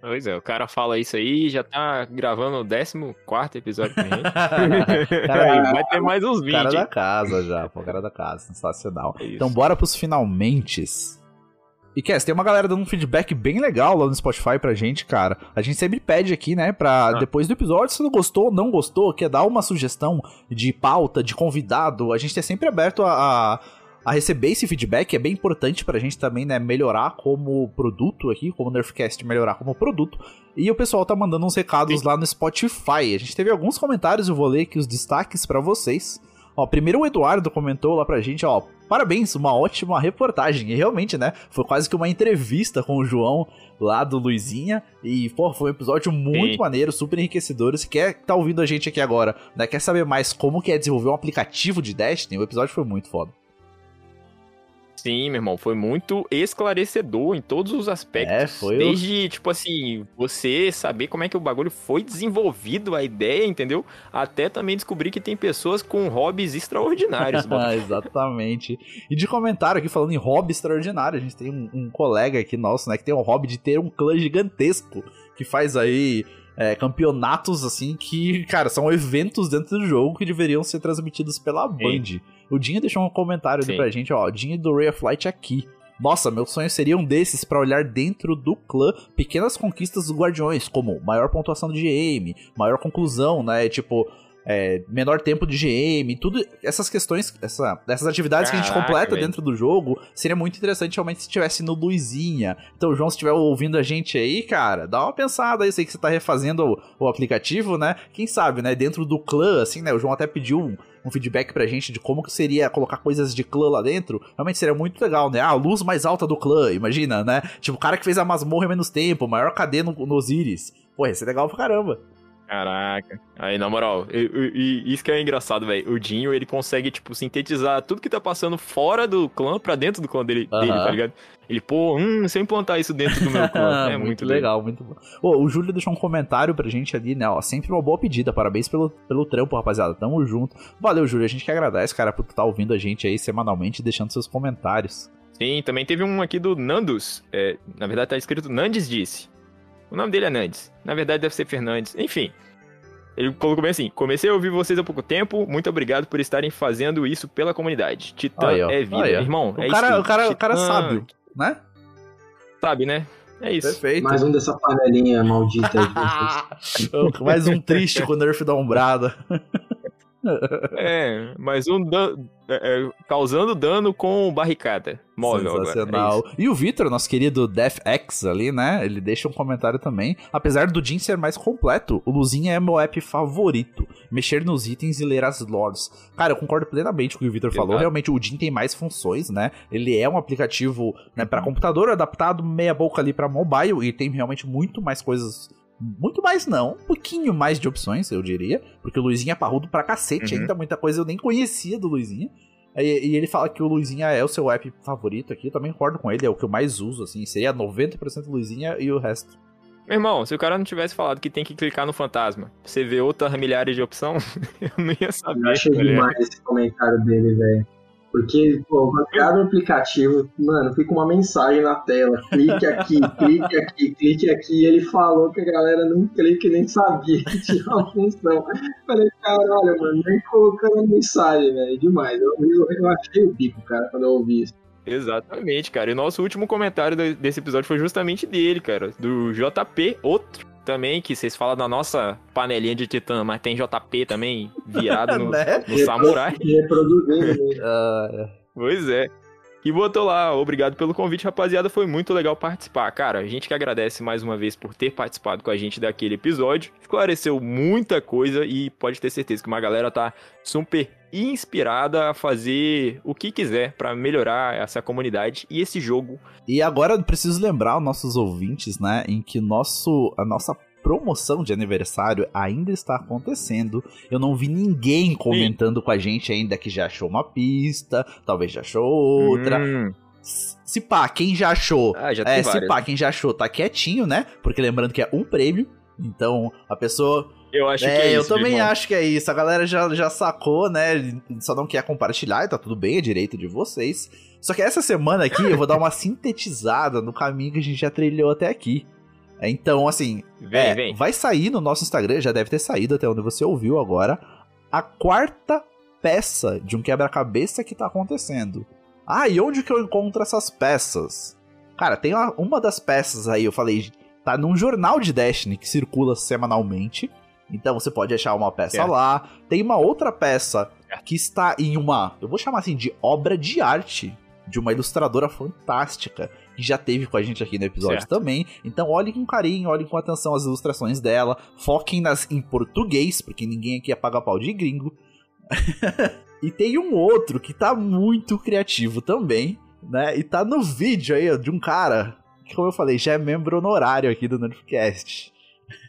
Pois é, o cara fala isso aí e já tá gravando o 14 episódio com a gente. Cara, vai ter mais uns 20. Cara da casa já, pô, cara da casa, sensacional. Então bora pros finalmente. E Cass, tem uma galera dando um feedback bem legal lá no Spotify pra gente, cara. A gente sempre pede aqui, né, pra depois do episódio, se não gostou, não gostou, quer dar uma sugestão de pauta, de convidado, a gente é sempre aberto a, a, a receber esse feedback, é bem importante pra gente também, né, melhorar como produto aqui, como o Nerfcast melhorar como produto. E o pessoal tá mandando uns recados Sim. lá no Spotify. A gente teve alguns comentários, eu vou ler aqui os destaques para vocês. Ó, primeiro o Eduardo comentou lá pra gente, ó, parabéns, uma ótima reportagem. E realmente, né, foi quase que uma entrevista com o João lá do Luizinha. E, pô, foi um episódio muito Sim. maneiro, super enriquecedor. Se quer tá ouvindo a gente aqui agora, né, quer saber mais como que é desenvolver um aplicativo de Destiny, o episódio foi muito foda. Sim, meu irmão, foi muito esclarecedor em todos os aspectos. É, foi. Desde, o... tipo assim, você saber como é que o bagulho foi desenvolvido, a ideia, entendeu? Até também descobrir que tem pessoas com hobbies extraordinários. ah, exatamente. E de comentário aqui, falando em hobby extraordinário, a gente tem um, um colega aqui nosso, né, que tem um hobby de ter um clã gigantesco, que faz aí é, campeonatos, assim, que, cara, são eventos dentro do jogo que deveriam ser transmitidos pela Band. Sim. O Dinho deixou um comentário ali pra gente, ó, Dinho do Ray of Light aqui. Nossa, meu sonho seria um desses para olhar dentro do clã pequenas conquistas dos guardiões, como maior pontuação de GM, maior conclusão, né? Tipo, é, menor tempo de GM, tudo essas questões, essa, essas atividades Caraca, que a gente completa véio. dentro do jogo, seria muito interessante realmente se estivesse no Luizinha. Então, João, se estiver ouvindo a gente aí, cara, dá uma pensada aí, eu sei que você tá refazendo o, o, aplicativo, né? Quem sabe, né? Dentro do clã, assim, né? O João até pediu um, feedback pra gente de como que seria colocar coisas de clã lá dentro, realmente seria muito legal, né? Ah, a luz mais alta do clã, imagina, né? Tipo, o cara que fez a masmorra em menos tempo, maior KD no, no Osiris. Pô, ia ser legal pra caramba. Caraca. Aí, na moral, e, e, isso que é engraçado, velho. O Dinho, ele consegue, tipo, sintetizar tudo que tá passando fora do clã pra dentro do clã dele, uh -huh. dele tá ligado? Ele, pô, hum, se eu implantar isso dentro do meu clã. é muito, muito legal, muito bom. Ô, o Júlio deixou um comentário pra gente ali, né? Ó, sempre uma boa pedida. Parabéns pelo, pelo trampo, rapaziada. Tamo junto. Valeu, Júlio. A gente que agradece, cara, por tu tá ouvindo a gente aí semanalmente e deixando seus comentários. Sim, também teve um aqui do Nandus. É, na verdade, tá escrito Nandes disse. O nome dele é Nandes. Na verdade, deve ser Fernandes. Enfim. Ele colocou bem assim: comecei a ouvir vocês há pouco tempo. Muito obrigado por estarem fazendo isso pela comunidade. Titã aí, é vida. Aí, Irmão, o é cara, isso. O cara, Titã... o cara sabe, né? Sabe, né? É isso. Perfeito. Mais um dessa panelinha maldita Mais um triste com o nerf da ombrada. é, mais um dan é, é, causando dano com barricada móvel Sensacional. Agora, é e o Vitor, nosso querido DeathX ali, né? Ele deixa um comentário também. Apesar do Jin ser mais completo, o Luzinha é meu app favorito. Mexer nos itens e ler as lores. Cara, eu concordo plenamente com o que o Vitor falou. Realmente, o Jin tem mais funções, né? Ele é um aplicativo né, para computador adaptado meia boca ali para mobile e tem realmente muito mais coisas muito mais não, um pouquinho mais de opções, eu diria, porque o Luizinho é parrudo pra cacete uhum. ainda, muita coisa eu nem conhecia do Luizinho. E, e, ele fala que o Luizinha é o seu app favorito aqui, eu também concordo com ele, é o que eu mais uso, assim, seria 90% Luizinha e o resto. Meu irmão, se o cara não tivesse falado que tem que clicar no fantasma, você vê outras milhares de opção, eu não ia saber. Eu achei demais esse comentário dele, velho. Porque, pô, cada aplicativo, mano, fica uma mensagem na tela. Clique aqui, clique aqui, clique aqui. E ele falou que a galera não clica e nem sabia que tinha uma função. Falei, caralho, mano, nem colocando mensagem, velho. Demais. Eu, eu, eu achei o bico, cara, quando eu ouvi isso. Exatamente, cara. E nosso último comentário desse episódio foi justamente dele, cara. Do JP, outro também, que vocês falam da nossa panelinha de titã, mas tem JP também virado no, né? no samurai. Reproduzindo. uh, pois é. E botou lá, obrigado pelo convite, rapaziada, foi muito legal participar. Cara, a gente que agradece mais uma vez por ter participado com a gente daquele episódio. Esclareceu muita coisa e pode ter certeza que uma galera tá super inspirada a fazer o que quiser para melhorar essa comunidade e esse jogo. E agora preciso lembrar os nossos ouvintes, né, em que nosso a nossa promoção de aniversário ainda está acontecendo. Eu não vi ninguém comentando Sim. com a gente ainda que já achou uma pista, talvez já achou outra. Hum. Se pá, quem já achou. Ah, já é, se pá, quem já achou tá quietinho, né? Porque lembrando que é um prêmio. Então a pessoa. Eu acho é, que é eu isso. Eu também irmão. acho que é isso. A galera já, já sacou, né? Só não quer compartilhar e tá tudo bem, é direito de vocês. Só que essa semana aqui eu vou dar uma sintetizada no caminho que a gente já trilhou até aqui. Então, assim, vem, é, vem. vai sair no nosso Instagram, já deve ter saído até onde você ouviu agora, a quarta peça de um quebra-cabeça que tá acontecendo. Ah, e onde que eu encontro essas peças? Cara, tem uma, uma das peças aí, eu falei, tá num jornal de Destiny que circula semanalmente. Então você pode achar uma peça é. lá. Tem uma outra peça que está em uma, eu vou chamar assim, de obra de arte de uma ilustradora fantástica que já teve com a gente aqui no episódio Certo. também. Então olhem com carinho, olhem com atenção as ilustrações dela, foquem nas em português, porque ninguém aqui é paga pau de gringo. e tem um outro que tá muito criativo também, né? E tá no vídeo aí ó, de um cara que, como eu falei, já é membro honorário aqui do Nerdcast.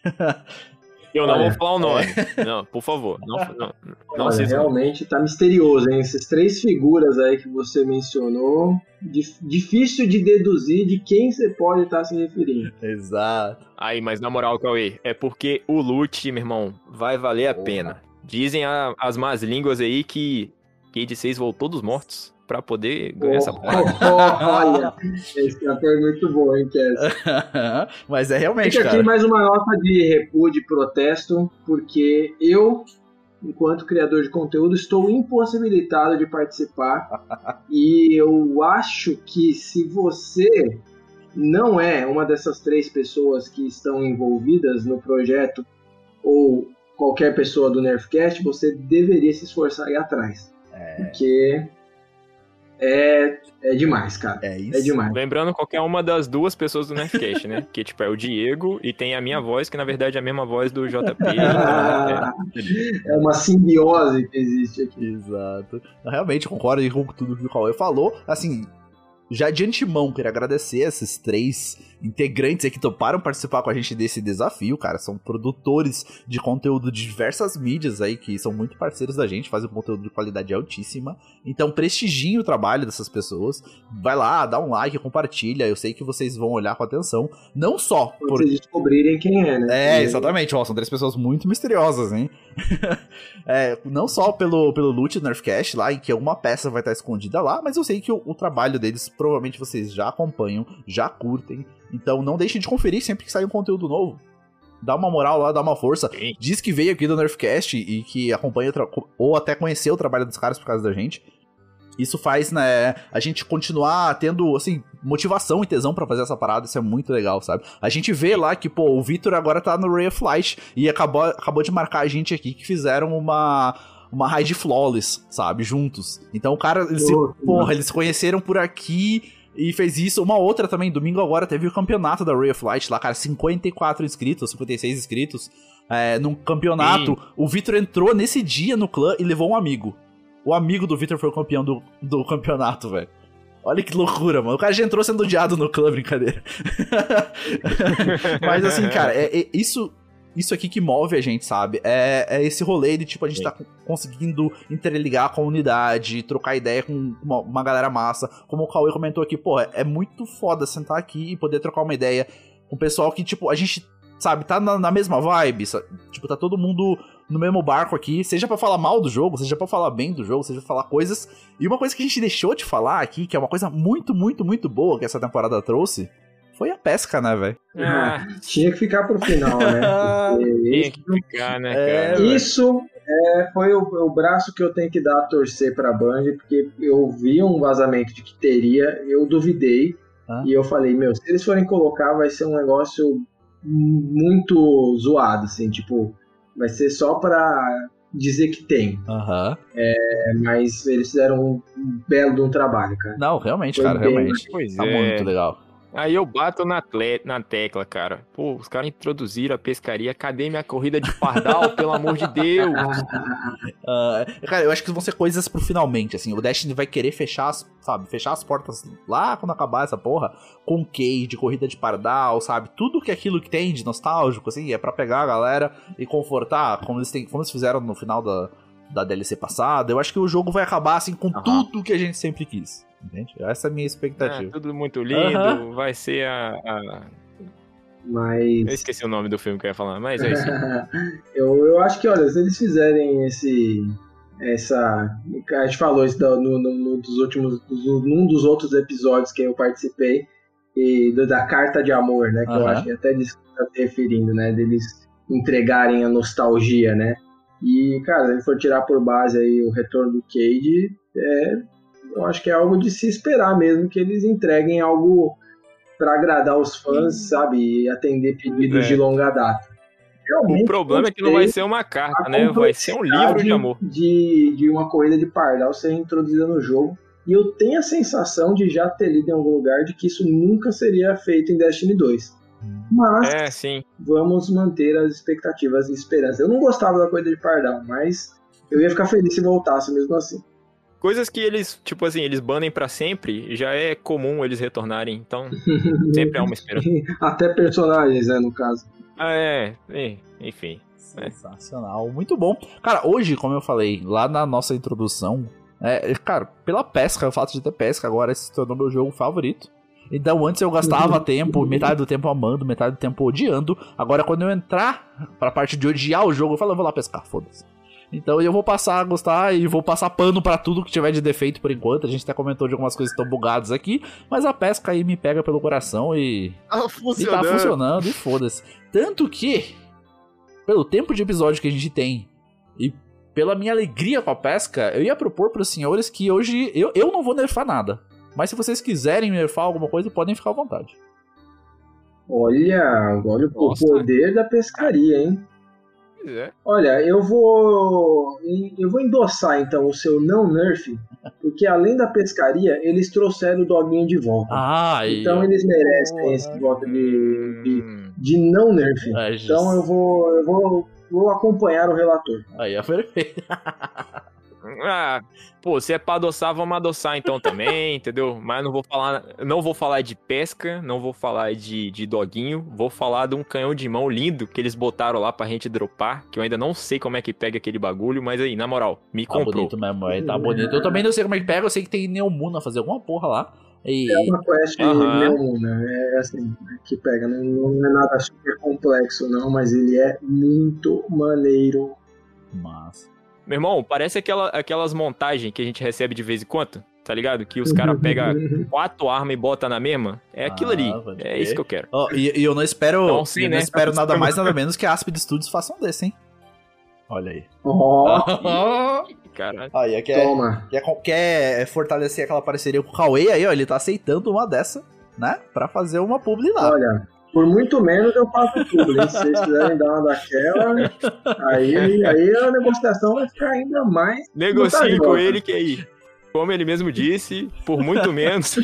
Eu não Olha, vou falar o nome. Não, por favor. Não, não, não Olha, realmente tá misterioso, hein? Essas três figuras aí que você mencionou, dif- difícil de deduzir de quem você pode estar se referindo. Exato. Aí, mas na moral, Cauê, é porque o loot, meu irmão, vai valer a pena. Dizem a- as más línguas aí que Cade 6 voltou dos mortos pra poder ganhar essa porra. Olha, esse é muito bom, hein, Cass? Mas é realmente, Fica aqui cara. mais uma nota de repúdio e protesto, porque eu, enquanto criador de conteúdo, estou impossibilitado de participar. e eu acho que se você não é uma dessas três pessoas que estão envolvidas no projeto, ou qualquer pessoa do Nerfcast, você deveria se esforçar aí atrás. Porque é, é demais, cara. É É demais. Lembrando qualquer uma das duas pessoas do Nerdcast, né? Que, tipo, é o Diego e tem a minha voz, que na verdade é a mesma voz do JP. então, É uma simbiose que existe aqui. Exato. Realmente, concordo com tudo que o Cauê falou. Assim, já de antemão, queria agradecer esses três integrantes aí que toparam participar com a gente desse desafio, cara. São produtores de conteúdo de diversas mídias aí, que são muito parceiros da gente, fazem um conteúdo de qualidade altíssima. Então, prestigiem o trabalho dessas pessoas. Vai lá, dá um like, compartilha. Eu sei que vocês vão olhar com atenção. Não só por vocês descobrirem quem é, né? é, exatamente. Ó, são três pessoas muito misteriosas, hein? É, não só pelo, pelo loot do Nerfcast lá, em que alguma peça vai estar escondida lá, mas eu sei que o, o trabalho deles provavelmente vocês já acompanham, já curtem. Então não deixem de conferir sempre que sair um conteúdo novo. Dá uma moral lá, dá uma força. Diz que veio aqui do Nerfcast e que acompanha ou até conheceu o trabalho dos caras por causa da gente. Isso faz, né, a gente continuar tendo, assim, motivação e tesão pra fazer essa parada, isso é muito legal, sabe? A gente vê lá que, pô, o Victor agora tá no Ray of Light e acabou, acabou de marcar a gente aqui que fizeram uma uma raid flawless, sabe, juntos. Então o cara, eles se, Pô, porra, eles se conheceram por aqui e fez isso. Uma outra também, domingo agora teve o campeonato da Ray of Light lá, cara, 54 inscritos, 56 inscritos. É, num campeonato, Sim. o Victor entrou nesse dia no clã e levou um amigo. O amigo do Victor foi o campeão do, do campeonato, velho. Olha que loucura, mano. O cara já entrou sendo odiado no clã, brincadeira. Mas assim, cara, é, é isso, isso aqui que move a gente, sabe? É, é esse rolê de, tipo, a gente tá co- conseguindo interligar a comunidade, trocar ideia com uma, uma galera massa. Como o Cauê comentou aqui, pô, é muito foda sentar aqui e poder trocar uma ideia com o pessoal que, tipo, a gente, sabe, tá na, na mesma vibe, sa- tipo, tá todo mundo no mesmo barco aqui, seja pra falar mal do jogo, seja pra falar bem do jogo, seja pra falar coisas. E uma coisa que a gente deixou de falar aqui, que é uma coisa muito, muito, muito boa que essa temporada trouxe, foi a pesca, né, velho? Ah, Tinha que ficar pro final, né? Tinha que ficar, né, É, cara? velho. Isso é, foi o, o braço que eu tenho que dar a torcer pra Band, porque eu vi um vazamento de que teria, eu duvidei, Ah. e eu falei, meu, se eles forem colocar, vai ser um negócio muito zoado, assim, tipo, vai ser só pra dizer que tem. Aham. É, mas eles fizeram um, um belo de um trabalho, cara. Não, realmente, Foi cara, bem, realmente. Pois Tá é. muito legal. Aí eu bato na, na tecla, cara. Pô, os caras introduziram a pescaria. Cadê minha corrida de pardal, pelo amor de Deus? Ah, cara, eu acho que vão ser coisas pro finalmente, assim. O Destiny vai querer fechar, as, sabe, fechar as portas lá quando acabar essa porra, com Cade, corrida de pardal, sabe? Tudo que aquilo que tem de nostálgico, assim, é pra pegar a galera e confortar, como eles, como eles fizeram no final da, da DLC passada. Eu acho que o jogo vai acabar, assim, com tudo que a gente sempre quis. Entende? Essa é a minha expectativa. tudo muito lindo. Aham. Vai ser a, a- Mas. Eu esqueci o nome do filme que eu ia falar, mas é isso. eu, eu acho que, olha, se eles fizerem esse. Essa. A gente falou isso no, no- no dos últimos. num dos outros episódios que eu participei. E do- da carta de amor, né? Que eu Aham. acho que até disso que tá se referindo, né? Deles entregarem a nostalgia, né? E, cara, se a gente for tirar por base aí o retorno do Cade, é, eu acho que é algo de se esperar mesmo que eles entreguem algo pra agradar os fãs, sabe? E atender pedidos É. de longa data. realmente O problema é que não vai ser uma carta, né? Vai ser um livro de amor. De, de uma corrida de pardal ser introduzida no jogo. E eu tenho a sensação de já ter lido em algum lugar de que isso nunca seria feito em Destiny 2. Mas É, sim. vamos manter as expectativas e esperanças. Eu não gostava da corrida de pardal, mas eu ia ficar feliz se voltasse mesmo assim. Coisas que eles, tipo assim, eles banem pra sempre, já é comum eles retornarem. Então, sempre há uma esperança. Até personagens, né, no caso. Ah, é. é, Enfim. é. Sensacional, muito bom. Cara, hoje, como eu falei, lá na nossa introdução, é, cara, pela pesca, o fato de ter pesca agora se tornou meu jogo favorito. Então antes eu gastava tempo, metade do tempo amando, metade do tempo odiando. Agora quando eu entrar pra parte de odiar o jogo, eu falo, eu vou lá pescar, foda-se. Então eu vou passar a gostar e vou passar pano pra tudo que tiver de defeito por enquanto. A gente até comentou de algumas coisas que estão bugadas aqui, mas a pesca aí me pega pelo coração e Ah, e tá funcionando. e foda-se. Tanto que, pelo tempo de episódio que a gente tem e pela minha alegria com a pesca, eu ia propor pros senhores que hoje eu, eu não vou nerfar nada. Mas se vocês quiserem nerfar alguma coisa, podem ficar à vontade. Olha, olha o Nossa. poder da pescaria, hein? Pois é. Olha, eu vou eu vou endossar então o seu não nerf, porque além da pescaria, eles trouxeram o doguinho de volta. Ah, então eles merecem esse voto de, de, de não nerf. É, Então eu vou eu vou, vou acompanhar o relator. Aí é perfeito. Ah, pô, se é pra adoçar, vamos adoçar então também, entendeu? Mas não vou falar, não vou falar de pesca, não vou falar de, de doguinho, vou falar de um canhão de mão lindo que eles botaram lá pra gente dropar, que eu ainda não sei como é que pega aquele bagulho, mas aí, na moral, me Tá comprou. bonito mesmo, aí tá bonito. Eu também não sei como é que pega, eu sei que tem Neomuna fazer alguma porra lá. E... É uma quest Aham. Leona, é assim, que pega, não, não é nada super complexo não, mas ele é muito maneiro. Mas. Meu irmão, parece aquela, aquelas montagens que a gente recebe de vez em quando, tá ligado? Que os caras pegam quatro armas e botam na mesma. É aquilo ali. Ah, pode É isso que eu quero. Ó, e, e eu não espero, Não, sim, eu né? não espero Tá nada mais, nada menos que a Aspid Studios façam desse, hein? Olha aí. Ó, Caralho. Aí, quer, Toma. Quer, quer fortalecer aquela parceria com o Cauê aí, ó. Ele tá aceitando uma dessa, né? Pra fazer uma publi lá. Olha, por muito menos eu faço tudo, hein? Se vocês quiserem dar uma daquela, aí, aí a negociação vai ficar ainda mais. Negocie com ele que aí, como ele mesmo disse, por muito menos.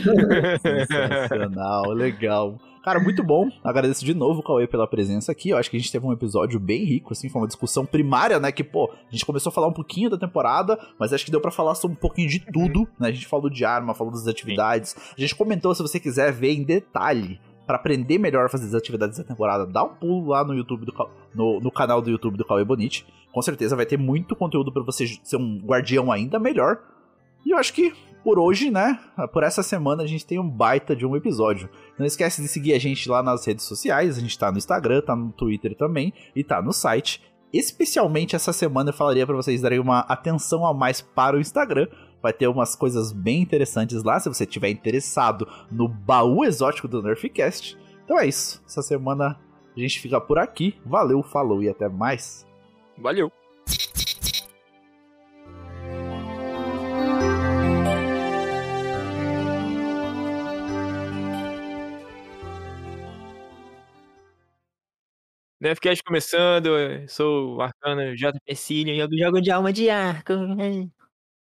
Sensacional, legal. Cara, muito bom. Agradeço de novo o Cauê pela presença aqui. Eu acho que a gente teve um episódio bem rico, assim, foi uma discussão primária, né? Que, pô, a gente começou a falar um pouquinho da temporada, mas acho que deu pra falar sobre um pouquinho de tudo, né? A gente falou de arma, falou das atividades. A gente comentou se você quiser ver em detalhe. Pra aprender melhor a fazer as atividades da temporada, dá um pulo lá no YouTube do no, no canal do YouTube do Cauê Bonite. Com certeza vai ter muito conteúdo pra você ser um guardião ainda melhor. E eu acho que por hoje, né? Por essa semana a gente tem um baita de um episódio. Não esquece de seguir a gente lá nas redes sociais. A gente tá no Instagram, tá no Twitter também e tá no site. Especialmente essa semana eu falaria pra vocês darem uma atenção a mais para o Instagram. Vai ter umas coisas bem interessantes lá se você estiver interessado no baú exótico do Nerfcast. Então é isso. Essa semana a gente fica por aqui. Valeu, falou e até mais. Valeu. Nefcast começando, sou o Arcano JP Cillian e eu jogo de alma de arco.